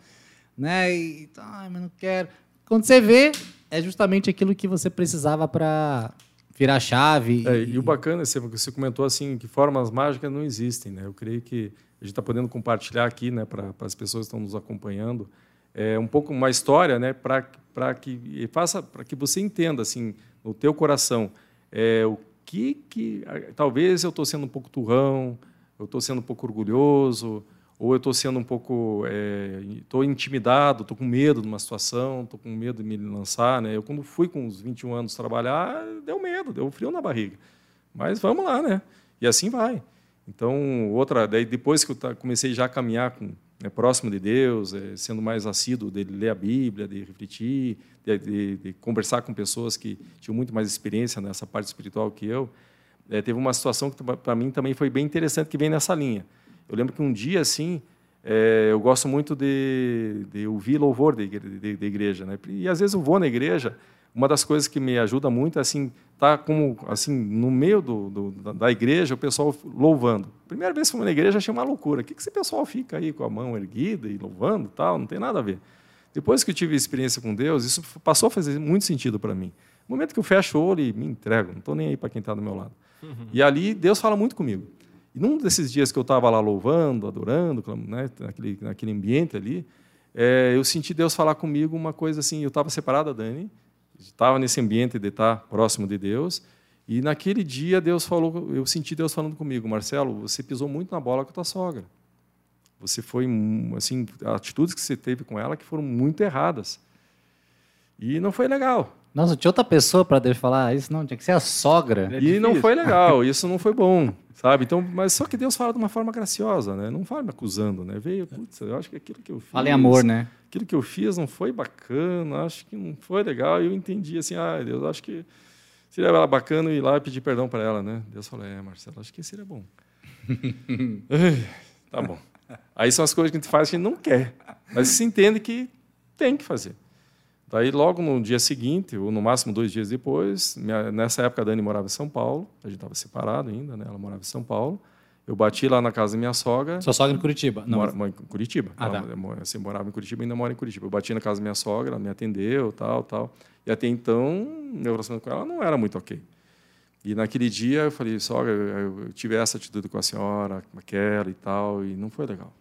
né? E, ai, mas não quero. Quando você vê, é justamente aquilo que você precisava para virar a chave. É, e, e, o bacana, você, você comentou assim, que formas mágicas não existem, né? Eu creio que a gente está podendo compartilhar aqui, né, para as pessoas que estão nos acompanhando, é, um pouco uma história, né, para que faça, para que você entenda assim, no teu coração, é, o que que talvez eu estou sendo um pouco turrão, eu estou sendo um pouco orgulhoso, ou eu estou sendo um pouco estou é, intimidado, estou com medo de uma situação, estou com medo de me lançar, né? Eu quando fui com os 21 anos trabalhar, deu medo, deu frio na barriga. Mas vamos lá, né? E assim vai. Então, outra, daí depois que eu comecei já a caminhar com, né, próximo de Deus, é, sendo mais assíduo de ler a Bíblia, de refletir, de, de, de, conversar com pessoas que tinham muito mais experiência nessa parte espiritual que eu, é, teve uma situação que para mim também foi bem interessante que vem nessa linha. Eu lembro que um dia assim, é, eu gosto muito de, de ouvir louvor de, de igreja, né? E às vezes eu vou na igreja uma das coisas que me ajuda muito é assim, tá como assim no meio do, do, da igreja, o pessoal louvando. Primeira vez que fui na igreja, achei uma loucura. O que, que esse pessoal fica aí com a mão erguida e louvando tal? Não tem nada a ver. Depois que eu tive experiência com Deus, isso passou a fazer muito sentido para mim. No momento que eu fecho o olho e me entrego, não estou nem aí para quem está do meu lado. Uhum. E ali Deus fala muito comigo. E num desses dias que eu estava lá louvando, adorando, né, naquele, naquele ambiente ali, é, eu senti Deus falar comigo uma coisa assim. Eu estava separado da Dani, estava nesse ambiente de estar próximo de Deus. E naquele dia Deus falou, eu senti Deus falando comigo, Marcelo, você pisou muito na bola com a tua sogra. Você foi assim, atitudes que você teve com ela que foram muito erradas. E não foi legal. Nossa, tinha outra pessoa para Deus falar isso, não, tinha que ser a sogra. É e não foi legal, isso não foi bom, sabe? Então, mas só que Deus fala de uma forma graciosa, né? Não fala me acusando, né? Veio, putz, eu acho que aquilo que eu fiz. Fala em amor, né? Aquilo que eu fiz não foi bacana, acho que não foi legal. E eu entendi assim, ah, Deus, acho que seria bacana ir lá e pedir perdão para ela, né? Deus falou, é, Marcelo, acho que seria bom. tá bom. Aí são as coisas que a gente faz que a gente não quer, mas se entende que tem que fazer. Daí, logo no dia seguinte, ou no máximo dois dias depois, minha, nessa época a Dani morava em São Paulo, a gente estava separado ainda, né? ela morava em São Paulo. Eu bati lá na casa da minha sogra. Sua sogra em Curitiba? Não. Mora, em Curitiba. Ah, ela, tá. Assim, morava em Curitiba e ainda mora em Curitiba. Eu bati na casa da minha sogra, ela me atendeu, tal, tal. E até então, meu relacionamento com ela não era muito ok. E naquele dia eu falei, sogra, eu tive essa atitude com a senhora, com aquela e tal, e não foi legal.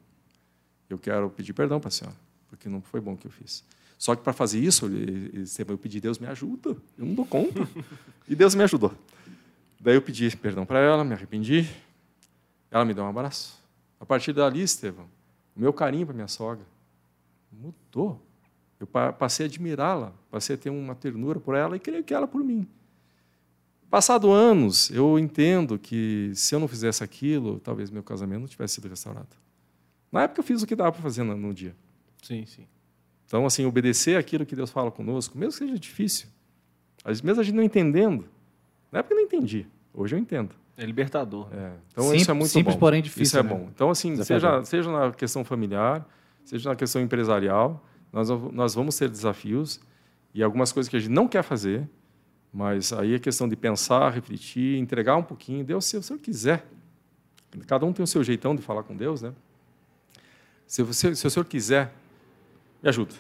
Eu quero pedir perdão para a senhora, porque não foi bom o que eu fiz. Só que para fazer isso, eu pedi, Deus me ajuda, eu não dou conta. e Deus me ajudou. Daí eu pedi perdão para ela, me arrependi. Ela me deu um abraço. A partir dali, Estevão, o meu carinho para minha sogra mudou. Eu passei a admirá-la, passei a ter uma ternura por ela e creio que ela por mim. Passado anos, eu entendo que se eu não fizesse aquilo, talvez meu casamento não tivesse sido restaurado. Na época eu fiz o que dava para fazer no dia. Sim, sim. Então, assim, obedecer aquilo que Deus fala conosco, mesmo que seja difícil, mesmo a gente não entendendo, na época eu não entendi, hoje eu entendo. É libertador. É. Então, simples, isso é muito simples, bom. porém difícil. Isso é né? bom. Então, assim, seja, seja na questão familiar, seja na questão empresarial, nós, nós vamos ter desafios e algumas coisas que a gente não quer fazer, mas aí é questão de pensar, refletir, entregar um pouquinho. Deus, se o Senhor quiser, cada um tem o seu jeitão de falar com Deus, né? Se, você, se o Senhor quiser, me ajuda.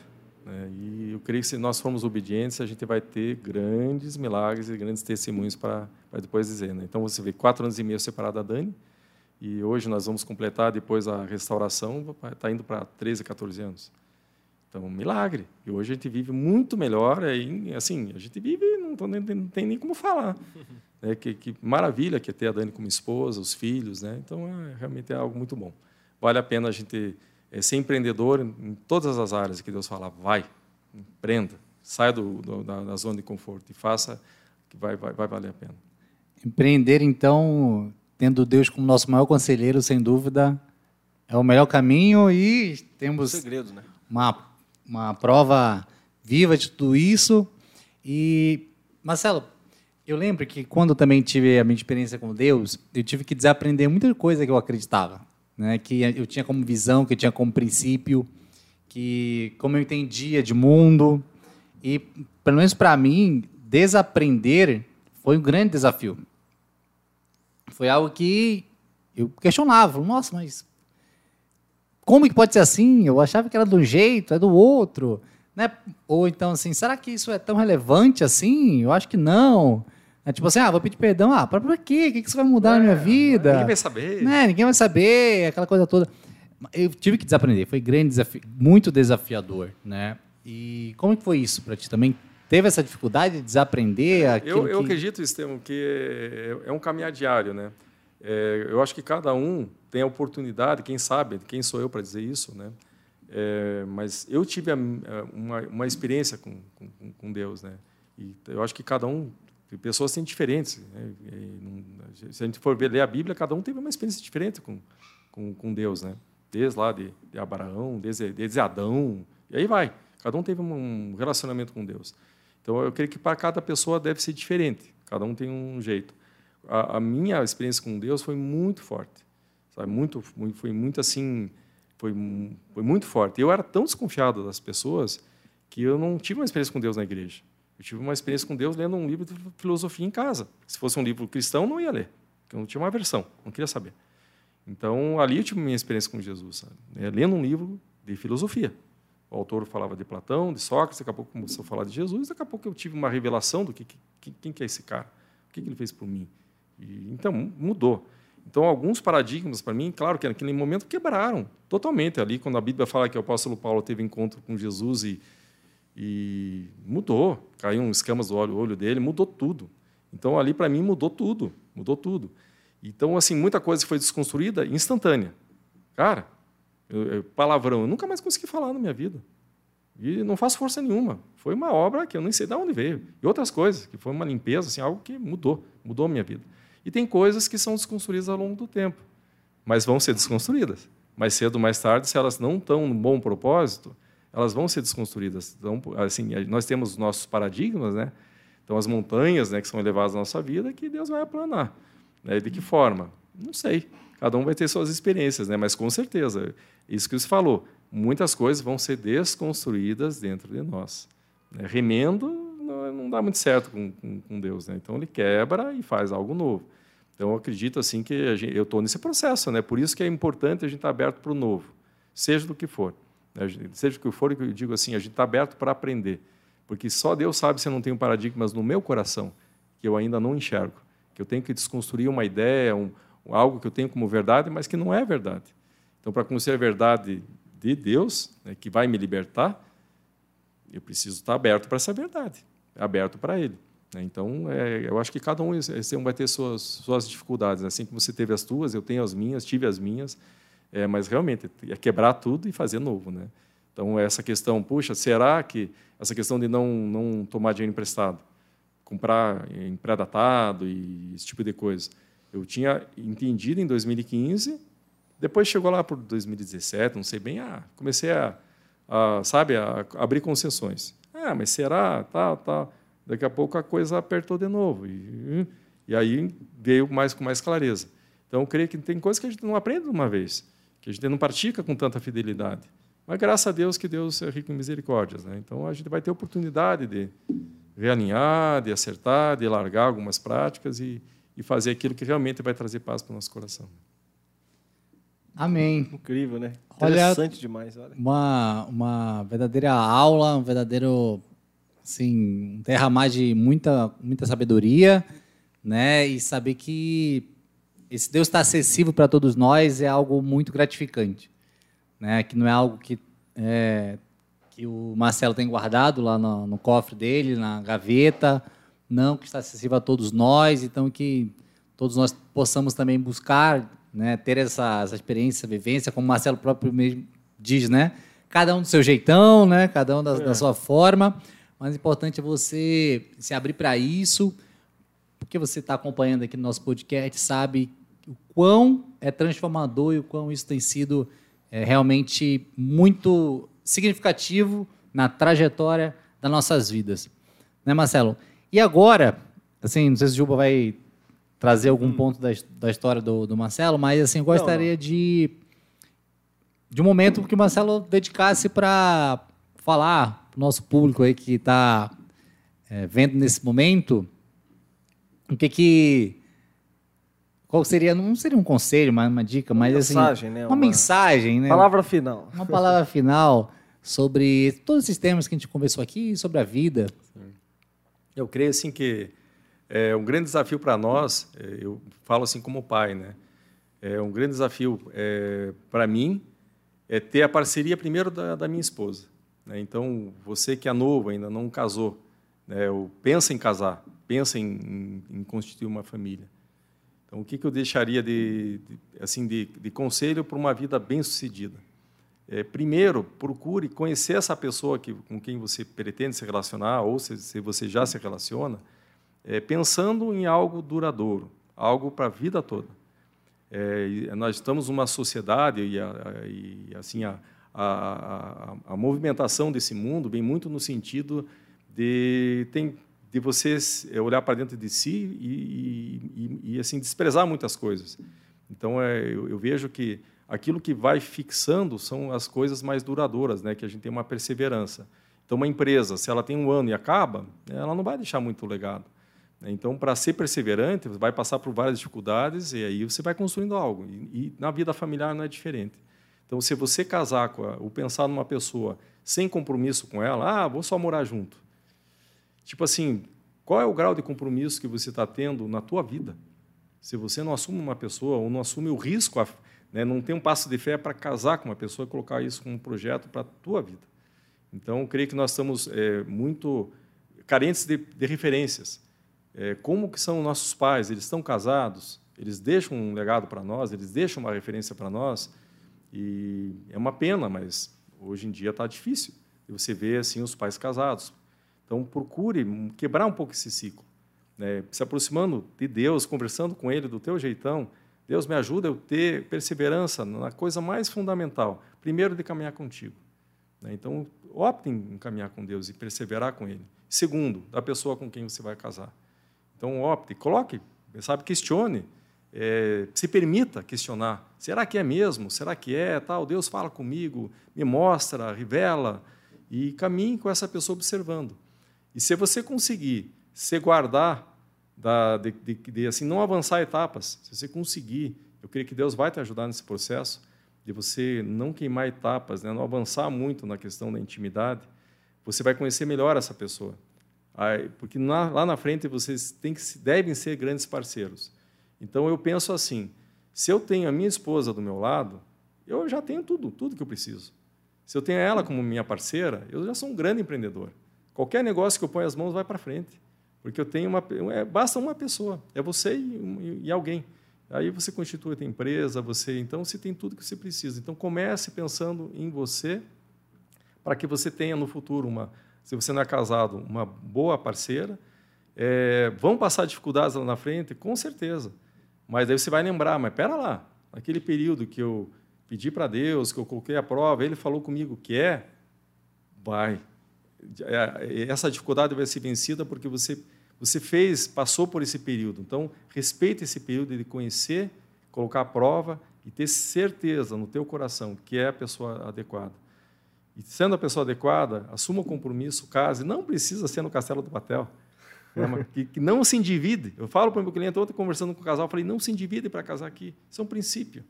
Né? E eu creio que se nós formos obedientes, a gente vai ter grandes milagres e grandes testemunhos para depois dizer. Né? Então, você vê quatro anos e meio separado da Dani, e hoje nós vamos completar, depois a restauração, está indo para 13, 14 anos. Então, milagre. E hoje a gente vive muito melhor. Aí, assim, a gente vive, não, tô, não tem nem como falar. É, que, que, maravilha que é ter a Dani como esposa, os filhos. Né? Então, é, realmente é algo muito bom. Vale a pena a gente é ser empreendedor em todas as áreas que Deus fala, vai, empreenda, saia do, do, da, da, zona de conforto e faça, que vai, vai, vai valer a pena. Empreender, então, tendo Deus como nosso maior conselheiro, sem dúvida, é o melhor caminho e temos segredo, né? uma, uma prova viva de tudo isso. E, Marcelo, eu lembro que quando eu também tive a minha experiência com Deus, eu tive que desaprender muita coisa que eu acreditava né, que eu tinha como visão, que eu tinha como princípio, que como eu entendia de mundo. E, pelo menos para mim, desaprender foi um grande desafio. Foi algo que eu questionava. Nossa, mas como que pode ser assim? Eu achava que era do jeito, é do outro. Né? Ou então, assim, será que isso é tão relevante assim? Eu acho que não. É tipo assim, ah, vou pedir perdão. Ah, pra, pra quê? O que, que isso vai mudar é, na minha vida? Ninguém vai saber. Né? Ninguém vai saber, aquela coisa toda. Eu tive que desaprender, foi grande desafio, muito desafiador, né? E como que foi isso para ti também? teve essa dificuldade de desaprender aquilo eu, eu que... acredito, Estevam, que é, é um caminhar diário, né? É, eu acho que cada um tem a oportunidade, quem sabe, quem sou eu para dizer isso, né? É, mas eu tive a, uma, uma experiência com, com, com, Deus, né? E eu acho que cada um, pessoas têm diferentes. Né? Se a gente for ver, ler a Bíblia, cada um teve uma experiência diferente com, com, com Deus, né? Desde lá de, de Abraão, desde, desde Adão, e aí vai. Cada um teve um relacionamento com Deus. Então, eu creio que para cada pessoa deve ser diferente. Cada um tem um jeito. A, a minha experiência com Deus foi muito forte. Sabe? Muito, foi muito assim, foi, foi muito forte. Eu era tão desconfiado das pessoas que eu não tive uma experiência com Deus na igreja. Eu tive uma experiência com Deus lendo um livro de filosofia em casa. Se fosse um livro cristão, não ia ler, porque eu não tinha uma versão, não queria saber. Então, ali eu tive minha experiência com Jesus, sabe? É, lendo um livro de filosofia. O autor falava de Platão, de Sócrates, daqui a pouco começou a falar de Jesus, daqui a pouco eu tive uma revelação do que, que quem que é esse cara, o que, que ele fez por mim. E, então, mudou. Então, alguns paradigmas, para mim, claro que naquele momento quebraram totalmente. Ali, quando a Bíblia fala que o apóstolo Paulo teve encontro com Jesus e, e mudou, caiu escamas do olho, olho dele, mudou tudo. Então, ali, para mim, mudou tudo, mudou tudo. Então, assim, muita coisa foi desconstruída instantânea. Cara, eu, eu, palavrão, eu nunca mais consegui falar na minha vida. E não faço força nenhuma. Foi uma obra que eu nem sei de onde veio. E outras coisas, que foi uma limpeza, assim, algo que mudou, mudou a minha vida. E tem coisas que são desconstruídas ao longo do tempo, mas vão ser desconstruídas. Mais cedo ou mais tarde, se elas não estão no bom propósito, elas vão ser desconstruídas. Então, assim, nós temos os nossos paradigmas, né? Então, as montanhas né, que são elevadas na nossa vida, que Deus vai aplanar. Né? De que forma? Não sei. Cada um vai ter suas experiências, né? mas com certeza, isso que você falou, muitas coisas vão ser desconstruídas dentro de nós. Né? Remendo não, dá muito certo com, com, com Deus, né? então ele quebra e faz algo novo. Então eu acredito assim que gente, eu estou nesse processo, né? Por isso que é importante a gente estar tá aberto para o novo, seja do que for? Seja do que for, eu digo assim, a gente está aberto para aprender, porque só Deus sabe se eu não tenho paradigmas no meu coração que eu ainda não enxergo, que eu tenho que desconstruir uma ideia, um, algo que eu tenho como verdade, mas que não é verdade. Então, para conhecer a verdade de Deus, né, que vai me libertar, eu preciso estar aberto para essa verdade, aberto para Ele. Né. Então, é, eu acho que cada um vai ter suas, suas dificuldades. Assim como você teve as tuas, eu tenho as minhas, tive as minhas, é, mas realmente é quebrar tudo e fazer novo. Né? Então, essa questão, puxa, será que essa questão de não, não tomar dinheiro emprestado, comprar em pré-datado e esse tipo de coisa, eu tinha entendido em 2015 depois chegou lá por 2017, não sei bem, ah, comecei a, a sabe, a abrir concessões. Ah, mas será? Tá, tá. Daqui a pouco a coisa apertou de novo. E, e aí veio mais com mais clareza. Então, eu creio que tem coisas que a gente não aprende de uma vez, que a gente não pratica com tanta fidelidade. Mas graças a Deus que Deus é rico em misericórdias. Né? Então, a gente vai ter oportunidade de realinhar, de acertar, de largar algumas práticas e, e fazer aquilo que realmente vai trazer paz para o nosso coração. Amém. Incrível, né? Interessante olha, demais. Olha. Uma, uma verdadeira aula, um verdadeiro assim, um derramar de muita, muita sabedoria, né? E saber que esse Deus está acessível para todos nós é algo muito gratificante, né? Que não é algo que é, que o Marcelo tem guardado lá no, no cofre dele, na gaveta, não que está acessível a todos nós, então que todos nós possamos também buscar né, ter essa, essa experiência, vivência, como o Marcelo próprio mesmo diz, né? Cada um do seu jeitão, né? Cada um da, é. da sua forma. Mas o importante é você se abrir para isso, porque você está acompanhando aqui no nosso podcast, sabe o quão é transformador e o quão isso tem sido é, realmente muito significativo na trajetória das nossas vidas. Né, Marcelo? E agora, assim, não sei se o Juba vai trazer algum hum. ponto da, da história do, do Marcelo, mas assim, gostaria não, não. de de um momento que o Marcelo dedicasse para falar para o nosso público aí que está é, vendo nesse momento o que que qual seria não seria um conselho, mas uma dica, mas uma assim, mensagem, né? uma, uma mensagem, né? Palavra final. Uma palavra final sobre todos esses temas que a gente conversou aqui, sobre a vida. Eu creio assim que é um grande desafio para nós, é, eu falo assim como pai, né? É um grande desafio é, para mim é ter a parceria primeiro da, da minha esposa. Né? Então, você que é novo, ainda não casou, né, ou pensa em casar, pensa em, em, em constituir uma família. Então, o que, que eu deixaria de, de assim de, de conselho para uma vida bem-sucedida? É, primeiro, procure conhecer essa pessoa que, com quem você pretende se relacionar, ou se, se você já se relaciona, é, pensando em algo duradouro, algo para a vida toda. É, nós estamos numa sociedade e, a, e assim a, a, a, movimentação desse mundo vem muito no sentido de tem, de você olhar para dentro de si e, e, e, assim desprezar muitas coisas. Então é, eu, eu, vejo que aquilo que vai fixando são as coisas mais duradouras, né? Que a gente tem uma perseverança. Então uma empresa, se ela tem um ano e acaba, ela não vai deixar muito legado. Então, para ser perseverante, vai passar por várias dificuldades e aí você vai construindo algo. E, e na vida familiar não é diferente. Então, se você casar com ou pensar numa pessoa sem compromisso com ela, ah, vou só morar junto. Tipo assim, qual é o grau de compromisso que você está tendo na tua vida? Se você não assume uma pessoa ou não assume o risco, né, não tem um passo de fé para casar com uma pessoa e colocar isso como um projeto para a tua vida. Então, creio que nós estamos é, muito carentes de, de referências é, como que são nossos pais, eles estão casados, eles deixam um legado para nós, eles deixam uma referência para nós, e é uma pena, mas hoje em dia está difícil você ver assim os pais casados. Então procure quebrar um pouco esse ciclo, né? se aproximando de Deus, conversando com Ele do teu jeitão. Deus me ajuda a eu ter perseverança na coisa mais fundamental. Primeiro, de caminhar contigo. Né? Então, opte em caminhar com Deus e perseverar com Ele. Segundo, da pessoa com quem você vai casar. Então, opte, coloque, sabe, questione, é, se permita questionar. Será que é mesmo? Será que é? Tal, Deus fala comigo, me mostra, revela, e caminhe com essa pessoa observando. E se você conseguir se guardar, da, de, de, de, assim, não avançar etapas, se você conseguir, eu creio que Deus vai te ajudar nesse processo, de você não queimar etapas, né? não avançar muito na questão da intimidade, você vai conhecer melhor essa pessoa porque lá na frente vocês têm que, devem ser grandes parceiros. Então eu penso assim: se eu tenho a minha esposa do meu lado, eu já tenho tudo, tudo que eu preciso. Se eu tenho ela como minha parceira, eu já sou um grande empreendedor. Qualquer negócio que eu ponho as mãos vai para frente, porque eu tenho uma, é, basta uma pessoa, é você e, e alguém. Aí você constitui a tua empresa, você então você tem tudo que você precisa. Então comece pensando em você para que você tenha no futuro uma se você não é casado, uma boa parceira. É, vão passar dificuldades lá na frente? Com certeza. Mas aí você vai lembrar, mas espera lá, naquele período que eu pedi para Deus, que eu coloquei a prova, Ele falou comigo que é, vai. É, essa dificuldade vai ser vencida porque você, você fez, passou por esse período. Então, respeite esse período de conhecer, colocar a prova e ter certeza no teu coração que é a pessoa adequada. E sendo a pessoa adequada, assuma o compromisso, case. Não precisa ser no Castelo do Patel. Né? que, que, não se endivide. Eu falo para o meu cliente, ontem conversando com o casal, falei, não se endivide para casar aqui. Isso é um princípio.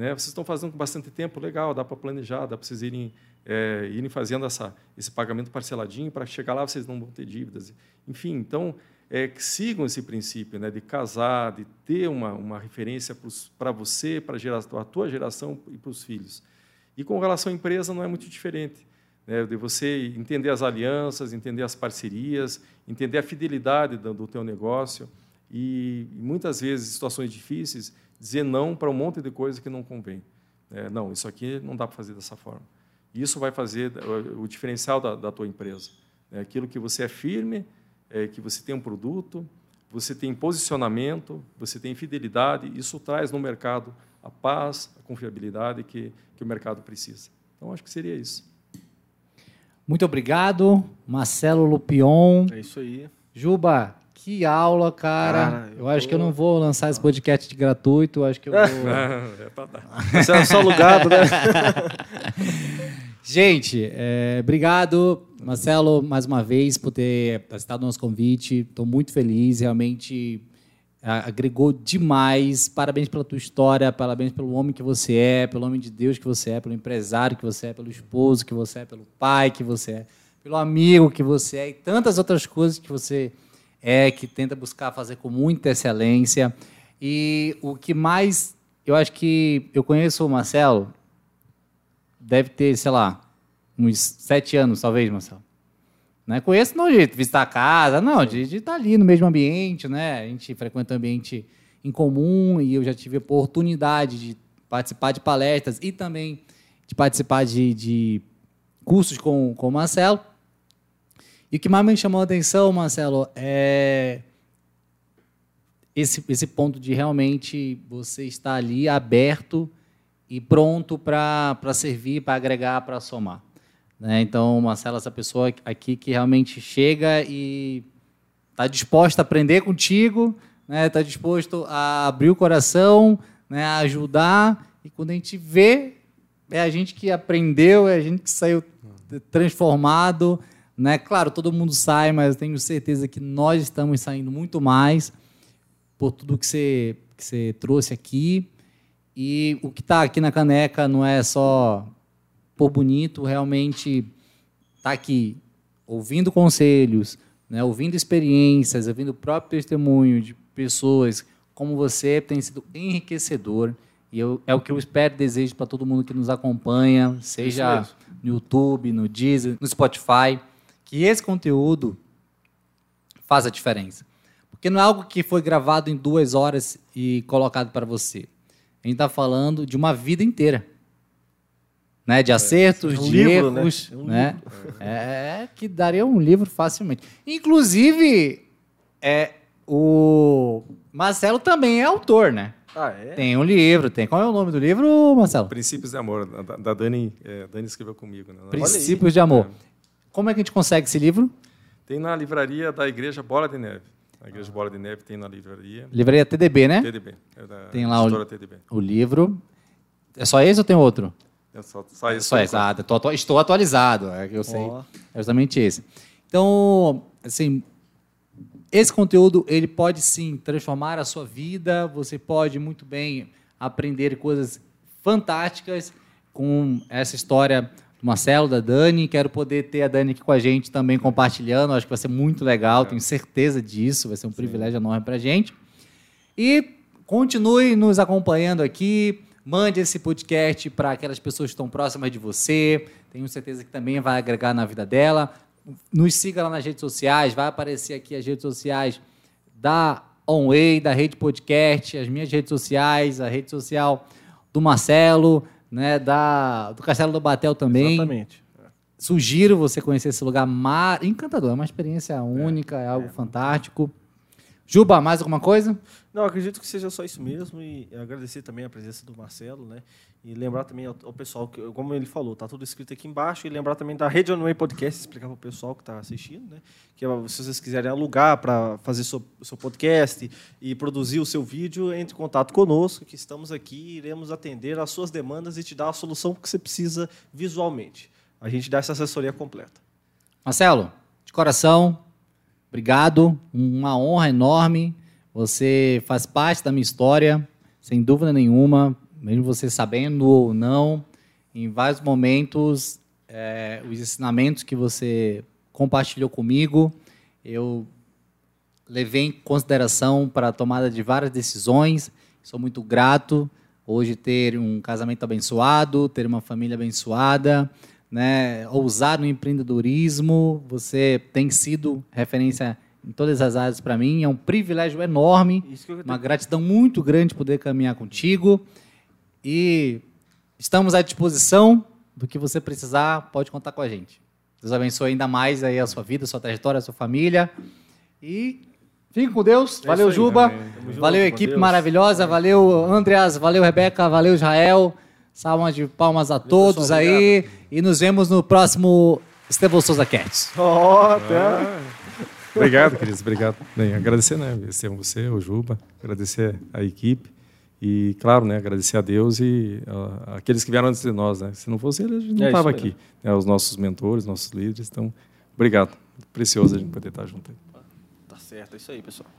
Né? Vocês estão fazendo com bastante tempo, legal, dá para planejar, dá para vocês irem, é, irem fazendo essa, esse pagamento parceladinho, para chegar lá vocês não vão ter dívidas. Enfim, então, é, sigam esse princípio né, de casar, de ter uma, uma referência para você, para a tua geração e para os filhos. E com relação à empresa não é muito diferente. Né? De você entender as alianças, entender as parcerias, entender a fidelidade do, do teu negócio e, muitas vezes, situações difíceis, dizer não para um monte de coisa que não convém. É, não, isso aqui não dá para fazer dessa forma. Isso vai fazer o diferencial da, da tua empresa. É aquilo que você é firme, é que você tem um produto, você tem posicionamento, você tem fidelidade, isso traz no mercado a paz, a confiabilidade que, que o mercado precisa. Então, acho que seria isso. Muito obrigado, Marcelo Lupion. É isso aí. Juba, que aula, cara. eu, eu acho tô... que eu não vou lançar esse podcast de gratuito, acho que eu vou... é pra dar. Você é só alugado, né? Gente, é, obrigado, Marcelo, mais uma vez, por ter aceitado o nosso convite. Estou muito feliz, realmente agregou demais. Parabéns pela tua história, parabéns pelo homem que você é, pelo homem de Deus que você é, pelo empresário que você é, pelo esposo que você é, pelo pai que você é, pelo amigo que você é e tantas outras coisas que você é, que tenta buscar fazer com muita excelência. E o que mais eu acho que eu conheço o Marcelo, deve ter, sei lá, uns sete anos, talvez, Marcelo. Né? Conheço não de visitar a casa, não, de, de estar ali no mesmo ambiente, né? A gente frequenta ambiente em comum e eu já tive a oportunidade de participar de palestras e também de participar de, de cursos com, com o Marcelo. E o que mais me chamou a atenção, Marcelo, é esse, esse ponto de realmente você estar ali aberto e pronto para servir, para agregar, para somar. Né? Então, Marcelo, essa pessoa aqui que realmente chega e está disposta a aprender contigo, está né? Tá disposto a abrir o coração, né? a ajudar. E quando a gente vê, é a gente que aprendeu, é a gente que saiu transformado. Né? Claro, todo mundo sai, mas eu tenho certeza que nós estamos saindo muito mais por tudo que você, que você trouxe aqui. E o que está aqui na caneca não é só por bonito, realmente está aqui ouvindo conselhos, né, ouvindo experiências, ouvindo o próprio testemunho de pessoas como você, tem sido enriquecedor. E eu, é o que eu espero e desejo para todo mundo que nos acompanha, seja no YouTube, no Deezer, no Spotify, que esse conteúdo faz a diferença. Porque não é algo que foi gravado em duas horas e colocado para você. A gente está falando de uma vida inteira. Né? De é, acertos, é um de livro, né? erros. Né? É, um né? é, que daria um livro facilmente. Inclusive, é, o Marcelo também é autor, né? Ah, é? Tem um livro, tem. Qual é o nome do livro, Marcelo? Princípios de Amor, da, da Dani, é, Dani escreveu comigo. Né? Princípios de Amor. É. Como é que a gente consegue esse livro? Tem na livraria da Igreja Bola de Neve. A Igreja Bola de Neve tem na livraria. Livraria TDB, né? TDB. É da tem lá o, TDB. o livro. É só esse ou tem outro? É só, só esse. Só esse. Ah, tô, estou atualizado. É que eu sei. Oh. É justamente esse. Então, assim, esse conteúdo ele pode sim transformar a sua vida. Você pode muito bem aprender coisas fantásticas com essa história do Marcelo, da Dani. Quero poder ter a Dani aqui com a gente também compartilhando. Acho que vai ser muito legal, é. tenho certeza disso. Vai ser um Sim. privilégio enorme para a gente. E continue nos acompanhando aqui. Mande esse podcast para aquelas pessoas que estão próximas de você. Tenho certeza que também vai agregar na vida dela. Nos siga lá nas redes sociais. Vai aparecer aqui as redes sociais da OnWay, da Rede Podcast, as minhas redes sociais, a rede social do Marcelo né, da, do Castelo do Batel também. Exatamente. Sugiro você conhecer esse lugar mar... encantador, é uma experiência única, é, é algo é. fantástico. Juba, mais alguma coisa? Não, acredito que seja só isso mesmo e agradecer também a presença do Marcelo, né? E lembrar também ao, ao pessoal que, como ele falou, tá tudo escrito aqui embaixo e lembrar também da Rede Onway Podcast, explicar para o pessoal que está assistindo, né? Que se vocês quiserem alugar para fazer seu, seu podcast e produzir o seu vídeo, entre em contato conosco, que estamos aqui, iremos atender às suas demandas e te dar a solução que você precisa visualmente. A gente dá essa assessoria completa. Marcelo, de coração, Obrigado, uma honra enorme. Você faz parte da minha história, sem dúvida nenhuma, mesmo você sabendo ou não. Em vários momentos, é, os ensinamentos que você compartilhou comigo, eu levei em consideração para a tomada de várias decisões. Sou muito grato hoje ter um casamento abençoado, ter uma família abençoada né, ousar no empreendedorismo. Você tem sido referência em todas as áreas para mim. É um privilégio enorme, uma gratidão muito grande poder caminhar contigo. E estamos à disposição do que você precisar, pode contar com a gente. Deus abençoe ainda mais aí a sua vida, a sua trajetória, a sua família. E fique com Deus. É valeu, Juba. Valeu, equipe maravilhosa. Valeu, Andreas. Valeu, Rebeca. Valeu, Israel. Salva de palmas a todos aí. E nos vemos no próximo Estevão Souza Cats. Oh, até. Ah. Obrigado, queridos. Obrigado. Bem, agradecer, né? Estevam, você, o Juba. Agradecer a equipe. E, claro, né, agradecer a Deus e uh, aqueles que vieram antes de nós. Né? Se não fosse eles, a gente não estava é aqui. Né? Os nossos mentores, nossos líderes. Então, obrigado. Precioso a gente poder estar junto aí. Tá certo, é isso aí, pessoal.